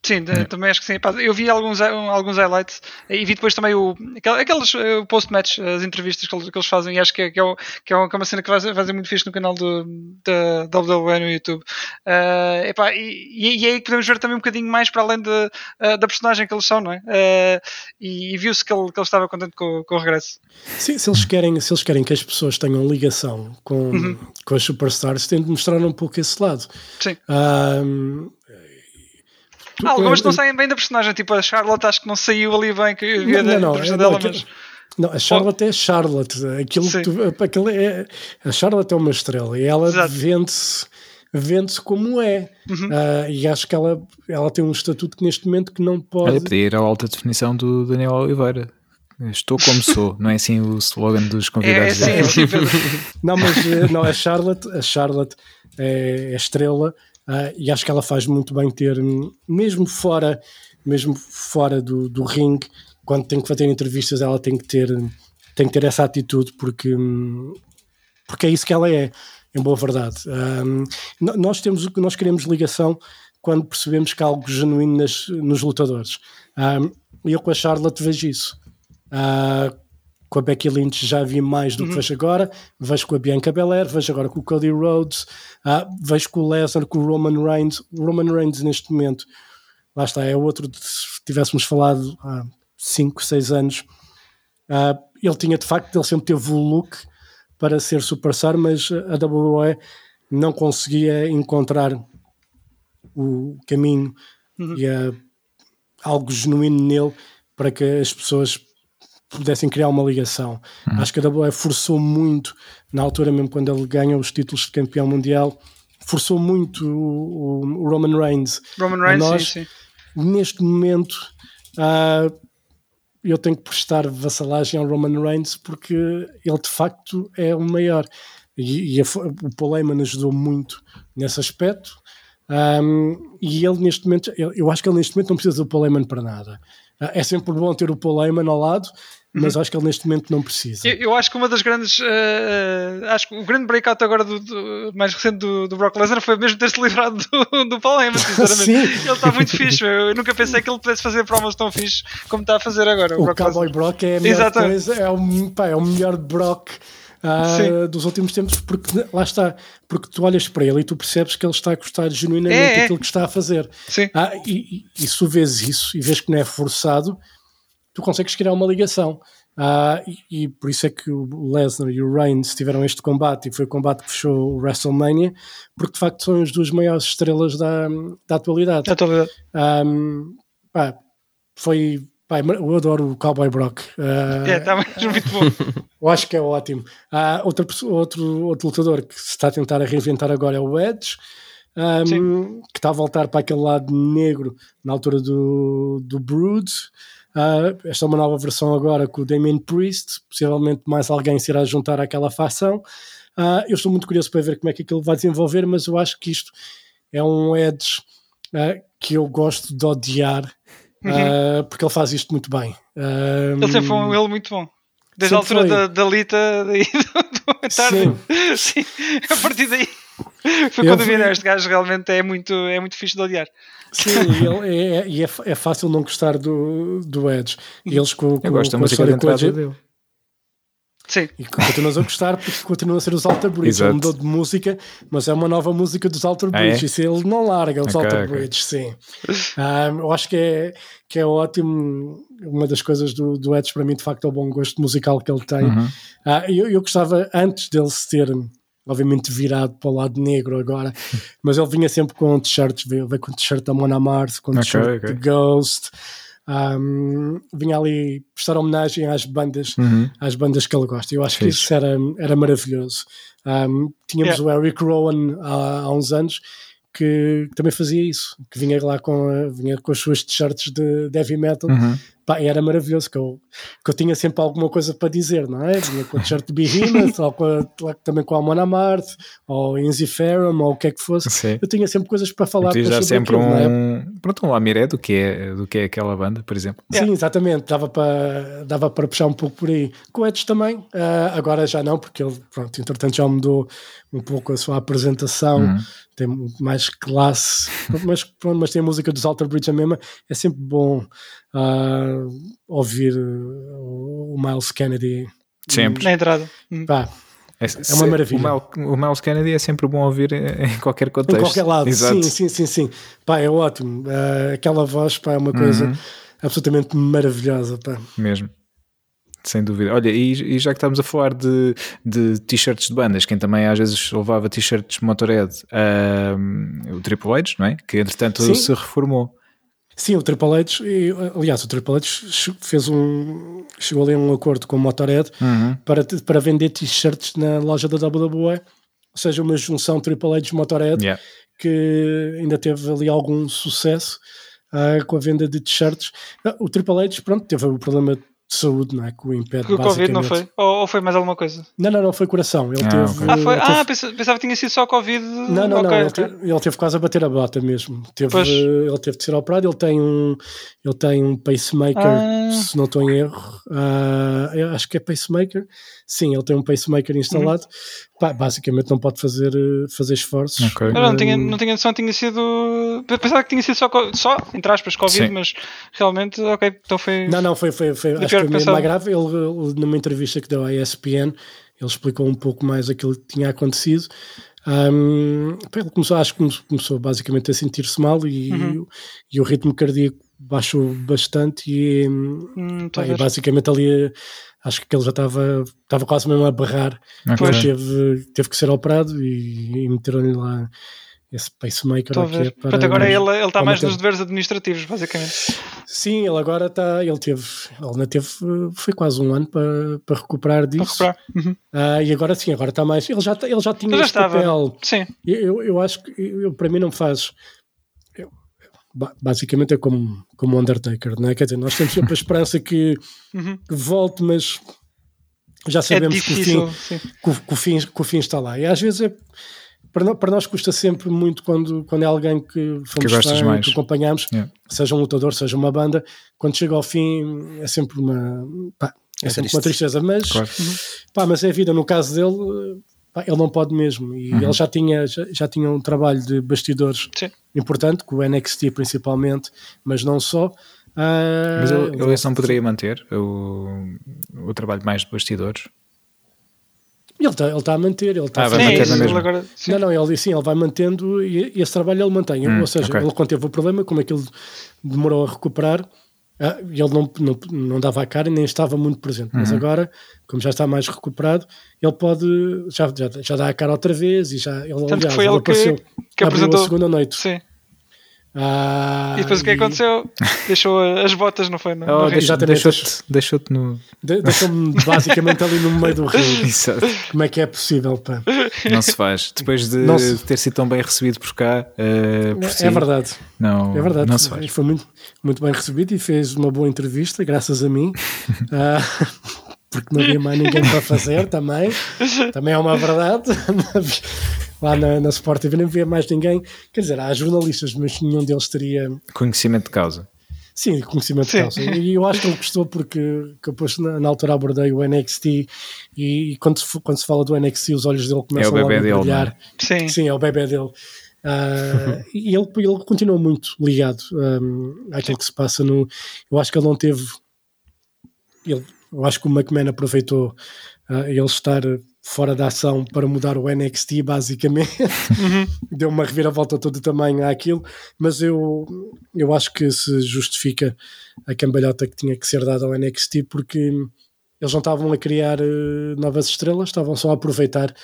Sim, é. também acho que sim. Eu vi alguns, alguns highlights e vi depois também o, aqueles uh, post-match, as entrevistas que eles, que eles, fazem, e acho que é, que é, que é, uma cena que vai fazer muito fixe no canal do, da WWE no YouTube. Uh, epá, e, e, aí podemos ver também um bocadinho mais para além de, uh, da personagem que eles são, não é? Uh, e, e viu-se que ele, que ele estava contente com, com o regresso. Sim, se eles, querem, se eles querem que as pessoas tenham ligação com, uhum. com as superstars, têm de mostrar um pouco esse lado. Sim Há algumas é, não saem bem da personagem, tipo a Charlotte, acho que não saiu ali bem que eu via Não, da não, entrevista não, dela, aquilo- mas. Não, a Charlotte é Charlotte. Aquilo que tu- aquilo é, a Charlotte é uma estrela e ela vende-se vende-se como é. Uhum. Ah, e acho que ela, ela tem um estatuto que neste momento que não pode. Olha, podia ir à alta definição do Daniel Oliveira. Estou como sou, não é assim o slogan dos É, é convidados. sim, é Pedro. Não, mas eh, não, a Charlotte, a Charlotte é, é estrela ah, e acho que ela faz muito bem ter, hum, mesmo fora, mesmo fora do, do ringue, quando tem que fazer entrevistas, ela tem que ter, tem que ter essa atitude porque, hum, porque é isso que ela é, em boa verdade. Hum, no- nós temos o que nós queremos ligação quando percebemos que há algo genuíno nas- nos lutadores. Hum, E eu com a Charlotte vejo isso. Ah, com a Becky Lynch já vi mais do que vejo agora. Vejo com a Bianca Belair, vejo agora com o Cody Rhodes, ah, vejo com o Lesnar, com o Roman Reigns. O Roman Reigns neste momento, lá está, é outro, de- se tivéssemos falado há 5, 6 anos, ah, ele tinha de facto, ele sempre teve o look para ser superstar, mas a WWE não conseguia encontrar o caminho e a- algo genuíno nele para que as pessoas pudessem criar uma ligação. Acho que a WWE forçou muito, na altura mesmo quando ele ganha os títulos de campeão mundial, forçou muito o, o Roman Reigns. Roman Reigns, nós, sim, sim. Neste momento, ah, eu tenho que prestar vassalagem ao Roman Reigns porque ele de facto é o maior. E, e a o Paul Heyman ajudou muito nesse aspecto. Um, e ele neste momento, eu, eu acho que ele neste momento não precisa do Paul Heyman para nada. Ah, é sempre bom ter o Paul Heyman ao lado, mas acho que ele neste momento não precisa. Eu, eu acho que uma das grandes. eh, acho que o grande breakout agora do, do- mais recente do, do Brock Lesnar foi mesmo ter-se livrado do, do Paul Heyman, sinceramente. Sim. Ele está muito fixe. Eu nunca pensei que ele pudesse fazer promos tão fixe como está a fazer agora. O, O Brock Cowboy Lesnar. Brock é a melhor Exatamente. coisa, é o, pá, é o melhor Brock ah, dos últimos tempos, porque lá está, porque tu olhas para ele e tu percebes que ele está a gostar genuinamente É, é. daquilo que está a fazer. Sim. Ah, e, e, e se tu vês isso e vês que não é forçado, tu consegues criar uma ligação. Ah, e, e por isso é que o Lesnar e o Reigns tiveram este combate e foi o combate que fechou o WrestleMania, porque de facto são as duas maiores estrelas da, da atualidade. Na atualidade. Um, pá, foi. Pá, eu adoro o Cowboy Brock. Uh, É, está muito bom. Eu acho que é ótimo. Há outra, outro, outro lutador que se está a tentar a reinventar agora é o Edge, um, que está a voltar para aquele lado negro na altura do, do Brood. Ah, esta é uma nova versão agora com o Damien Priest. Possivelmente mais alguém se irá juntar àquela facção. Ah, eu estou muito curioso para ver como é que aquilo vai desenvolver, mas eu acho que isto é um Edge ah, que eu gosto de odiar. ah, porque ele faz isto muito bem. Ele sempre foi um ele muito bom. Desde a altura da, da Lita daí, do, tarde. Sim. A partir daí foi Eu quando vi fui- "Não, este gajo realmente é muito, é muito fixe de odiar. Sim, e ele é, e é, é fácil não gostar do, do Edge. E eles com, com, Eu gosto da com a música de história com o entrada Edge- dele. Sim. E continuas a gostar porque continua a ser os Alter Bridge. Exato. Ele mudou de música, mas é uma nova música dos Alter Ah, Bridge. é? Isso ele não larga, os Ok, Alter ok. Bridge, sim. Ah, eu acho que é, que é ótimo. Uma das coisas do, do Edge para mim, de facto, é o bom gosto musical que ele tem. Uhum. Ah, eu, eu gostava, antes dele se ter, obviamente, virado para o lado negro agora, mas ele vinha sempre com t-shirts, veio, veio com t-shirt da Mona Mars, com t-shirt ok. de Ghost. Um, vinha ali prestar homenagem às bandas, Uhum. às bandas que ele gosta. Eu acho que isso era, era maravilhoso. Um, tínhamos o Eric Rowan há, há uns anos que, que também fazia isso, que vinha lá com, vinha com as suas t-shirts de, de heavy metal. Uhum. Pá, era maravilhoso que eu, que eu tinha sempre alguma coisa para dizer, não é? Vinha com o t-shirt de Behemoth, ou a- também com a Mona Marte, ou Inzy Ferrum, ou o que é que fosse. Sim. Eu tinha sempre coisas para falar dar sobre sempre aquilo, é? um, pronto, um lamiré do que, é, do que é aquela banda, por exemplo. Sim, exatamente, dava para, dava para puxar um pouco por aí. Com o Edge também, ah, agora já não, porque ele, pronto, entretanto já mudou um pouco a sua apresentação, Uhum. tem mais classe, mas, pronto, mas tem a música dos Alter Bridge a mesma, é sempre bom ah, ouvir uh, o Miles Kennedy. Sempre. Na entrada. Hum. Pá, É, uma maravilha. O, Miles Kennedy é sempre bom ouvir em qualquer contexto. em qualquer lado, Exato. sim, sim, sim, sim. Pá, é ótimo. Ah, aquela voz, pá, é uma coisa Uhum. absolutamente maravilhosa, pá. Mesmo. Sem dúvida. Olha, e, e já que estamos a falar de, de t-shirts de bandas, quem também às vezes levava t-shirts Motorhead, ahm, o Triple H, não é? Que entretanto Sim. se reformou. Sim, o Triple H, aliás, o Triple H fez um. chegou ali a um acordo com o Motorhead Uhum. para, para vender t-shirts na loja da WWE, ou seja, uma junção Triple H Motorhead Yeah. que ainda teve ali algum sucesso ah, com a venda de t-shirts. Ah, o Triple H, pronto, teve o problema de saúde, não é? Que o impede Que o Covid não foi? Ou, ou foi mais alguma coisa? Não, não, não, foi coração. Ele Ah, teve. ok. Ah, foi? ele Ah, teve- pensa- pensava que tinha sido só Covid. não, não, não. Ok, Ele, ok. te- ele teve quase a bater a bota mesmo. Teve, Pois. ele teve de ser operado. Ele tem um, ele tem um pacemaker, Ah. se não estou em erro. Eu acho que é pacemaker. Sim, ele tem um pacemaker instalado. Uhum. Pá, basicamente não pode fazer, eh, fazer esforços. Ok. Eu não, tinha, Hum, não tinha noção, tinha sido. Pensava que tinha sido só, só entre aspas, Covid, Sim. mas realmente, ok, então foi. Não, não, foi, foi, foi acho que foi mesmo mais grave. Ele, ele, numa entrevista que deu à ESPN, ele explicou um pouco mais aquilo que tinha acontecido. Pá, ele começou, acho que come- começou basicamente a sentir-se mal e, Uhum. e o ritmo cardíaco baixou bastante e, Hum, pá, e basicamente ali acho que ele já estava estava quase mesmo a berrar. Ok. Ele teve, teve que ser operado e, e meteram-lhe lá esse pacemaker Estou a ou o quê ver. para- Portanto, agora ele ele está para mais nos deveres administrativos, basicamente. Sim, ele agora está. Ele teve. Ele ainda teve. Foi quase um ano para, para recuperar Para disso. recuperar. Uhum. Ah, e agora sim, agora está mais. Ele já, ele já tinha Ele já estava. papel. Sim. Eu, eu, eu acho que eu, para mim não faz. Basicamente é como, como o Undertaker, não é? Quer dizer, nós temos sempre a esperança que, Uhum. que volte, mas já É sabemos que o, difícil. fim, que, o, que o fim, que o fim está lá. E às vezes é. Para nós, para nós custa sempre muito quando, quando é alguém que fomos mais. que acompanhamos, Yeah. seja um lutador, seja uma banda, quando chega ao fim é sempre uma, pá, é É sempre triste. uma tristeza, mas, Claro. pá, mas é a vida. No caso dele, pá, ele não pode mesmo. E Uhum. ele já tinha, já, já tinha um trabalho de bastidores Sim. Importante, com o NXT principalmente, mas não só. Ah, Mas ele, ele- ele esse não poderia manter o, o trabalho mais de bastidores. ele está ele tá a manter, ele está Ah, a vai manter ele mesma. agora. Sim. Não, não, ele sim, ele vai mantendo e e esse trabalho ele mantém. Hum, Ou seja, ok. ele quando teve o problema, como é que ele demorou a recuperar, ah, ele não, não, não dava a cara e nem estava muito presente. Uhum. Mas agora, como já está mais recuperado, ele pode já, já, já dá a cara outra vez e já ele, Tanto que aliás, foi ele que- apareceu, que apresentou. a segunda noite. Sim. Ah, E depois o que é aconteceu? Deixou as botas, não foi? No, no Oh, deixa- Exatamente. Deixou-te deixou-te no. de- Deixou-me basicamente ali no meio do rio. Exato. Como é que é possível, pá? Não se faz. Depois de se- ter sido tão bem recebido por cá, eh, por si, É verdade. Não, É verdade, não se faz. foi muito, muito bem recebido e fez uma boa entrevista, graças a mim, Ah, porque não havia mais ninguém para fazer também, também é uma verdade. Lá na, na Sport TV não havia mais ninguém, quer dizer, há jornalistas, mas nenhum deles teria, Conhecimento de causa. sim, conhecimento Sim. de causa. E eu acho que ele gostou porque que eu depois, na, na altura abordei o NXT e, quando, se, quando se fala do NXT os olhos dele começam bebé logo a dele, não é? brilhar. Sim. Sim, é o bebê dele. Ah, e ele, ele continua muito ligado um, àquilo que se passa no. Eu acho que ele não teve. Ele, eu acho que o McMahon aproveitou ah, ele estar fora da ação para mudar o NXT, basicamente. Deu uma reviravolta todo o tamanho àquilo, mas eu, eu acho que se justifica a cambalhota que tinha que ser dada ao NXT porque eles não estavam a criar eh, novas estrelas, estavam só a aproveitar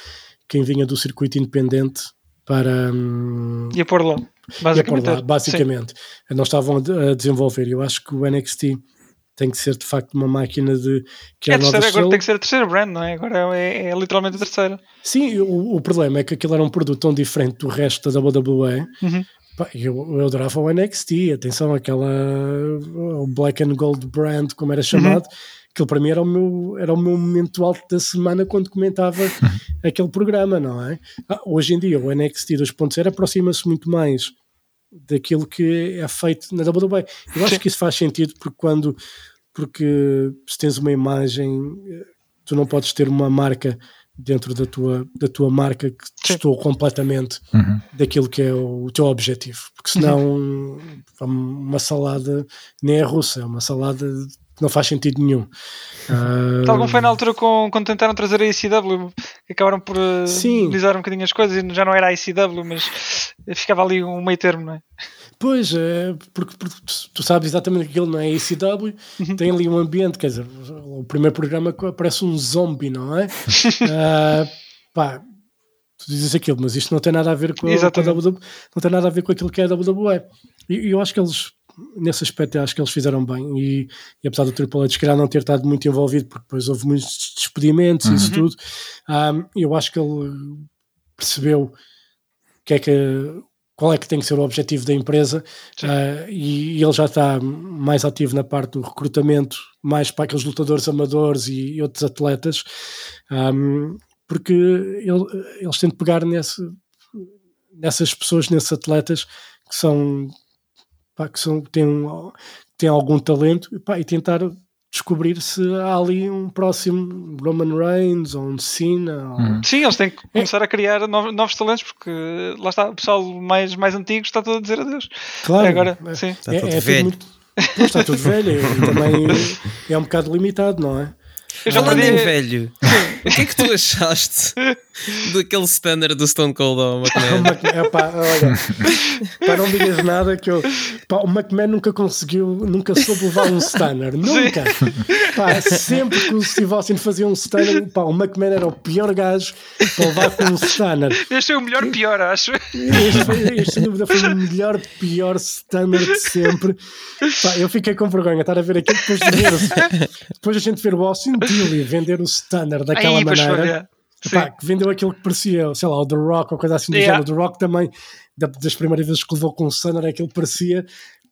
quem vinha do circuito independente para hum, Ia pôr lá. ia pôr Basicamente. lá, basicamente. Não estavam a a desenvolver. Eu acho que o NXT tem que ser de facto uma máquina de Sim. É criar a novas terceira, agora tem que ser a terceira brand, não é? Agora é, é literalmente a terceira. Sim, o, o problema é que aquilo era um produto tão diferente do resto da WWE. Uhum. Pá, eu, eu adorava o NXT, atenção, aquela o Black and Gold brand, como era chamado, aquilo para mim era o, meu, era o meu momento alto da semana quando comentava aquele programa, não é? Ah, hoje em dia o NXT 2.0 aproxima-se muito mais daquilo que é feito na WWE. Eu acho que isso faz sentido porque quando porque se tens uma imagem, eh, tu não podes ter uma marca dentro da tua, da tua marca que testou completamente Uhum. daquilo que é o, teu objetivo, porque senão uma salada nem é russa, é uma salada não faz sentido nenhum. Tal como foi na altura com, quando tentaram trazer a ICW, acabaram por uh, Sim. um bocadinho as coisas e já não era a ICW, mas ficava ali um meio termo, não é? Pois, é, porque, porque tu, sabes exatamente que aquilo não é ECW, tem ali um ambiente, quer dizer, o primeiro programa parece um zombie, não é? Ah, pá, tu dizes aquilo, mas isto não tem nada a ver com, a- com a. WWE, não tem nada a ver com aquilo que é a WWE. E eu acho que eles, nesse aspecto eu acho que eles fizeram bem. E, e apesar do Triple H, se calhar, não ter estado muito envolvido, porque depois houve muitos despedimentos e isso tudo, um, eu acho que ele percebeu que é que, qual é que tem que ser o objetivo da empresa uh, e, e ele já está mais ativo na parte do recrutamento, mais para aqueles lutadores amadores e, e outros atletas, um, porque ele, eles têm de pegar nesse, nessas pessoas, nesses atletas que são, pá, que são têm, um- têm algum talento pá, e tentar descobrir se há ali um próximo Roman Reigns ou um Cena. ou- Uhum. Sim, eles têm que começar a criar novos, novos talentos porque lá está, o pessoal mais, mais antigo está todo a dizer adeus. Claro, Agora, é- sim. Está tudo tudo velho. muito- Pois, está tudo velho e também é um bocado limitado, não é? Eu já Falando em perdi. velho, o que é que tu achaste daquele stunner do Stone Cold ao O McMahon? Mac- epá, olha, pá, não digas nada que eu. Pá, o McMahon nunca conseguiu, nunca soube levar um stunner. Nunca! Pá, sempre que o Steve Austin fazia um stunner, pá, o McMahon era o pior gajo para levar com um stunner. Este é o melhor pior, acho. Este, foi, este, sem dúvida, foi o melhor, pior stunner de sempre. Pá, eu fiquei com vergonha de estar a ver aquilo depois de ver. Depois a gente ver o Austin Theory vender o stunner daquela Foi, maneira. Pá, Sim. que vendeu aquilo que parecia, sei lá, o The Rock ou coisa assim do Yeah. género. The Rock também, da- das primeiras vezes que levou com o Sunner, aquilo parecia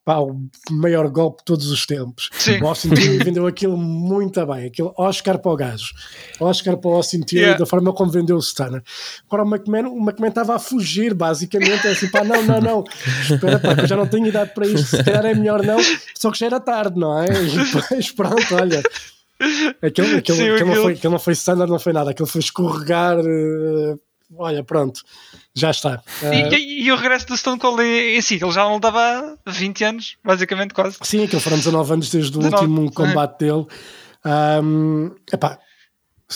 pá, o maior golpe de todos os tempos. Sim. O Austin Theory vendeu aquilo muito bem, aquele Oscar para o gajo. Oscar para o Austin Theory, Yeah. da forma como vendeu o Stunner. Agora o McMahon, o McMahon estava a fugir, basicamente, é assim, pá, não, não, não, espera, pá, que eu já não tenho idade para isto, se calhar é melhor não, só que já era tarde, não é? E depois, pronto, olha. Aquilo, aquilo, Sim, aquilo não aquilo- foi, aquilo não foi standard, não foi nada. Aquilo foi escorregar. eh, olha, pronto, já está. Eh, E, e- e o regresso do Stone Cold em, em si, ele já não há 20 anos, basicamente quase. sim, aquilo foram 19 anos desde o 19, último sim. combate dele. Ahm, epá,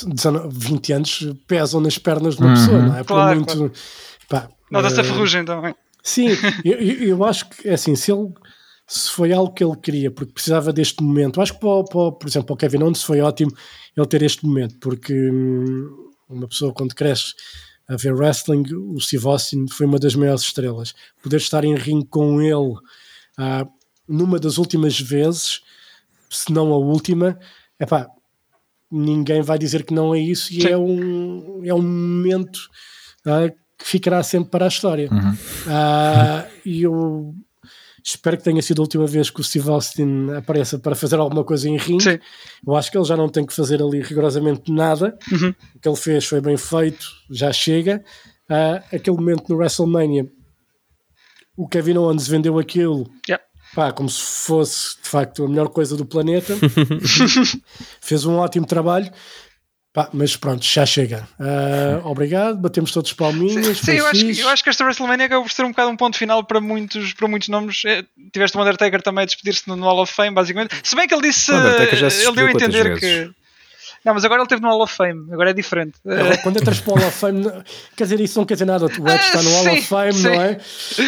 19, 20 anos pesam nas pernas de uma Uhum. pessoa, não é? Por Claro, muito. pá, Nota-se a eh, ferrugem também. Sim, eu, eu- eu acho que é assim, se ele se foi algo que ele queria, porque precisava deste momento, acho que para, para por exemplo, para o Kevin Owens foi ótimo ele ter este momento, porque hum, uma pessoa quando cresce a ver wrestling, o Steve Austin foi uma das maiores estrelas. Poder estar em ringue com ele ah, numa das últimas vezes, se não a última, epá, ninguém vai dizer que não é isso e Sim. é um, é um momento ah, que ficará sempre para a história. Ah, e eu espero que tenha sido a última vez que o Steve Austin apareça para fazer alguma coisa em ringue. Sim. Eu acho que ele já não tem que fazer ali rigorosamente nada. Uhum. O que ele fez foi bem feito, já chega. Ah, aquele momento no WrestleMania, o Kevin Owens vendeu aquilo Yeah. pá, como se fosse de facto a melhor coisa do planeta. fez um ótimo trabalho. Pá, mas pronto, já chega. Ah, obrigado, batemos todos palminhas. Sim, eu acho, que- eu acho que esta WrestleMania acabou por ser um bocado um ponto final para muitos, para muitos nomes. É, tiveste o Undertaker também a despedir-se no no Hall of Fame, basicamente. Se bem que ele disse. O Undertaker já se ele deu a entender que. Não, mas agora ele esteve no Hall of Fame, agora é diferente. Agora, Quando entras para o Hall of Fame, não- quer dizer, isso não quer dizer nada. O Edge está no Hall sim, of Fame, sim. não é?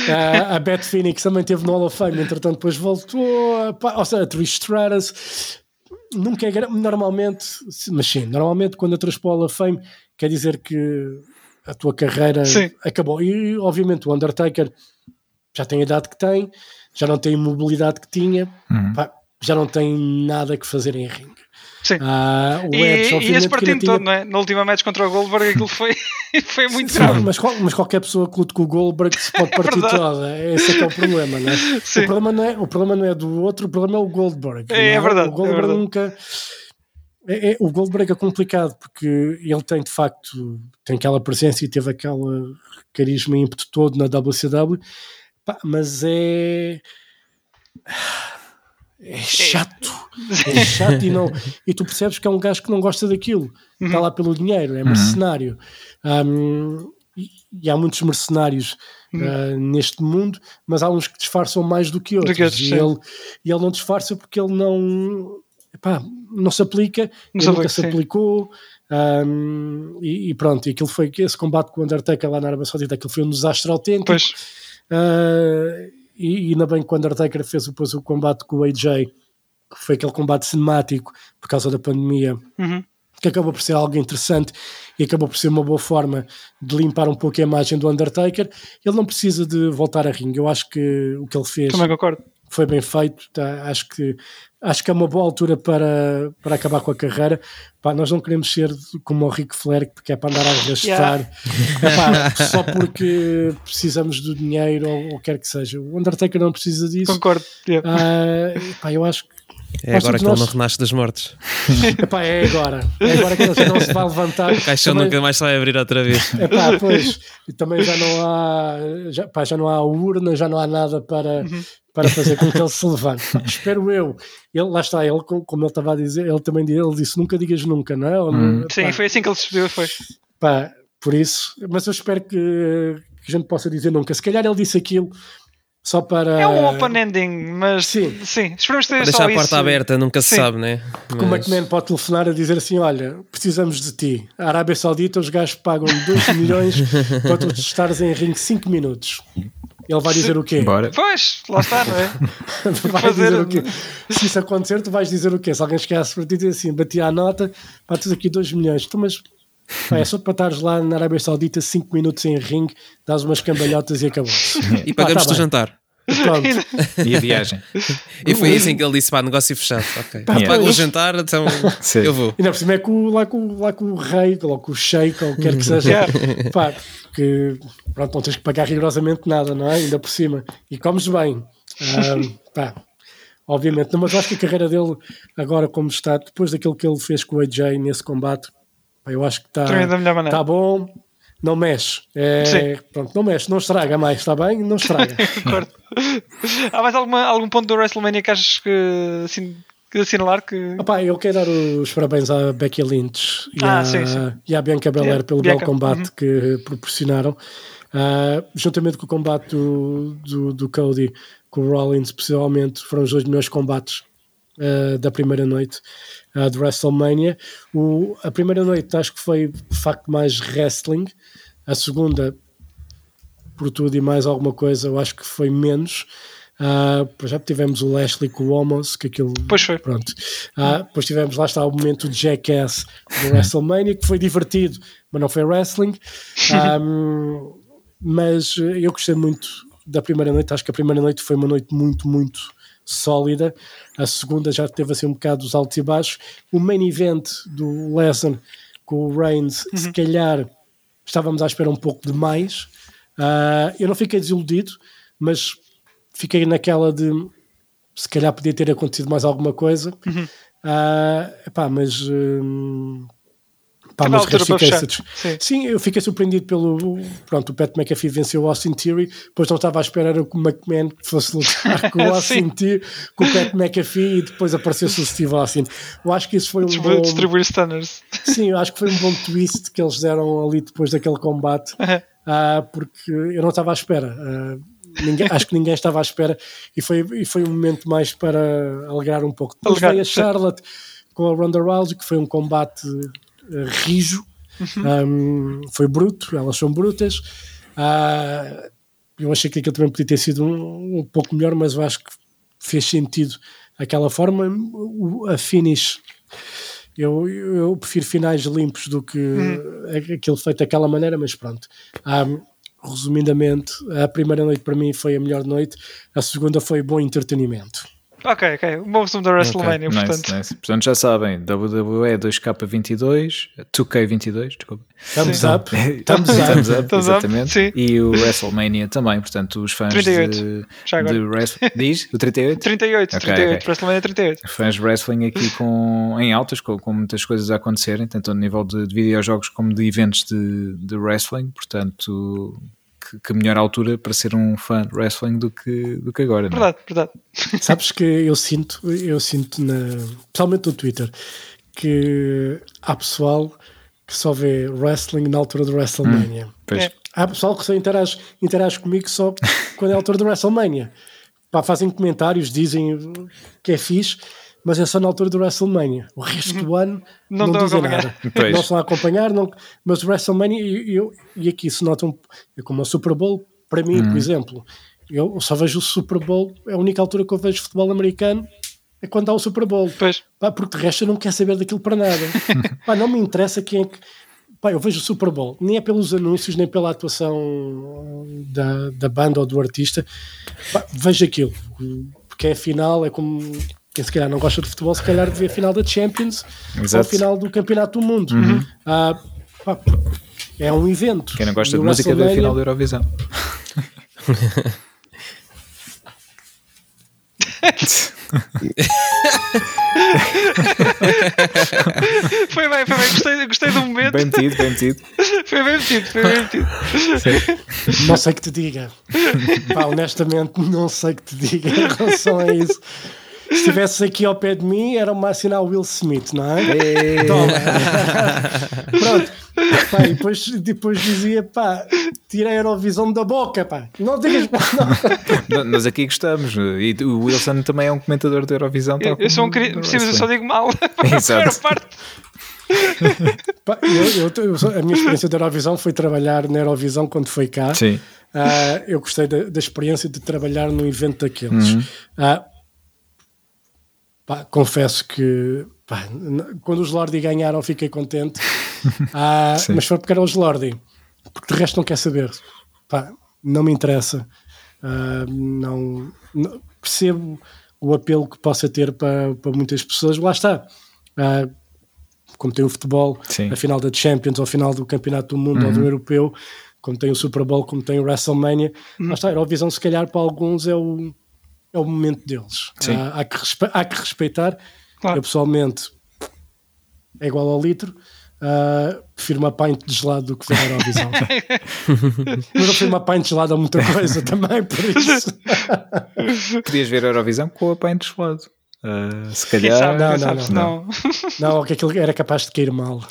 Ah, a Beth Phoenix também esteve no Hall of Fame, entretanto, depois voltou. pá, ou seja, a Trish Stratus. Nunca é normalmente, mas sim, normalmente quando Hall of Fame, quer dizer que a tua carreira Sim. acabou. E obviamente o Undertaker já tem a idade que tem, já não tem a mobilidade que tinha, Uhum. pá, já não tem nada que fazer em ringue. Sim. Ah, o E, Edge, e esse que ainda partido tinha todo, não é? Na última match contra o Goldberg, aquilo foi, foi muito Sim, grave. mas, mas qualquer pessoa que lute com o Goldberg se pode partir verdade. toda. Esse é que é o problema, não é? Sim. O problema não é, o problema não é do outro, o problema é o Goldberg. É, é não verdade, O Goldberg é verdade. nunca. é- é- o Goldberg é complicado porque ele tem de facto tem aquela presença e teve aquela carisma e ímpeto todo na WCW, pá, mas é. É chato, é chato e, não, e tu percebes que é um gajo que não gosta daquilo, Uhum. está lá pelo dinheiro, é mercenário. Um, e, e há muitos mercenários uh, neste mundo, mas há uns que disfarçam mais do que outros. Uhum. que e, ele, e ele não disfarça porque ele não, epá, não se aplica, Não nunca se sim. aplicou. um, e, e pronto, e aquilo foi esse combate com o Undertaker lá na Arábia Saudita, aquilo foi um desastre autêntico. Pois, Uh, e, e ainda bem que o Undertaker fez depois o combate com o AJ, que foi aquele combate cinemático por causa da pandemia, Uhum. que acabou por ser algo interessante e acabou por ser uma boa forma de limpar um pouco a imagem do Undertaker. Ele não precisa de voltar a ringue. Eu acho que o que ele fez também concordo. Foi bem feito. Tá? Acho, que, acho que é uma boa altura para, para acabar com a carreira. Pá, nós não queremos ser como o Ric Flair, que é para andar a arrastar Epá, só porque precisamos do dinheiro ou, ou quer que seja. O Undertaker não precisa disso. Concordo. Yeah. Ah, epá, eu acho que É Nós agora que todos ele nós- não renasce das mortes. epá, é agora. É agora que ele já não se vai levantar. O caixão Também- nunca mais sai a abrir outra vez. Epá, pois, e também já não há já, pá, já não há urna, já não há nada para, para fazer com que ele se levante. Espero eu. Ele, lá está, ele, como como ele estava a dizer, ele também disse, ele disse nunca digas nunca, não é? Não- Sim, pá, foi assim que ele se despediu. Foi. pá, por isso, mas eu espero que, que a gente possa dizer nunca. Se calhar ele disse aquilo só para. É um open ending, mas Sim. sim, esperamos seja Deixar só a porta isso. aberta, nunca se Sim. sabe, né? Porque o Mas- McMahon pode telefonar a dizer assim: Olha, precisamos de ti. A Arábia Saudita, os gajos pagam 2 milhões para tu estares em ringue 5 minutos. Ele vai dizer o quê? Bora. Pois, lá está, não é? vai fazer- dizer o quê? Se isso acontecer, tu vais dizer o quê? Se alguém chegasse para ti e dizer assim, bati à nota, pá, tens aqui 2 milhões, tu, mas pá, é só para estares lá na Arábia Saudita 5 minutos em ringue, dás umas cambalhotas e acabou. E pagamos-te tá o jantar. Pronto. E a viagem. E foi assim que ele disse: pá, negócio fechado. Ok. Pá, Paga o jantar, então Sim. eu vou. Ainda por cima é com, lá, com, lá com o rei, ou com o sheik, ou o que quer que seja. Yeah. Pá, que pronto, não tens que pagar rigorosamente nada, não é? Ainda por cima. E comes bem. Ah, pá, obviamente. Não, mas eu acho que a carreira dele, agora como está, depois daquilo que ele fez com o AJ nesse combate, pá, eu acho que está maneira. tá bom. Não mexe. É, pronto, não mexe, não estraga mais, está bem? Não estraga. Concordo. Há mais alguma, algum ponto do WrestleMania que achas que, assim, que assinalar que. Opa, eu quero dar os parabéns à Becky Lynch e, Ah, à, sim, sim. e à Bianca Belair pelo Bianca, belo combate uhum. que proporcionaram. Ah, juntamente com o combate do, do, do Cody com o Rollins, possivelmente foram os dois melhores combates ah, da primeira noite ah, de WrestleMania. O, a primeira noite acho que foi de facto mais wrestling, a segunda, por tudo e mais alguma coisa, eu acho que foi menos. Por exemplo, tivemos o Lashley com o Homos, que aquilo Pois foi. Pronto. Ah, depois tivemos, lá está, o momento de Jackass do WrestleMania, que foi divertido, mas não foi wrestling. Ahm, mas eu gostei muito da primeira noite. Acho que a primeira noite foi uma noite muito, muito sólida. A segunda já teve assim um bocado dos altos e baixos. O main event do Lesnar com o Reigns, se calhar estávamos à espera um pouco de mais. Ah, eu não fiquei desiludido, mas fiquei naquela de se calhar podia ter acontecido mais alguma coisa. Ah, epá, mas. hum, pá, Cada mas altura resto para fiquei satis- Sim. Sim, eu fiquei surpreendido pelo. Pronto, o Pat McAfee venceu o Austin Theory, depois não estava à espera era que o McMahon fosse lutar com o Austin. Theory, com o Pat McAfee e depois aparecesse o Steve Austin. Eu acho que isso foi um Distribu- bom. Distribuir stunners. Sim, eu acho que foi um bom twist que eles deram ali depois daquele combate, ah, porque eu não estava à espera. Ah, ninguém- acho que ninguém estava à espera e foi, e foi um momento mais para alegrar um pouco. Depois veio a. Charlotte com a Ronda Rousey, que foi um combate rijo, Uhum. Ah, foi bruto, elas são brutas. Ah, eu achei que aquilo também podia ter sido um, um pouco melhor, mas eu acho que fez sentido aquela forma. O- A finish eu, eu prefiro finais limpos do que aquilo feito daquela maneira, mas pronto. Ah, resumidamente, a primeira noite para mim foi a melhor noite, a segunda foi bom entretenimento. Ok, ok. Um bom resumo da WrestleMania, Nice, portanto. nice. Portanto, já sabem, WWE 2K22, 2K22, desculpa. Thumbs up, thumbs Thumbs up. Thumbs up, exatamente. sim. E o WrestleMania também, portanto, os fãs 38, de, já agora. de wrestling. Diz? O 38? 38, Ok, 38. ok. WrestleMania 38. Fãs de wrestling aqui com, em altas, com, com muitas coisas a acontecerem, tanto a nível de, de videojogos como de eventos de, de wrestling, portanto, que, que melhor altura para ser um fã de wrestling do que, do que agora. não é? Verdade, verdade. Sabes que eu sinto, eu sinto na, principalmente no Twitter, que há pessoal que só vê wrestling na altura do WrestleMania. Pois. É. Há pessoal que só interage, interage comigo só quando é a altura do WrestleMania. Pá, fazem comentários, dizem que é fixe, mas é só na altura do WrestleMania. O resto do ano Não não, estão a dizem acompanhar. nada. Pois. Não estão a acompanhar, não, mas o WrestleMania, e, eu, e aqui se notam, é como o Super Bowl, para mim, por exemplo, eu só vejo o Super Bowl, é a única altura que eu vejo futebol americano é quando há o Super Bowl. Pois. Pá, porque de resto eu não quero saber daquilo para nada. Pá, não me interessa quem é que. Pá, eu vejo o Super Bowl, nem é pelos anúncios, nem pela atuação da, da banda ou do artista. Pá, vejo aquilo. porque é a final, é como quem se calhar não gosta de futebol, se calhar de ver a final da Champions ou a Exato. final do Campeonato do Mundo. Ah, pá, é um evento. Quem não gosta E de música da WrestleMania- final da Eurovisão. Foi bem, foi bem. Gostei, gostei do momento. Bem metido, bem metido. Foi bem metido, foi bem metido. Não sei que te diga. Pá, honestamente, não sei que te diga em relação a isso. Se estivesse aqui ao pé de mim, era uma assinar Will Smith, não é? Toma. Pronto. Pá, e depois, depois dizia, pá, tirei a Eurovisão da boca, pá. Não digas, não. Não, Nós aqui gostamos. E o Wilson também é um comentador da Eurovisão. Eu, eu sou um querido. mas eu só digo mal. Exato. Parte. Pá, eu- eu- a minha experiência da Eurovisão foi trabalhar na Eurovisão quando foi cá. Sim. Ah, eu gostei da, da experiência de trabalhar num evento daqueles. Uhum. Ah, pá, confesso que pá, quando os Lordi ganharam fiquei contente, Ah, mas foi porque eram os Lordi, porque de resto não quer saber. Pá, não me interessa. Ah, não, não- percebo o apelo que possa ter para, para muitas pessoas. Lá está. Ah, como tem o futebol, Sim. a final da Champions, ou a final do Campeonato do Mundo ou do Europeu, como tem o Super Bowl, como tem o WrestleMania. Lá está, a Eurovisão, se calhar, para alguns é o, é o momento deles. Há, há que respe- há que respeitar. Claro. Eu, pessoalmente, é igual ao litro. Ah, prefiro uma pint de gelado do que ver a Eurovisão. Mas eu prefiro uma pint de gelado a muita coisa também, por isso. Podias ver a Eurovisão com a pint de gelado. Ah, se calhar. sabe, não, não, sabe se não. não. Não, que aquilo era capaz de cair mal.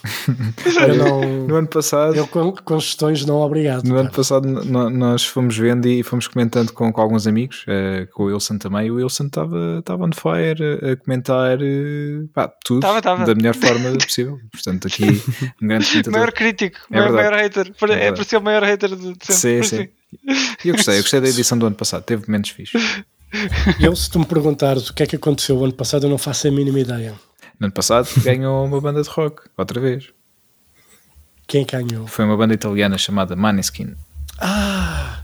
Eu não. No ano passado. Eu com, com gestões não obrigado. No pá. ano passado nós fomos vendo e fomos comentando com, com alguns amigos, eh, com o Wilson também. O Wilson estava on fire a comentar eh, pá, tudo Tava, tava. da melhor forma possível. Portanto, aqui um grande comentador. Maior crítico, É maior, maior hater. Por- É É ser o maior hater de de Sim, sempre. sim. E eu gostei, eu gostei da edição do ano passado, teve momentos fixos. Eu, se tu me perguntares o que é que aconteceu o ano passado, eu não faço a mínima ideia. No ano passado ganhou uma banda de rock, outra vez. Quem ganhou? Foi uma banda italiana chamada Maneskin. Ah!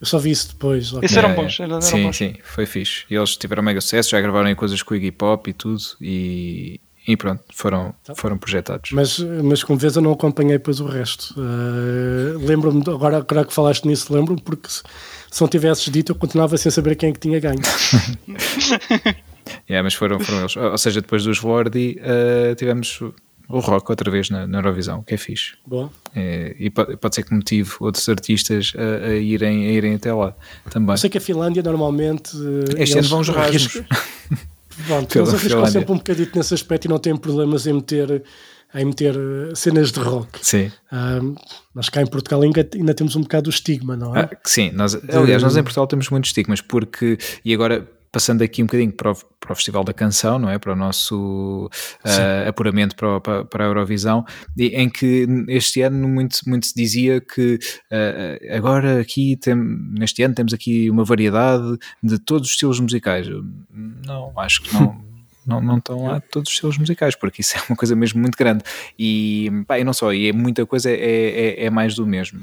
Eu só vi isso depois. ok. Esses eram É, bons, eram, sim, bons. sim, foi fixe. E eles tiveram mega sucesso, já gravaram coisas com o Iggy Pop e tudo. E, e pronto, foram, Tá. foram projetados. Mas, mas como vês, eu não acompanhei depois o resto. Ah, lembro-me, agora, agora que falaste nisso, lembro-me, porque se, se não tivesses dito, eu continuava sem saber quem é que tinha ganho. Yeah, mas foram, foram eles. Ou seja, depois dos Lordi uh, tivemos o rock outra vez na, na Eurovisão, o que é fixe. Bom, É, e pode, pode ser que motive outros artistas a, a irem, a irem até lá também. eu sei que a Finlândia normalmente. Este ano vão os Erasmus. Pronto, Pela eles arriscam Finlândia. sempre um bocadito nesse aspecto e não têm problemas em meter, em meter ah, cenas de rock. Sim. Ah, nós cá em Portugal ainda, ainda temos um bocado o estigma, não é? Ah, sim, nós, aliás, nós em Portugal temos muitos estigmas, porque, e agora passando aqui um bocadinho para o, para o Festival da Canção, não é? Para o nosso ah, apuramento para, o- para, para a Eurovisão, em que este ano muito, muito se dizia que ah, agora aqui, tem, neste ano, temos aqui uma variedade de todos os estilos musicais. Não, acho que não. Não, não estão lá todos os estilos musicais, porque isso é uma coisa mesmo muito grande. E, pá, e não só, e é muita coisa, é, é, é mais do mesmo.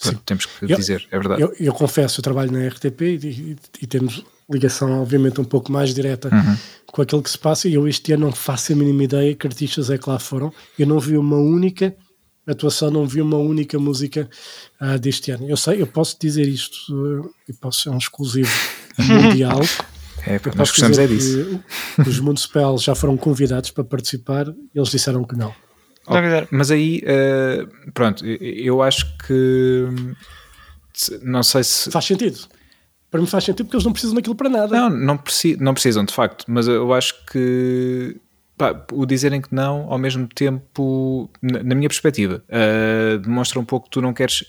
Pronto, temos que Eu- dizer, é verdade. Eu, eu confesso, eu trabalho na RTP e, e- e temos ligação, obviamente, um pouco mais direta Uhum. com aquilo que se passa. E eu este ano não faço a mínima ideia que artistas é que lá foram. Eu não vi uma única atuação, não vi uma única música ah, deste ano. Eu sei, eu posso dizer isto, uh, e posso ser um exclusivo mundial. É, nós gostamos é disso. os Municipal já foram convidados para participar e eles disseram que não. Não quiser. Mas aí, eh, pronto, eu- acho que não sei se. Faz sentido. Para mim faz sentido porque eles não precisam daquilo para nada. Não, não, preci- não precisam de facto, mas eu acho que pá, o dizerem que não, ao mesmo tempo, na, na minha perspectiva, eh, demonstra um pouco que tu não queres.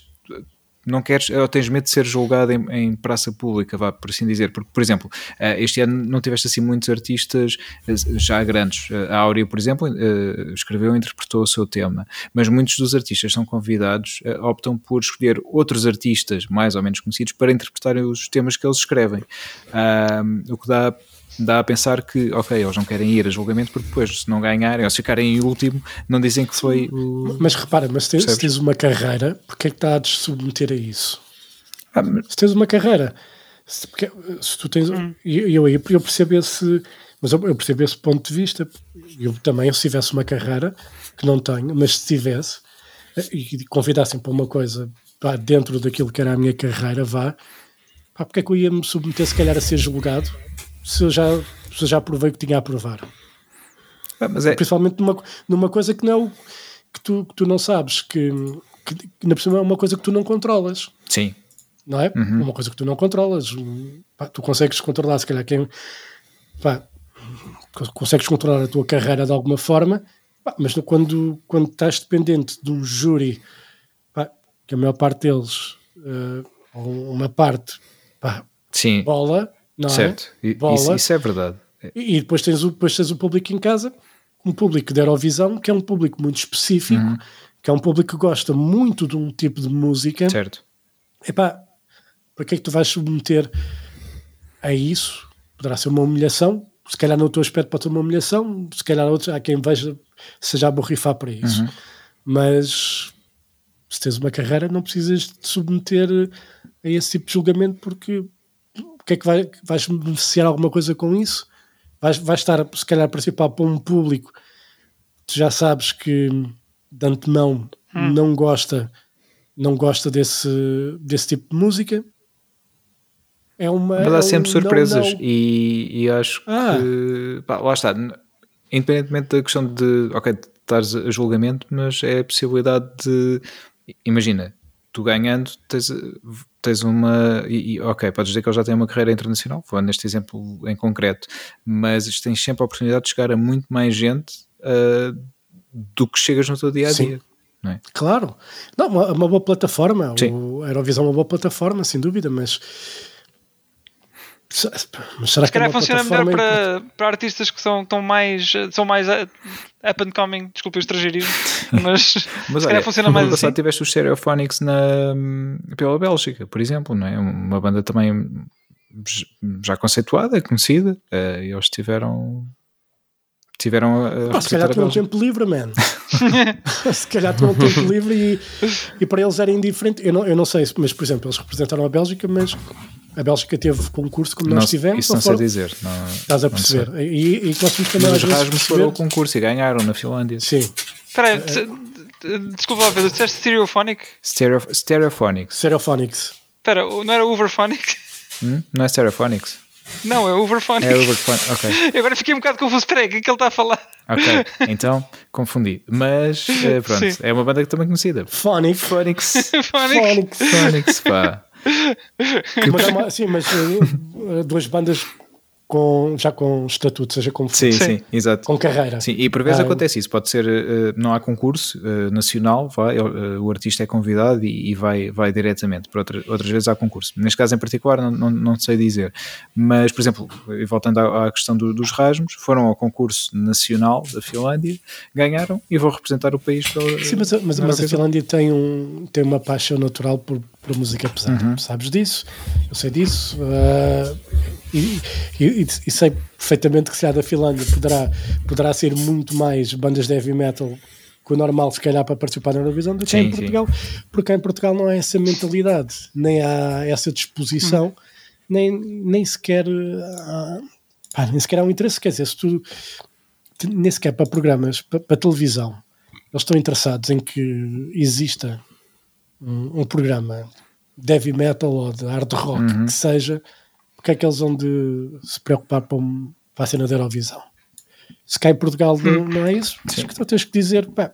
Não queres, ou tens medo de ser julgado em, em praça pública, vá por assim dizer. Porque, por exemplo, eh, este ano não tiveste assim muitos artistas eh, já grandes. Eh, A Áurea, por exemplo, escreveu e interpretou o seu tema, mas muitos dos artistas são convidados optam por escolher outros artistas mais ou menos conhecidos para interpretarem os temas que eles escrevem. O que dá, dá a pensar que, ok, eles não querem ir a julgamento porque depois, se não ganharem ou se ficarem em último, não dizem que foi o. Mas repara, mas se tens, se tens uma carreira, porque é que está a te submeter a isso? Ah, mas- Se tens uma carreira, Se, porque, se tu tens. Eu, eu, aí- eu percebo esse. Mas eu, eu percebo esse ponto de vista. Eu também, se tivesse uma carreira, que não tenho, mas se tivesse, e convidassem para uma coisa pá, dentro daquilo que era a minha carreira, vá, pá, porque é que eu ia me submeter, se calhar, a ser julgado, se eu já, se eu já provei que tinha a provar? Ah, mas é, Principalmente numa, numa coisa que não é o- que tu, que tu não sabes, que, que, que ainda por cima é uma coisa que tu não controlas sim, não é? Uhum. Uma coisa que tu não controlas. Pá, tu consegues controlar, se calhar, quem. Pá, cons- consegues controlar a tua carreira de alguma forma, pá, mas quando, quando estás dependente de um júri, pá, que a maior parte deles, ou uma parte, pá, sim, bola, não certo. é? I- Bola. Isso, isso é verdade. E, e depois, tens o, depois tens o público em casa, um público de Eurovisão, que é um público muito específico, Uhum. que é um público que gosta muito de um tipo de música. Certo. Epá, para que é que tu vais submeter a isso? Poderá ser uma humilhação, se calhar no teu aspecto pode ser uma humilhação, se calhar outros, há quem veja seja a borrifar para isso. Uhum. Mas se tens uma carreira, não precisas de te submeter a esse tipo de julgamento, porque que é que vai, vais beneficiar alguma coisa com isso? Vais, vais estar, se calhar, a participar para um público que tu já sabes que de antemão não gosta não gosta desse, desse tipo de música. É uma. Mas é há um sempre não, surpresas não. E, e acho Ah. que pá, lá está, independentemente da questão de ok, de estares a julgamento, mas é a possibilidade de imagina, tu ganhando tens, tens uma e, e, ok, podes dizer que ele já tem uma carreira internacional, falando neste exemplo em concreto, mas tens sempre a oportunidade de chegar a muito mais gente ah, do que chegas no teu dia a dia. Sim. Não é? Claro. Não, uma, uma boa plataforma. Sim. O Eurovisão é uma boa plataforma, sem dúvida, mas. Mas será Se é calhar funciona melhor para, para artistas que são, tão mais, são mais uh, up and coming, desculpa o estrangeirismo, mas, Mas se olha, calhar funciona no mais ano passado assim. tiveste os Stereophonics na, pela Bélgica, por exemplo, não é? Uma banda também já conceituada, conhecida, eh, e eles tiveram tiveram a, Pá, se calhar tinham um tempo livre, man. se calhar tinham um tempo livre e, e para eles era indiferente. Eu não, eu não sei, mas por exemplo, eles representaram a Bélgica, mas a Bélgica teve concurso como Não- nós tivemos. isso não sei dizer. Não, Estás a perceber? E, e temos também Mas os Rasmus foram ao perceber. concurso e ganharam na Finlândia. Sim, Espera aí, des- de- desculpa Pedro, disseste Stereophonic? Stereo, Stereophonics. Stereophonics. Espera, não era Overphonic? Hum? Não é Stereophonics? Não, é Overphonic. É Overphonics. Ok. Agora fiquei um bocado confuso. Espera aí, o que é que ele está a falar? Ok. Então confundi. Mas eh, pronto, Sim. é uma banda que também conhecida. Phonic. Phonics. Phonic. Phonics. Phonics, pá. Mas, uma- sim, mas uh, duas bandas com, já com estatuto, seja como for, Sim, Sim. sim, exato. com carreira. Sim, e por vezes Ah, acontece isso, pode ser, eh, não há concurso eh, nacional, vai, eh, o artista é convidado e, e vai, vai diretamente, por outra- outras vezes há concurso. Neste caso em particular não, não, não sei dizer, mas por exemplo, voltando à, à questão do- dos Rasmos, foram ao concurso nacional da Finlândia, ganharam e vão representar o país pela, Sim, mas, a- mas, mas a. Finlândia tem, um, tem uma paixão natural por, por música pesada. Uhum. Sabes disso? Eu sei disso. ah, e, e- e sei perfeitamente que se há da Finlândia poderá, poderá ser muito mais bandas de heavy metal que o normal, se calhar, para participar na Eurovisão do que Sim, em sim. Portugal, porque cá em Portugal não há essa mentalidade, nem há essa disposição, Hum. nem, nem sequer há, pá, nem sequer há um interesse. Quer dizer, se tu nem sequer para programas, para, para televisão, eles estão interessados em que exista um, um programa de heavy metal ou de hard rock Uhum. que seja, porque é que eles vão de se preocupar para, um, para a cena da Eurovisão? Se cá em Portugal não, não é isso, acho que tu tens que dizer, pá,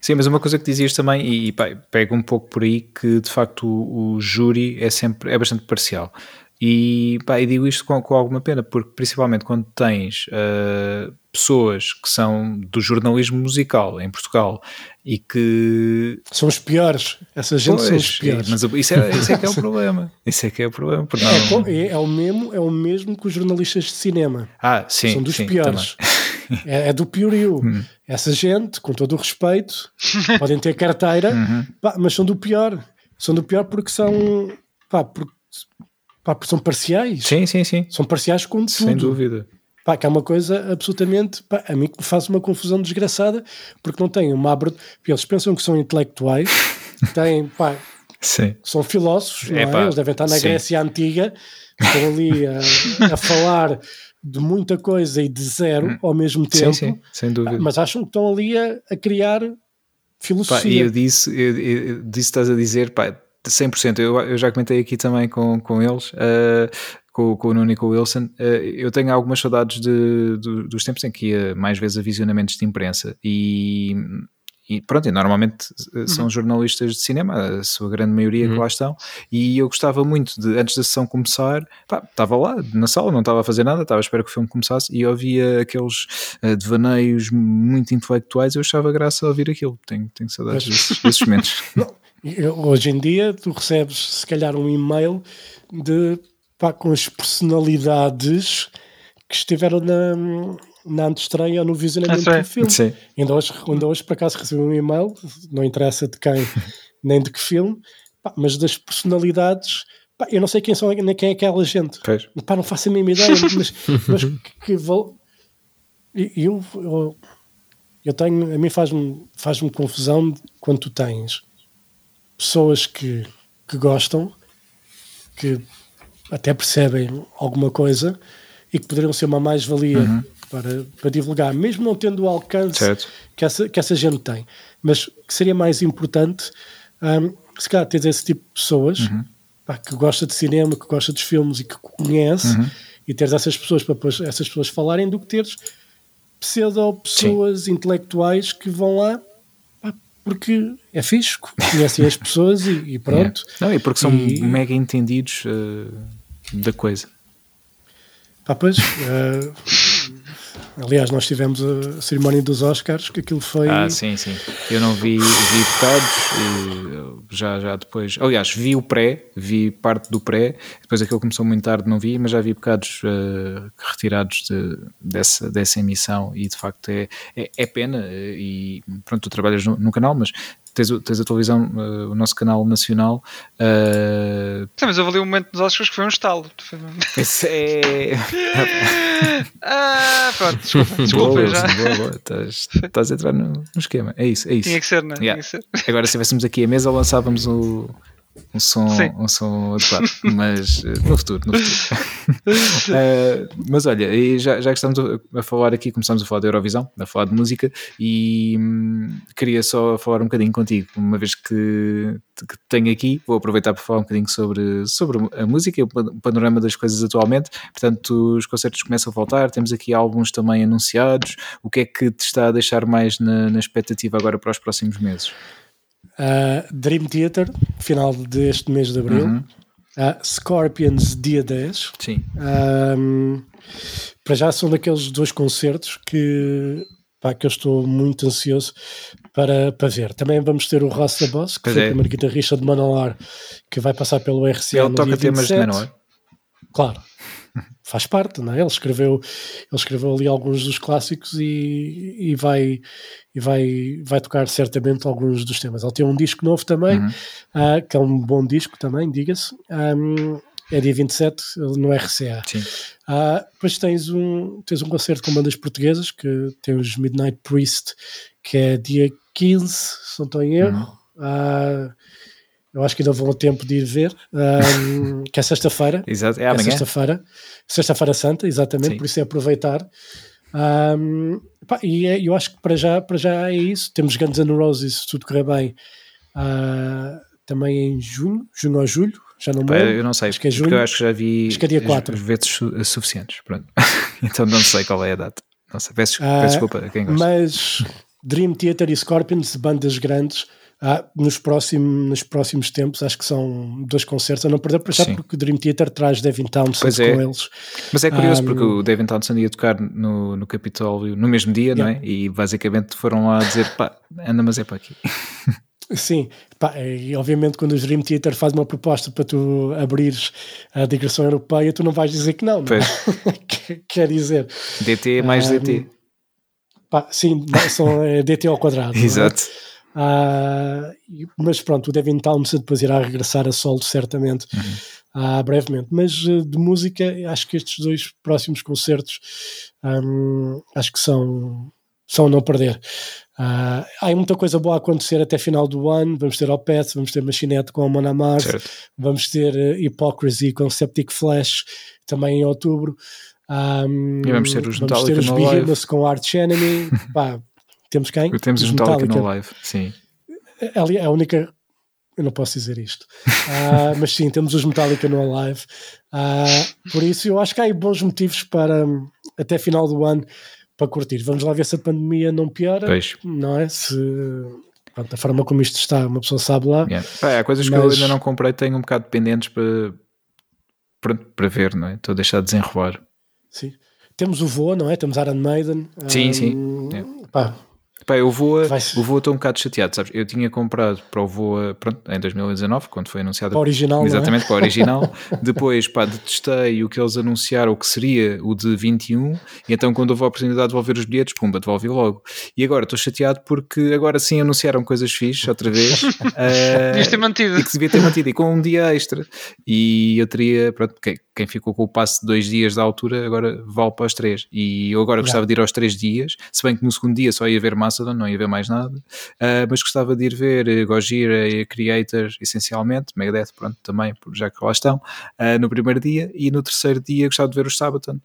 Sim, mas uma coisa que dizias também, e, e pá, pega um pouco por aí, que de facto o, o júri é sempre é bastante parcial. E, pá, e digo isto com, com alguma pena, porque principalmente quando tens ah, pessoas que são do jornalismo musical em Portugal e que. são os piores, essa gente são os Pois, piores. mas isso é, isso é que é o problema. Isso é que é o problema. É, não- é- é o mesmo, é o mesmo que os jornalistas de cinema. ah, sim. são dos sim, piores. É, é do piorio. Hum. Essa gente, com todo o respeito, podem ter carteira, Uhum. pá, mas são do pior. São do pior porque são, pá, porque, pá, porque são parciais. Sim, sim, sim. São parciais com tudo. Sem dúvida. Pá, que é uma coisa absolutamente, pá, a mim que me faz uma confusão desgraçada, porque não têm uma abertura. Eles pensam que são intelectuais, têm, pá, Sim. são filósofos, não é? Eles devem estar na sim. Grécia Antiga, estão ali a, a falar de muita coisa e de zero ao mesmo tempo, Hum. Sim, sim, sem dúvida. mas acham que estão ali a, a criar Pá, e filosofia. eu disse, eu, eu, disse estás a dizer, pá, 100%. Eu, eu já comentei aqui também com, com eles, eh, com, com o Nuno e com o Wilson. eh, eu tenho algumas saudades de, do- dos tempos em que ia mais vezes a visionamentos de imprensa e. E pronto, e normalmente eh, são jornalistas de cinema, a sua grande maioria que lá estão, e eu gostava muito de, antes da sessão começar, pá, estava lá na sala, não estava a fazer nada, estava a esperar que o filme começasse e ouvia aqueles eh, devaneios muito intelectuais, eu achava graça a ouvir aquilo. Tenho, tenho saudades desses, desses momentos. Hoje em dia, tu recebes se calhar um e-mail de, pá, com as personalidades que estiveram na, na antestreia ou no visionamento Ah, do filme. Sim. Ainda hoje, ainda hoje, por acaso, recebi um e-mail, não interessa de quem nem de que filme, pá, mas das personalidades. pá, eu não sei quem, são, nem quem é aquela gente. Pois. Pá, não faço a mínima ideia, mas, mas que, que e- eu, eu, eu tenho, a mim faz-me faz confusão quando tu tens pessoas que, que gostam, que até percebem alguma coisa e que poderiam ser uma mais-valia para, para divulgar, mesmo não tendo o alcance Certo. que essa, que essa gente tem. Mas que seria mais importante, hum, se calhar, teres esse tipo de pessoas pá, que gosta de cinema, que gosta dos filmes e que conhece, e teres essas pessoas para depois essas pessoas falarem, do que teres pseudo-pessoas intelectuais que vão lá porque é fixe, conhecem as pessoas e, e pronto. É. Não, e porque são E- mega entendidos eh, da coisa. Pá, pois, eh, aliás, nós tivemos a cerimónia dos Oscars, que aquilo foi. Ah, sim, sim. Eu não vi, vi bocados, e, já, já depois. Aliás, vi o pré, vi parte do pré, depois aquilo começou muito tarde, não vi, mas já vi bocados eh, retirados de- dessa, dessa emissão e de facto é, é, é pena. eh, E pronto, tu trabalhas no, no canal, mas tens, tens a televisão, eh, o nosso canal nacional. eh, Sim, mas houve ali um momento nos Oscars que foi um estalo. Esse é. Ah, pronto, desculpa, boa, desculpa Wilson, já. boa, boa. Estás, estás a entrar no, no esquema. É isso, é isso. Tinha que ser? Yeah. Tinha que ser. Agora, se estivéssemos aqui à mesa, lançávamos o, um, som, Sim. um som adequado. Mas eh, no futuro, no futuro. Eh, mas olha, já, já que estamos a, falar aqui, começamos a falar da Eurovisão, a falar de música, e hum, queria só falar um bocadinho contigo, uma vez que, que tenho aqui, vou aproveitar para falar um bocadinho sobre, sobre a música e o pan- panorama das coisas atualmente. Portanto, os concertos começam a voltar, temos aqui alguns também anunciados. O que é que te está a deixar mais na, na expectativa agora para os próximos meses? Uh, Dream Theater, final deste mês de abril. Uhum. Uh, Scorpions, dia 10. Sim. Um, para já são daqueles dois concertos que, pá, que eu estou muito ansioso para, para ver. Também vamos ter o Ross da Boss, que Pois foi é. o primeiro guitarrista de Manolar, que vai passar pelo RCA Ele no toca dia temas de 27. Menor. Claro. Faz parte, não é? Ele escreveu, ele escreveu ali alguns dos clássicos e, e, vai, e vai, vai tocar certamente alguns dos temas. Ele tem um disco novo também, Uhum. ah, que é um bom disco também, diga-se. Um, é dia 27 no RCA. Sim. Ah, depois tens um, tens um concerto com bandas portuguesas que tem os Midnight Priest, que é dia 15, se não estou em erro. Ah, eu acho que ainda vou a tempo de ir ver, ah, que é sexta-feira. Exato, é É amanhã. sexta-feira, sexta-feira santa, exatamente, Sim. por isso é aproveitar. Um, pá, e é- eu acho que para já, para já é isso. Temos Guns N' Roses, se tudo correr bem, ah, também em junho, junho ou julho, já não me lembro. eu não sei, Acho que é porque eu acho que já vi Acho que é dia as- quatro. as vezes su- suficientes. Pronto. então não sei qual é a data. Não sei, peço, peço desculpa a quem gosta. Mas Dream Theater e Scorpions, bandas grandes, ah, nos, próximos, nos próximos tempos, acho que são dois concertos a não perder, para já Sim. porque o Dream Theater traz Devin Townsend é. com eles. Mas é curioso Ah, porque o David Townsend ia tocar no, no Capitólio no mesmo dia, não é? E basicamente foram lá dizer pá, anda, mas é para aqui. Sim, pá, e obviamente quando o Dream Theater faz uma proposta para tu abrires a digressão europeia, tu não vais dizer que não, não é? Que- Quer dizer, DT mais Ah, DT. pá, sim, são é DT ao quadrado. não é? E- mas pronto, o Devin Townsend depois irá regressar a solo certamente Uhum. ah, brevemente. Mas eh, de música, acho que estes dois próximos concertos hum, acho que são, são a não perder. Uh, há muita coisa boa a acontecer até final do ano. Vamos ter Opeth, vamos ter Machinette com a Mona Mars, Certo. vamos ter uh, Hypocrisy com Septic Flash também em outubro. Um, E vamos ter os vamos Metallica ter os. Behemoth com Arch Enemy. Pá, temos quem? Temos os Metallica no live, sim. Ali é a única. Eu não posso dizer isto. Ah, mas sim, temos os Metallica no Alive. Ah, por isso, eu acho que há aí bons motivos para hum, até final do ano para curtir. Vamos lá ver se a pandemia não piora. Pois. Não é? Se pronto, a forma como isto está, uma pessoa sabe lá. Yeah. Pá, há coisas que eu Mas- ainda não comprei, tenho um bocado pendentes para, pronto, para ver, não é? Estou a deixar de desenrolar. Sim. Temos o Voa, não é? Temos Iron Maiden. Sim, Ah, sim. pá, Pá, eu vou a, Vai ser- o Voa estou um bocado chateado, sabes? Eu tinha comprado para o Voa, pronto, em 2019, quando foi anunciado para o original, é? Exatamente, para o original. Depois, pá, detestei o que eles anunciaram, o que seria o de 21, e então quando houve a oportunidade de devolver os bilhetes, pumba, devolvi logo. E agora estou chateado porque agora sim anunciaram coisas fixes outra vez. Devias ter mantido. e que se devia ter mantido, e com um dia extra. E eu teria, pronto, quem, quem ficou com o passe de dois dias da altura, agora vale para os três. E eu agora gostava de ir aos três dias, se bem que no segundo dia só ia ver Mastodon, não ia ver mais nada, Ah, mas gostava de ir ver eh, Gojira e Creator, essencialmente, Megadeth, pronto, também, já que lá estão, ah, no primeiro dia, e no terceiro dia gostava de ver os Sabaton.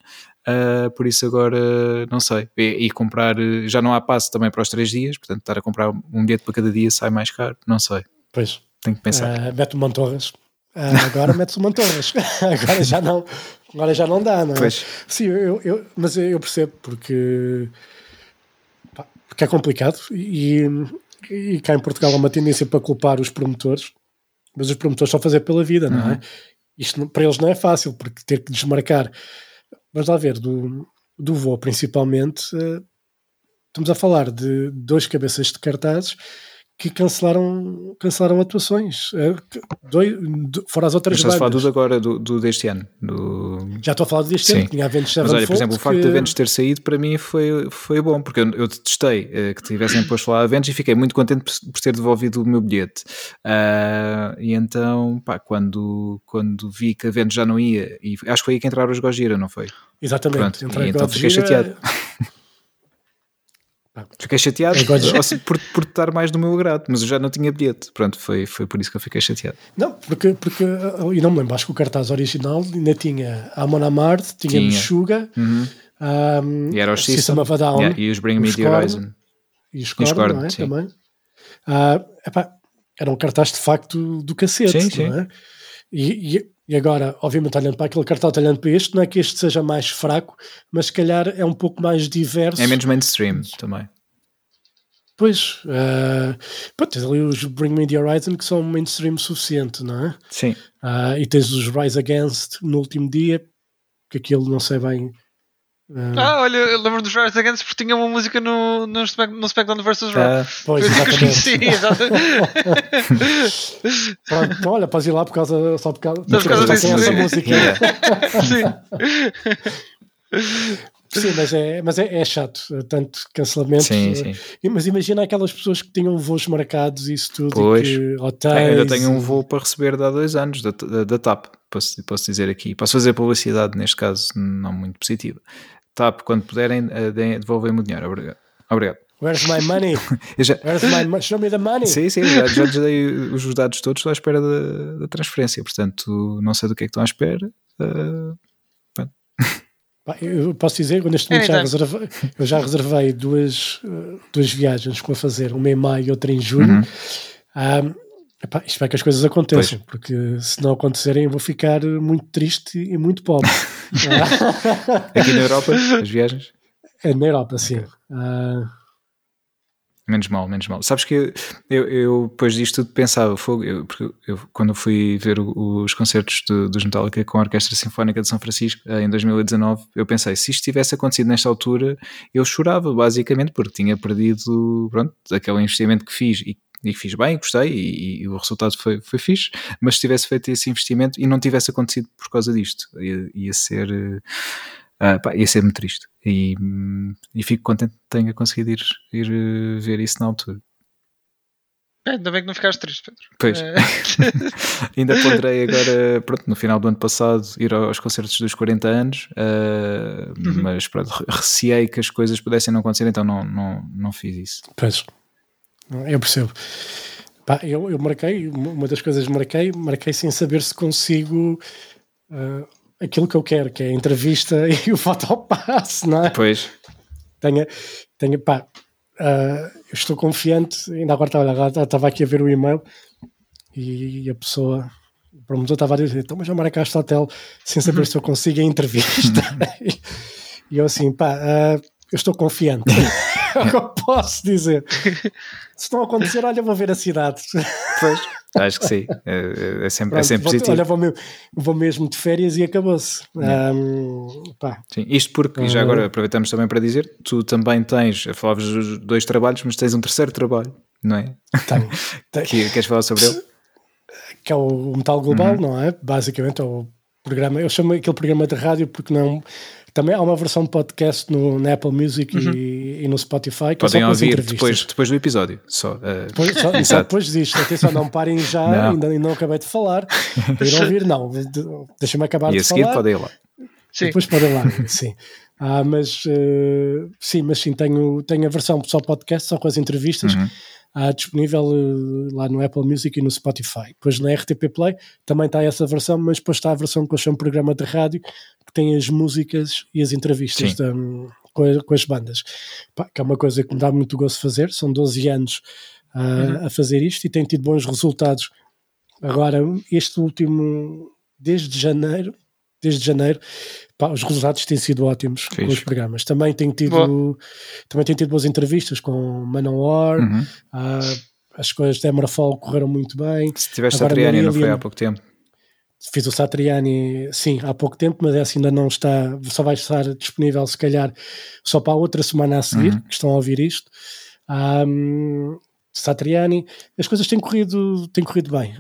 Ah, por isso agora não sei. E, e comprar, eh, já não há passe também para os três dias, portanto, estar a comprar um bilhete para cada dia sai mais caro, não sei. Pois. Tenho que pensar. Mete o Mantorras. Agora mete-se o Mantorras. agora, já não, agora já não dá, não é? Pois. Sim, eu, eu- mas eu percebo porque, porque é complicado e, e cá em Portugal há uma tendência para culpar os promotores, mas os promotores só fazer pela vida, não é? Isto não- para eles não é fácil, porque ter que desmarcar, vamos lá ver, do, do voo principalmente, eh, estamos a falar de dois cabeças de cartazes que cancelaram, cancelaram atuações, que- dois, do- fora as outras Mas estás a falar bandas. do agora, do, do deste ano. Do... Já estou a falar deste Sim. ano, tinha Avenged Mas olha, por exemplo, o facto que- de Aventos ter saído para mim foi, foi bom, porque eu, eu detestei eh, que tivessem posto lá Aventos e fiquei muito contente por, por ter devolvido o meu bilhete. Ah, e então, pá, quando, quando vi que Aventos já não ia, e acho que foi aí que entraram os Gojira, não foi? Exatamente. Pronto, e a então fiquei chateado. Fiquei chateado É por, por estar mais do meu agrado, mas eu já não tinha bilhete. Pronto, foi, foi por isso que eu fiquei chateado. Não, porque, porque uh, e não me lembro, acho que o cartaz original ainda tinha Amon Amarth, tínhamos Tinha. Suga, um, E era os System of a Down yeah, e os Bring Me the Horizon. e os Korn, Korn, não é? Também. Ah, epá, era um cartaz de facto do cacete, Sim, sim. é? E, e, e agora, obviamente, olhando para aquele cartaz, olhando para este, não é que este seja mais fraco, mas se calhar é um pouco mais diverso. É menos mainstream também. Pois, ah, pô, tens ali os Bring Me the Horizon que são mainstream suficiente, não é? Sim. Ah, e tens os Rise Against no último dia, que aquilo não sei bem. Ah, Ah, olha, eu lembro dos Rise Against porque tinha uma música no, no, Smack- no SmackDown vs. Raw. Ah, pois, exatamente. conheci, exatamente. Pronto, então, olha, podes ir lá por causa, só por causa, Só por causa disso, essa música. Sim. Sim, mas é, mas é, é chato, eh, tanto cancelamento. Sim, sim. Mas imagina aquelas pessoas que tinham voos marcados e isso tudo, Pois. e que hotéis. Ah, ainda tenho um voo para receber de há dois anos da, da, da TAP, posso, posso dizer aqui. Posso fazer publicidade, neste caso, não muito positiva. TAP, quando puderem, eh, devolvem-me o dinheiro. Obrigado. Obrigado. Where's my money? Já, Where's my money? Show me the money. sim, sim, já, já lhes dei os dados todos, estou à espera da, da transferência. Portanto, não sei do que é que estão à espera. Pá, Eu posso dizer, eu neste momento já Anytime. reservei, eu já reservei duas, eh, duas viagens com a fazer, uma em maio e outra em junho. Uhum. Ah, epá, espero que as coisas aconteçam, porque se não acontecerem eu vou ficar muito triste e muito pobre. Aqui na Europa, as viagens. é na Europa, sim. Ah, Menos mal, menos mal. Sabes que eu, eu, eu, depois disto tudo pensava, fogo, eu, porque eu, quando fui ver o- os concertos dos Metallica com a Orquestra Sinfónica de São Francisco eh, em 2019, eu pensei, se isto tivesse acontecido nesta altura, eu chorava, basicamente, porque tinha perdido, pronto, aquele investimento que fiz e, e fiz bem, gostei e, e o resultado foi, foi fixe, mas se tivesse feito esse investimento e não tivesse acontecido por causa disto, ia, ia ser... ah, pá, ia ser muito triste e, e fico contente que tenha conseguido ir, ir eh, ver isso na altura. Ainda bem que não ficaste triste, Pedro. Pois. Eh, Ainda ponderei agora, pronto, no final do ano passado, ir aos concertos dos 40 anos, eh, Uhum. mas pronto, re- receei que as coisas pudessem não acontecer, então não, não, não fiz isso. Pois, eu percebo. Pá, eu, eu marquei, uma das coisas que marquei, marquei sem saber se consigo ah, aquilo que eu quero, que é a entrevista e o fotopasse, não é? Pois, Tenha, tenha, pá, eu estou confiante, ainda agora estava, estava aqui a ver o e-mail e a pessoa, o promotor estava a dizer, então mas já marcaste o hotel sem saber se eu consigo a entrevista. e eu assim, pá, ah, eu estou confiante. é o que eu posso dizer. Se não acontecer, olha, vou ver a cidade. pois, acho que sim. É, é sempre, é Pronto, sempre vou- positivo. olha, vou, me- vou mesmo de férias e acabou-se. Sim, isto porque, e já Ah. agora aproveitamos também para dizer, tu também tens, falavas dos dois trabalhos, mas tens um terceiro trabalho, não é? tenho, tenho. Que, queres falar sobre ele? que é o Metal Global, Uhum. não é? Basicamente é o programa. Eu chamo aquele programa de rádio porque não. Também há uma versão de podcast no, na Apple Music e, e no Spotify que é Podem só com as ouvir entrevistas. depois, depois do episódio. Só, eh, Depois, só, depois disto, atenção, não parem já, Não. Ainda, ainda não acabei de falar. Ir ouvir, não. De- Deixa-me acabar e de a seguir falar. podem ir lá. Sim. Depois podem lá, sim. Ah, mas eh, sim, mas sim, tenho, tenho a versão só podcast, só com as entrevistas, Uhum. ah, disponível eh, lá no Apple Music e no Spotify. Depois na RTP Play também está essa versão, mas depois está a versão que eu chamo de programa de rádio, tem as músicas e as entrevistas da- com, a- com as bandas. Pá, que é uma coisa que me dá muito gosto de fazer, são 12 anos ah, Uhum. a fazer isto e tem tido bons resultados. Agora, este último, desde janeiro, desde janeiro, pá, os resultados têm sido ótimos com Fixe. os programas. Também tenho tido, Boa. também tenho tido boas entrevistas com Manowar, Uhum. ah, as coisas de Emerafol correram muito bem. Se tiveste Agora Satriani, não foi há pouco tempo? Fiz o Satriani, sim, há pouco tempo, mas esse ainda não está, só vai estar disponível se calhar só para a outra semana a seguir, Uhum. que estão a ouvir isto. Ahm, Satriani, as coisas têm corrido, têm corrido bem.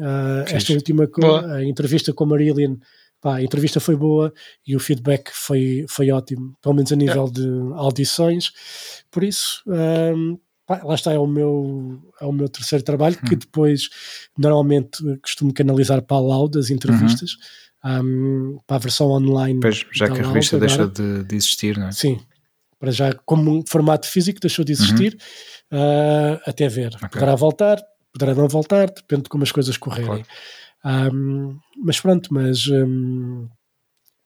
Fixe. esta última a entrevista com a Marillion, pá, a entrevista foi boa e o feedback foi, foi ótimo, pelo menos a nível de audições. Por isso, ahm, pá, lá está, é o meu, é o meu terceiro trabalho, que depois normalmente costumo canalizar para a Loud as entrevistas, ahm, para a versão online. Pois, já que a revista agora. deixou de, de existir, não é? Sim, para já, como um formato físico, deixou de existir, ah, até ver. Poderá voltar, poderá não voltar, depende de como as coisas correrem. Ahm, mas pronto, mas, ahm,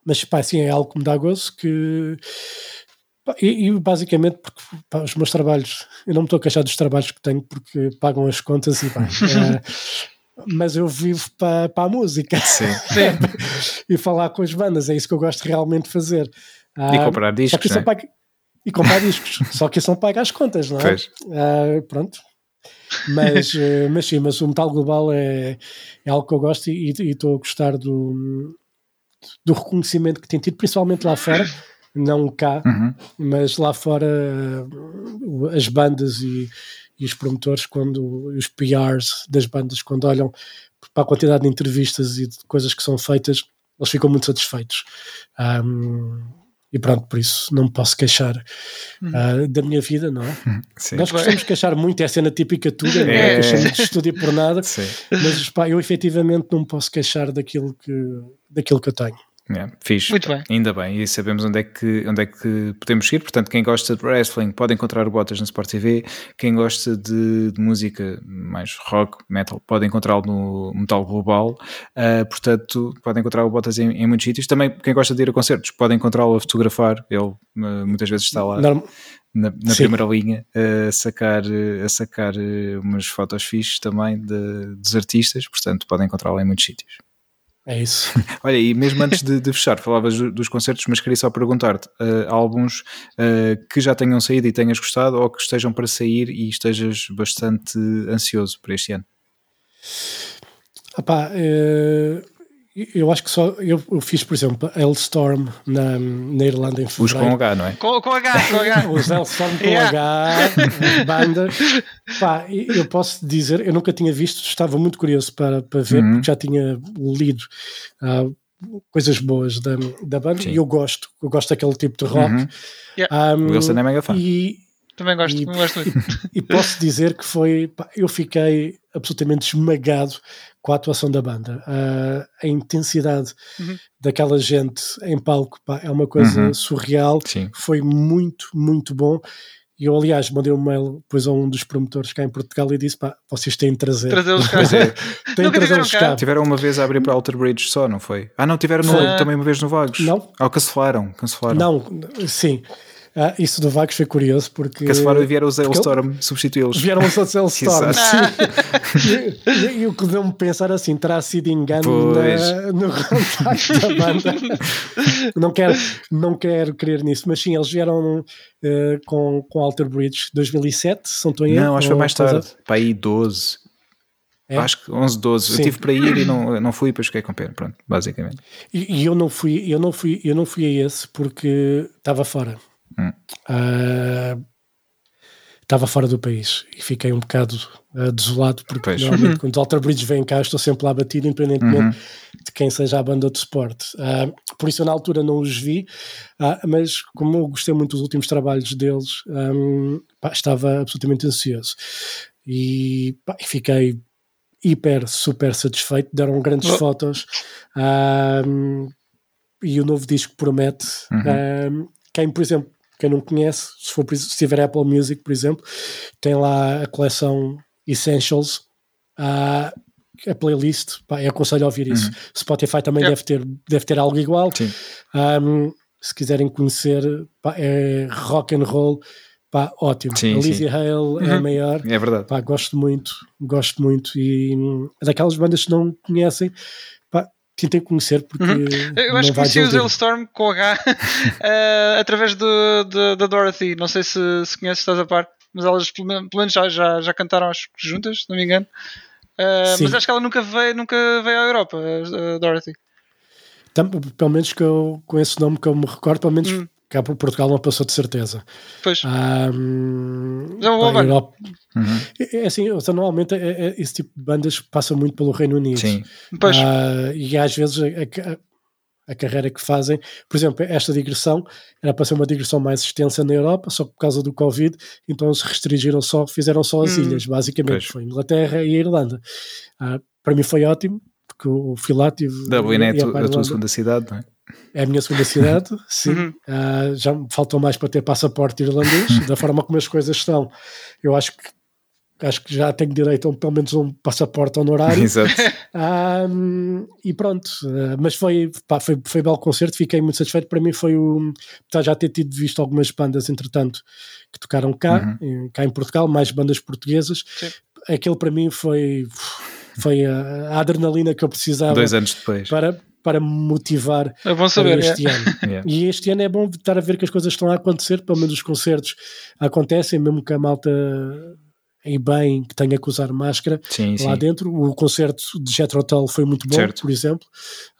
mas pá, assim, é algo que me dá gozo que. E, e basicamente porque pá, os meus trabalhos, eu não me estou a queixar dos trabalhos que tenho porque pagam as contas e pá, eh, mas eu vivo para, para a música Sim. e falar com as bandas, é isso que eu gosto realmente de fazer. E Ah, comprar só que discos, isso não não é? paga- E comprar discos, só que isso não paga as contas, não é? Ah, pronto. Mas, eh, mas sim, mas o metal global é, é algo que eu gosto e e estou a gostar do, do reconhecimento que tem tido, principalmente lá fora, não cá, Uhum. mas lá fora eh, as bandas e, e os promotores, quando os PRs das bandas, quando olham para a quantidade de entrevistas e de coisas que são feitas, eles ficam muito satisfeitos. Ahm, e pronto, por isso não me posso queixar ah, da minha vida, não é? Sim. Nós gostamos de queixar muito, é a cena típica tua, não É. é? Queixamos de estúdio por nada, Sim. mas pá, eu efetivamente não me posso queixar daquilo que, daquilo que eu tenho. É, fixe. Muito bem. Ainda bem, e sabemos onde é, que, onde é que podemos seguir. Portanto, quem gosta de wrestling pode encontrar o Botas no Sport TV. Quem gosta de, de música mais rock, metal, pode encontrá-lo no Metal Global. Ah, portanto, pode encontrar o Botas em, em muitos sítios. Também, quem gosta de ir a concertos, pode encontrá-lo a fotografar. Ele ah, muitas vezes está lá Norm- na, na primeira linha a sacar, a sacar eh, umas fotos fixes também de- dos artistas. Portanto, podem encontrá-lo em muitos sítios. É isso. Olha, e mesmo antes de, de fechar, falavas do- dos concertos, mas queria só perguntar-te: eh, álbuns eh, que já tenham saído e tenhas gostado ou que estejam para sair e estejas bastante ansioso por este ano? Ah pá, eh, eu acho que só eu, eu fiz, por exemplo, Hellstorm na, na Irlanda em Os com fevereiro. H, não é? Com, com H, com H. Os Hellstorm com Yeah. H, as bandas. Pá, e eu posso dizer, eu nunca tinha visto, estava muito curioso para, para ver, Uhum. porque já tinha lido ah, coisas boas da, da banda Sim. e eu gosto, eu gosto daquele tipo de rock. Uhum. Ah, O Wilson é mega fã. E, Também gosto, E- também gosto muito. e posso dizer que foi. pá, eu fiquei absolutamente esmagado com a atuação da banda. Ah, a intensidade Uhum. daquela gente em palco pá, é uma coisa Uhum. surreal. Sim. Foi muito, muito bom. E eu, aliás, mandei um mail depois a um dos promotores cá em Portugal e disse: pá, vocês têm de trazer. Trazer os Pois caras. é. têm de Nunca trazer os tiveram cá? cá. Tiveram uma vez a abrir para Alter Bridge só, não foi? Ah, não, tiveram no- também uma vez no Vagos. Não. Ah, cancelaram, cancelaram. Não, sim. Ah, isso do Vagos foi curioso porque. Cancelaram e vieram os porque Hailstorm substituí-los. Vieram os outros Hellstorm. E, e- e o que deu-me pensar assim, terá sido engano na- no contacto da banda. não, quero, não quero crer nisso, mas sim, eles vieram eh, com, com Alter Bridge 2007, se não estou em Não, acho que foi mais coisa- tarde. Para aí 12. É? Acho que 11, 12. Eu Sim. tive para ir e não, não fui, depois fiquei com pena. Pronto, basicamente. E, e eu não fui, eu não fui, eu não fui a esse porque estava fora. Hum. Ah, Estava fora do país e fiquei um bocado ah, desolado porque Pois. normalmente quando os Alter Bridge vêm cá estou sempre lá batido independentemente Uhum. de quem seja a banda de suporte. Ah, por isso eu na altura não os vi, ah, mas como eu gostei muito dos últimos trabalhos deles, ahm, pá, estava absolutamente ansioso e pá, fiquei hiper, super satisfeito. Deram grandes Oh. fotos e o novo disco promete. Uhum. Quem, por exemplo, quem não conhece, se, for, se tiver Apple Music, por exemplo, tem lá a coleção Essentials. ah, a playlist, pá, eu aconselho a ouvir isso. Spotify também Yep. deve, ter, deve ter algo igual. Um, se quiserem conhecer, pá, é rock and roll, pá, ótimo. Sim, a. Lizzie Hale é a Uhum. maior. É verdade. Pá, gosto muito, gosto muito. E hum, é daquelas bandas que não conhecem, pá, tentem conhecer porque Uhum. Eu acho que conheci desiludir. Hailstorm com H eh, através do, do- da Dorothy. Não sei se, se conheces, estás a par, mas elas pelo men- pelo menos já, já, já cantaram acho juntas, se não me engano. Eh, Sim. mas acho que ela nunca veio, nunca veio à Europa, a, a Dorothy. Tam- pelo menos que eu com esse nome que eu me recordo, pelo menos Hum. Cá por Portugal não passou de certeza. Pois. Uma boa pá, banda. Europa- Uhum. é, é assim, normalmente é- é- esse tipo de bandas passa muito pelo Reino Unido. Sim. Pois. Ah, e às vezes a, a- a carreira que fazem, por exemplo, esta digressão era para ser uma digressão mais extensa na Europa, só que por causa do Covid, então se restringiram só, fizeram só as Hum. ilhas, basicamente. Pois. Foi Inglaterra e a Irlanda. Ah, para mim foi ótimo, porque eu fui lá, tive. Dublin é a, tu- a tua segunda cidade, não é? É a minha segunda cidade, sim. Uhum. Ah, já me faltou mais para ter passaporte irlandês, da forma como as coisas estão. Eu acho que acho que já tenho direito a pelo menos um passaporte honorário. Exato. E pronto, ah, mas foi, pá, foi, foi belo concerto, fiquei muito satisfeito. Para mim foi o. já ter tido visto algumas bandas, entretanto, que tocaram cá, em, cá em Portugal, mais bandas portuguesas. Sim. Aquele para mim foi, foi a, a adrenalina que eu precisava Dois anos depois. para, para me motivar É bom para saber. este é. ano. Yeah. E este ano é bom estar a ver que as coisas estão a acontecer, pelo menos os concertos acontecem, mesmo que a malta e bem que tenha que usar máscara Sim, lá sim. dentro. O concerto de Jethro Tull foi muito bom, Certo. por exemplo.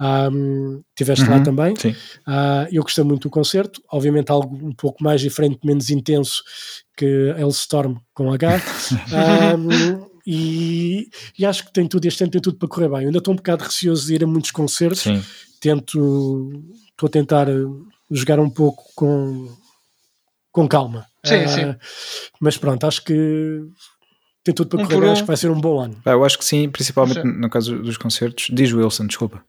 Um, tiveste lá Uhum, também. Sim. Ah, eu gostei muito do concerto, obviamente algo um pouco mais diferente, menos intenso que Hellstorm com H. Um, e, e acho que tem tudo, este ano tem tudo para correr bem. Eu ainda estou um bocado receoso de ir a muitos concertos, Sim. tento estou a tentar eh, jogar um pouco com, com calma. Sim, Ah, sim. Mas pronto, acho que tem tudo para Um correr bem, um. acho que vai ser um bom ano. Pá, eu acho que sim, principalmente Sim. no caso dos concertos. Diz Wilson, desculpa.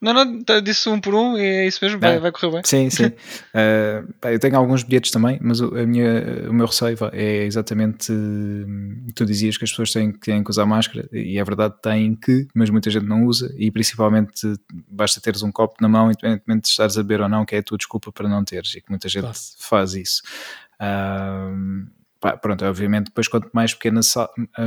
Não, não, tá- disse um por um e é isso mesmo, vai, Ah. vai correr bem. Sim, sim. Eh, pá, eu tenho alguns bilhetes também, mas o, a minha, o meu receio é exatamente. hum, Tu dizias que as pessoas têm, que- têm que usar máscara, e é verdade, têm que, mas muita gente não usa, e principalmente basta teres um copo na mão, independentemente de estares a beber ou não, que é a tua desculpa para não teres, e que muita gente Claro. faz isso. Ahm, pá, pronto, obviamente, depois quanto mais pequena,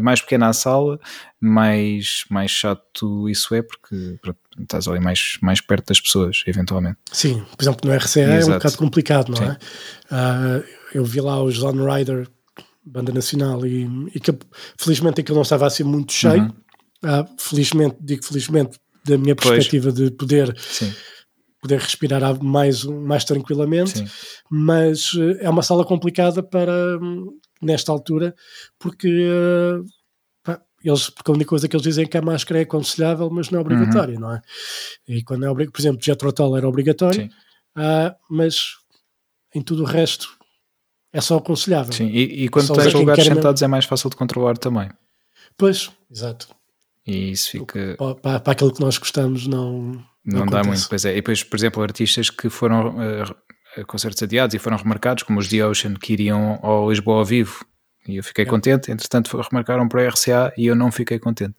mais pequena a sala, mais, mais chato isso é, porque pronto, estás ali mais, mais perto das pessoas, eventualmente. Sim, por exemplo, no RCA é um Exato. bocado complicado, não é? Ah, eu vi lá os Zone Rider, banda nacional, e, e que felizmente aquilo não estava assim muito cheio. Uhum. Ah, felizmente, digo felizmente, da minha Pois. perspectiva de poder, Sim, poder respirar a- mais, mais tranquilamente. sim. mas eh, é uma sala complicada para hum, nesta altura porque eh, eles, porque a única coisa que eles dizem é que a máscara é aconselhável, mas não é obrigatória, não é? E quando é obrigatório, por exemplo, Jetro Tull era obrigatório, ah, mas em tudo o resto é só aconselhável. Sim, e, e quando tens lugares mesmo- sentados é mais fácil de controlar também. Pois, exato. E isso fica. Para, para, aquilo que nós gostamos, não. Não, dá acontece. muito, pois é. E depois, por exemplo, artistas que foram eh, concertos adiados e foram remarcados, como os The Ocean, que iriam ao Lisboa ao vivo. E eu fiquei contente, entretanto remarcaram para o RCA e eu não fiquei contente.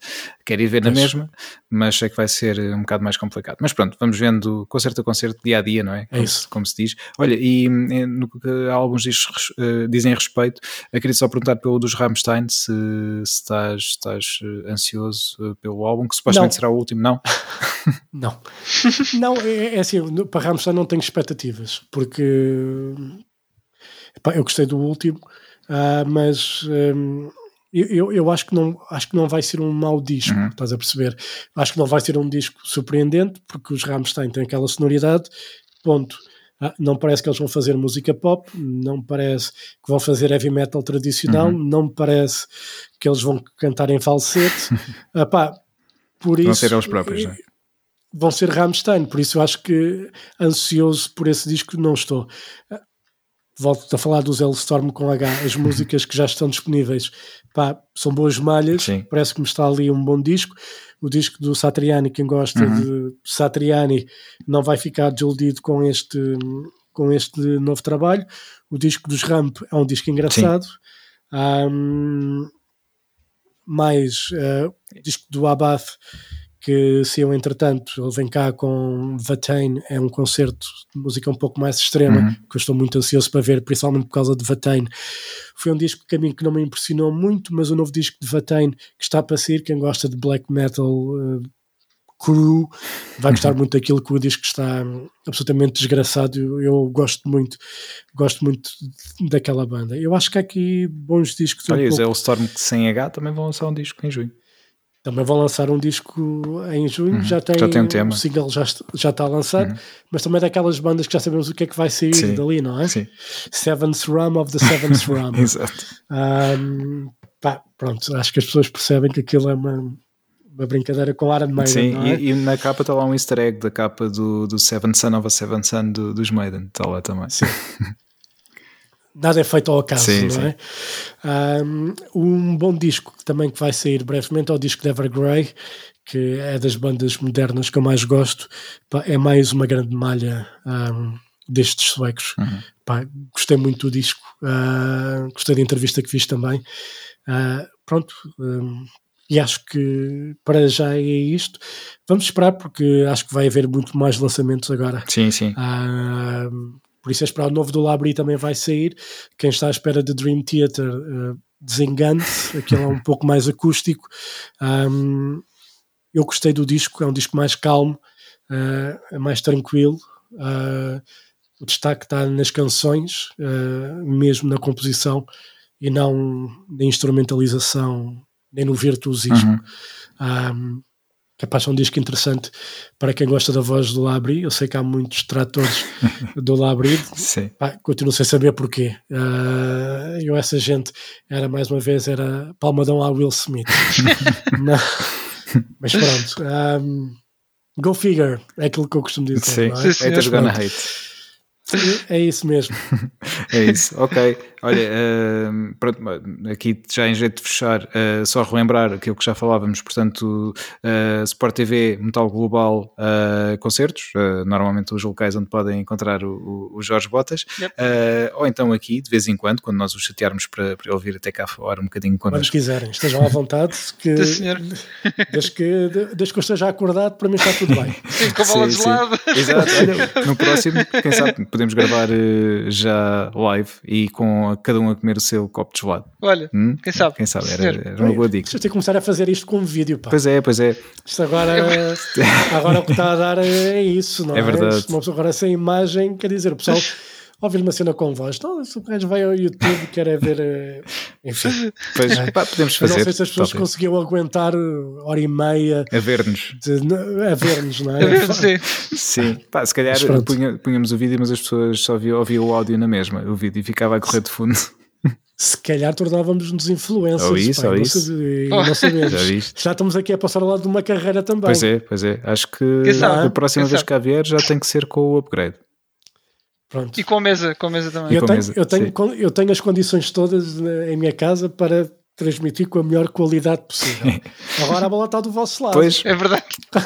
Quero ir ver na Pois. mesma, mas sei que vai ser eh, um bocado mais complicado. Mas pronto, vamos vendo concerto a concerto, dia a dia, não é? Como, isso. se, como se diz. Olha, e eh, no que alguns diz, eh, dizem a respeito, eu queria só perguntar pelo dos Rammstein se, se estás, estás eh, ansioso eh, pelo álbum, que supostamente Não. será o último, não? Não. não, é, é assim, no- para Rammstein não tenho expectativas, porque epá, eu gostei do último, ah, mas hum, eu, eu, acho, que não, acho que não vai ser um mau disco, Uhum. estás a perceber? Acho que não vai ser um disco surpreendente, porque os Rammstein têm aquela sonoridade, ponto. Ah, não parece que eles vão fazer música pop, não parece que vão fazer heavy metal tradicional, Uhum. não me parece que eles vão cantar em falsete. Ah, pá, por Vão isso, ser eles próprios, não é? vão ser Rammstein, por isso eu acho que ansioso por esse disco não estou. Volto a falar do Zellstorm com H, as músicas que já estão disponíveis pá, são boas malhas, Sim. parece que me está ali um bom disco. O disco do Satriani, quem gosta Uhum. de Satriani, não vai ficar desiludido com este, com este novo trabalho. O disco dos Ramp é um disco engraçado. Ahm, mais o disco do Abath que saiu entretanto, ele vem cá com Vatain, é um concerto de música um pouco mais extrema, Uhum. que eu estou muito ansioso para ver, principalmente por causa de Vatain. Foi um disco que a mim que não me impressionou muito, mas o novo disco de Vatain que está para sair, quem gosta de black metal eh, cru, vai gostar muito daquilo que o disco está hum, absolutamente desgraçado. Eu, eu gosto muito, gosto muito daquela banda. Eu acho que há aqui bons discos. um Olha, e o pouco- Zellstorm sem H também vão lançar um disco em junho. Também vão lançar um disco em junho, Uhum. já tem, Já tem um tema. o single já, já está lançado, mas também é daquelas bandas que já sabemos o que é que vai sair Sim. dali, não é? Sim, Seventh Rum of the Seventh Rum. exato. Um, pá, pronto, acho que as pessoas percebem que aquilo é uma, uma brincadeira com Iron Maiden, Sim, é? e, e na capa está lá um easter egg da capa do, do Seven Son of a Seven Son do, dos Maiden, está lá também. Sim. Nada é feito ao acaso, Sim, não sim. é? Um, bom disco também que vai sair brevemente é o disco de Evergrey, que é das bandas modernas que eu mais gosto. É mais uma grande malha um, destes suecos. Uhum. Pá, gostei muito do disco, ah, gostei da entrevista que fiz também. Ah, pronto, um, e acho que para já é isto. Vamos esperar, porque acho que vai haver muito mais lançamentos agora. Sim, sim. Por isso é esperar o novo do Labri também vai sair. Quem está à espera de Dream Theater, uh, desengane-se, aquele é um pouco mais acústico. Um, eu gostei do disco, é um disco mais calmo, uh, mais tranquilo. Uh, o destaque está nas canções, mesmo na composição, e não na instrumentalização, nem no virtuosismo. Uhum. Um, capaz de ser um disco interessante para quem gosta da voz do Labri. Eu sei que há muitos tratores do Labri. Sim. Pá, continuo sem saber porquê. Uh, eu, essa gente, era mais uma vez, era palmadão à Will Smith. Mas pronto. Um, go figure, é aquilo que eu costumo dizer. Sim, não é? Sim, gonna hate. É isso mesmo. É isso, ok. Olha, ehm, pronto, aqui já em jeito de fechar, eh, só relembrar aquilo que já falávamos, portanto, uh, Sport TV, Metal Global, uh, concertos, uh, normalmente os locais onde podem encontrar o, o, Jorge Botas, Yep. uh, ou então aqui, de vez em quando, quando nós o chatearmos para, para ele vir até cá falar um bocadinho Quando connosco. quiserem, estejam à vontade. Que, desde, que, desde que eu esteja acordado, para mim está tudo bem. Sim, com a bola Sim, sim. gelada. Exato, olha, no próximo, quem sabe, podemos gravar eh, já live e com cada um a comer o seu copo de gelado. Olha, Hum? quem sabe? Quem sabe, era, era uma boa dica. Vocês têm que começar a fazer isto com vídeo, pá. Pois é, pois é. Isto agora, agora o que está a dar é isso, não é? É verdade. Isto, Uma pessoa agora sem imagem, quer dizer, o pessoal ouvir uma cena com voz. Não, se o gajo vai ao YouTube quer é ver. eh, Enfim. Pois, pá, podemos Mas fazer. não sei se as pessoas talvez. conseguiam aguentar eh, hora e meia A ver-nos. de- a ver-nos, não A ver, é? sim. Sim. Pá, se calhar punha- punhamos o vídeo, mas as pessoas só ouviam, ouviam o áudio na mesma. O vídeo ficava a correr de fundo. Se calhar tornávamos-nos influencers. Ou isso, pá, ou não isso. sabe- e não sabemos. Já? Já estamos aqui a passar ao lado de uma carreira também. Pois é, pois é. Acho que a próxima vez sabe? que cá vier já tem que ser com o upgrade. Pronto. E com a mesa, com a mesa também. Eu tenho, mesa, eu, tenho, eu tenho as condições todas na- em minha casa para transmitir com a melhor qualidade possível. Agora a bola está do vosso lado. Pois, É verdade.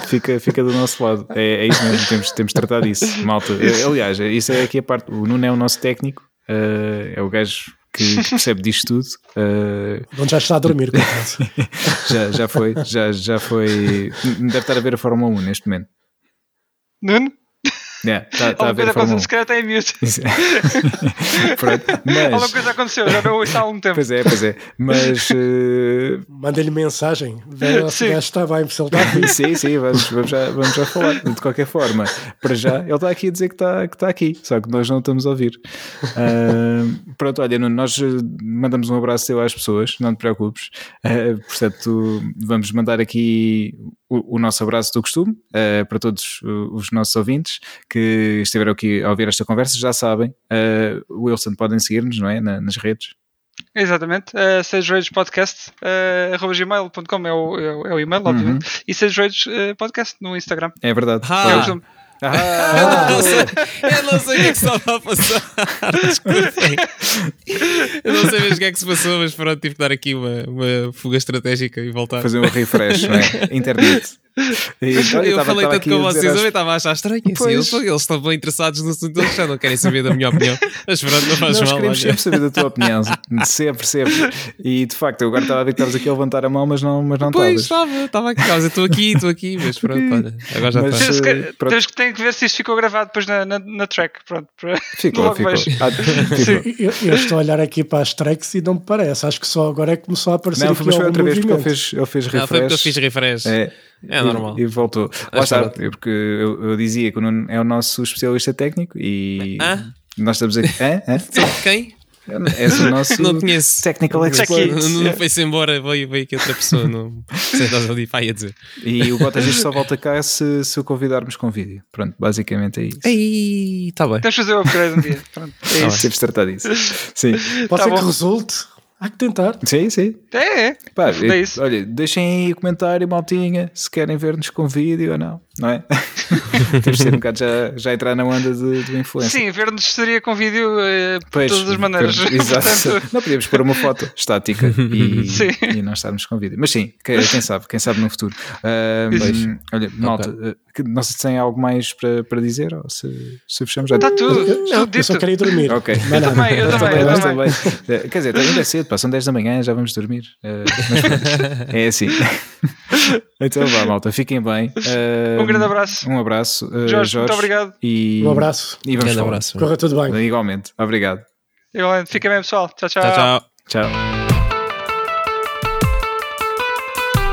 fica, fica do nosso lado. É, é isso mesmo, temos, temos de tratar disso, malta. Aliás, isso é aqui a parte. O Nuno é o nosso técnico, eh, é o gajo que, percebe disto tudo. eh, Onde já está a dormir, já, já foi, já, já foi. Deve estar a ver a Fórmula 1 neste momento. Nuno? Está, está a Alguma coisa aconteceu, 1. se calhar está em mute. É. Pronto, Alguma mas. coisa aconteceu, já não ouço há algum tempo. Pois é, pois é. Mas. eh, Manda-lhe mensagem. Vê se o está bem, se ele está aqui. sim, sim, vamos, vamos, já, vamos já falar. De qualquer forma, para já, ele está aqui a dizer que está, que está aqui, só que nós não estamos a ouvir. Ah, pronto, olha, nós eh, mandamos um abraço teu às pessoas, não te preocupes. Ah, portanto, vamos mandar aqui o, o nosso abraço do costume para todos uh, os nossos ouvintes que estiveram aqui a ouvir esta conversa. Já sabem, ah, Wilson, podem seguir-nos, não é? Na- nas redes. Exatamente. Uh, Sage Rage Podcast, uh, é o, é, o- é o e-mail, obviamente. E Sage Rage uh, Podcast no Instagram. É verdade. Ah. É o Ah, ah, Eu não sei- o que é que se estava a passar. Eu não sei mesmo o que é que se passou, mas pronto, tive que dar aqui uma, uma fuga estratégica e voltar. fazer um refresh, não é? Internet. E, olha, eu falei tanto com vocês, eu estava a achar estranho. Assim, eles, eles estão bem interessados no assunto, eles já não querem saber da minha opinião. Mas pronto, não faz Nós mal. queremos olha. sempre saber da tua opinião, sempre, sempre. E de facto, eu agora estava a ver que estavas aqui a levantar a mão, mas não, mas não Pois, estavas. estava, estava aqui, estava, estou aqui, estou aqui, mas pronto, olha, agora já Mas, está. Se- eh. Temos que, tem que ver se isto ficou gravado depois na, na, na track. Pronto. para- Ficou, logo ficou. Ah, ficou. Eu, eu estou a olhar aqui para as tracks e não me parece. Acho que só agora é que começou a aparecer Não, aqui mas foi outra vez porque ele movimento. fez, ele fez refresh. Não, foi porque eu fiz refresh. É, É, normal. E, e voltou. Lá Mas está, eu- porque eu, eu dizia que o Nuno é o nosso especialista técnico e Hã? nós estamos aqui. Hã? Hã? Quem? És o nosso Não conheço. technical Aqui. expert. Não, não foi-se embora, veio, veio aqui outra pessoa. Não sei ali aí a dizer. E o Botas diz que só volta cá se, se o convidarmos com vídeo. Pronto, basicamente é isso. Ei, está bem. Temos de fazer o upgrade um dia. Pronto. É Temos isso. de tratar disso. Sim, Pode Tá ser que bom. resulte. Há que tentar. sim, sim. É, é. Pá, É isso. Olha, deixem aí o comentário, maltinha, se querem ver-nos com vídeo ou não, não é? Temos de ser um bocado já, já entrar na onda do, do influencer. Sim, ver-nos seria com vídeo eh, de Pois, todas as maneiras. Exato. Portanto, Não podíamos pôr uma foto estática e, e não estarmos com vídeo. Mas sim, que- quem sabe, quem sabe no futuro. Ah, Pois. olha, malta, ah, que- não sei se tem algo mais para, para dizer ou se, se fechamos já. Está tudo. Eu, tudo eu só dito. quero ir dormir. Ok. Nada. também, eu também, eu também. Eh, Quer dizer, ainda é cedo, são 10 da manhã, já vamos dormir. Eh, mas é assim. então vá, malta, fiquem bem. Eh, Um grande abraço. Um abraço, eh, Jorge, Jorge. muito obrigado. E, Um abraço. E vamos Grande falar. abraço. Corra tudo bem. Igualmente. Obrigado. Igualmente. Fiquem bem, pessoal. Tchau, tchau. Tchau, tchau. Tchau.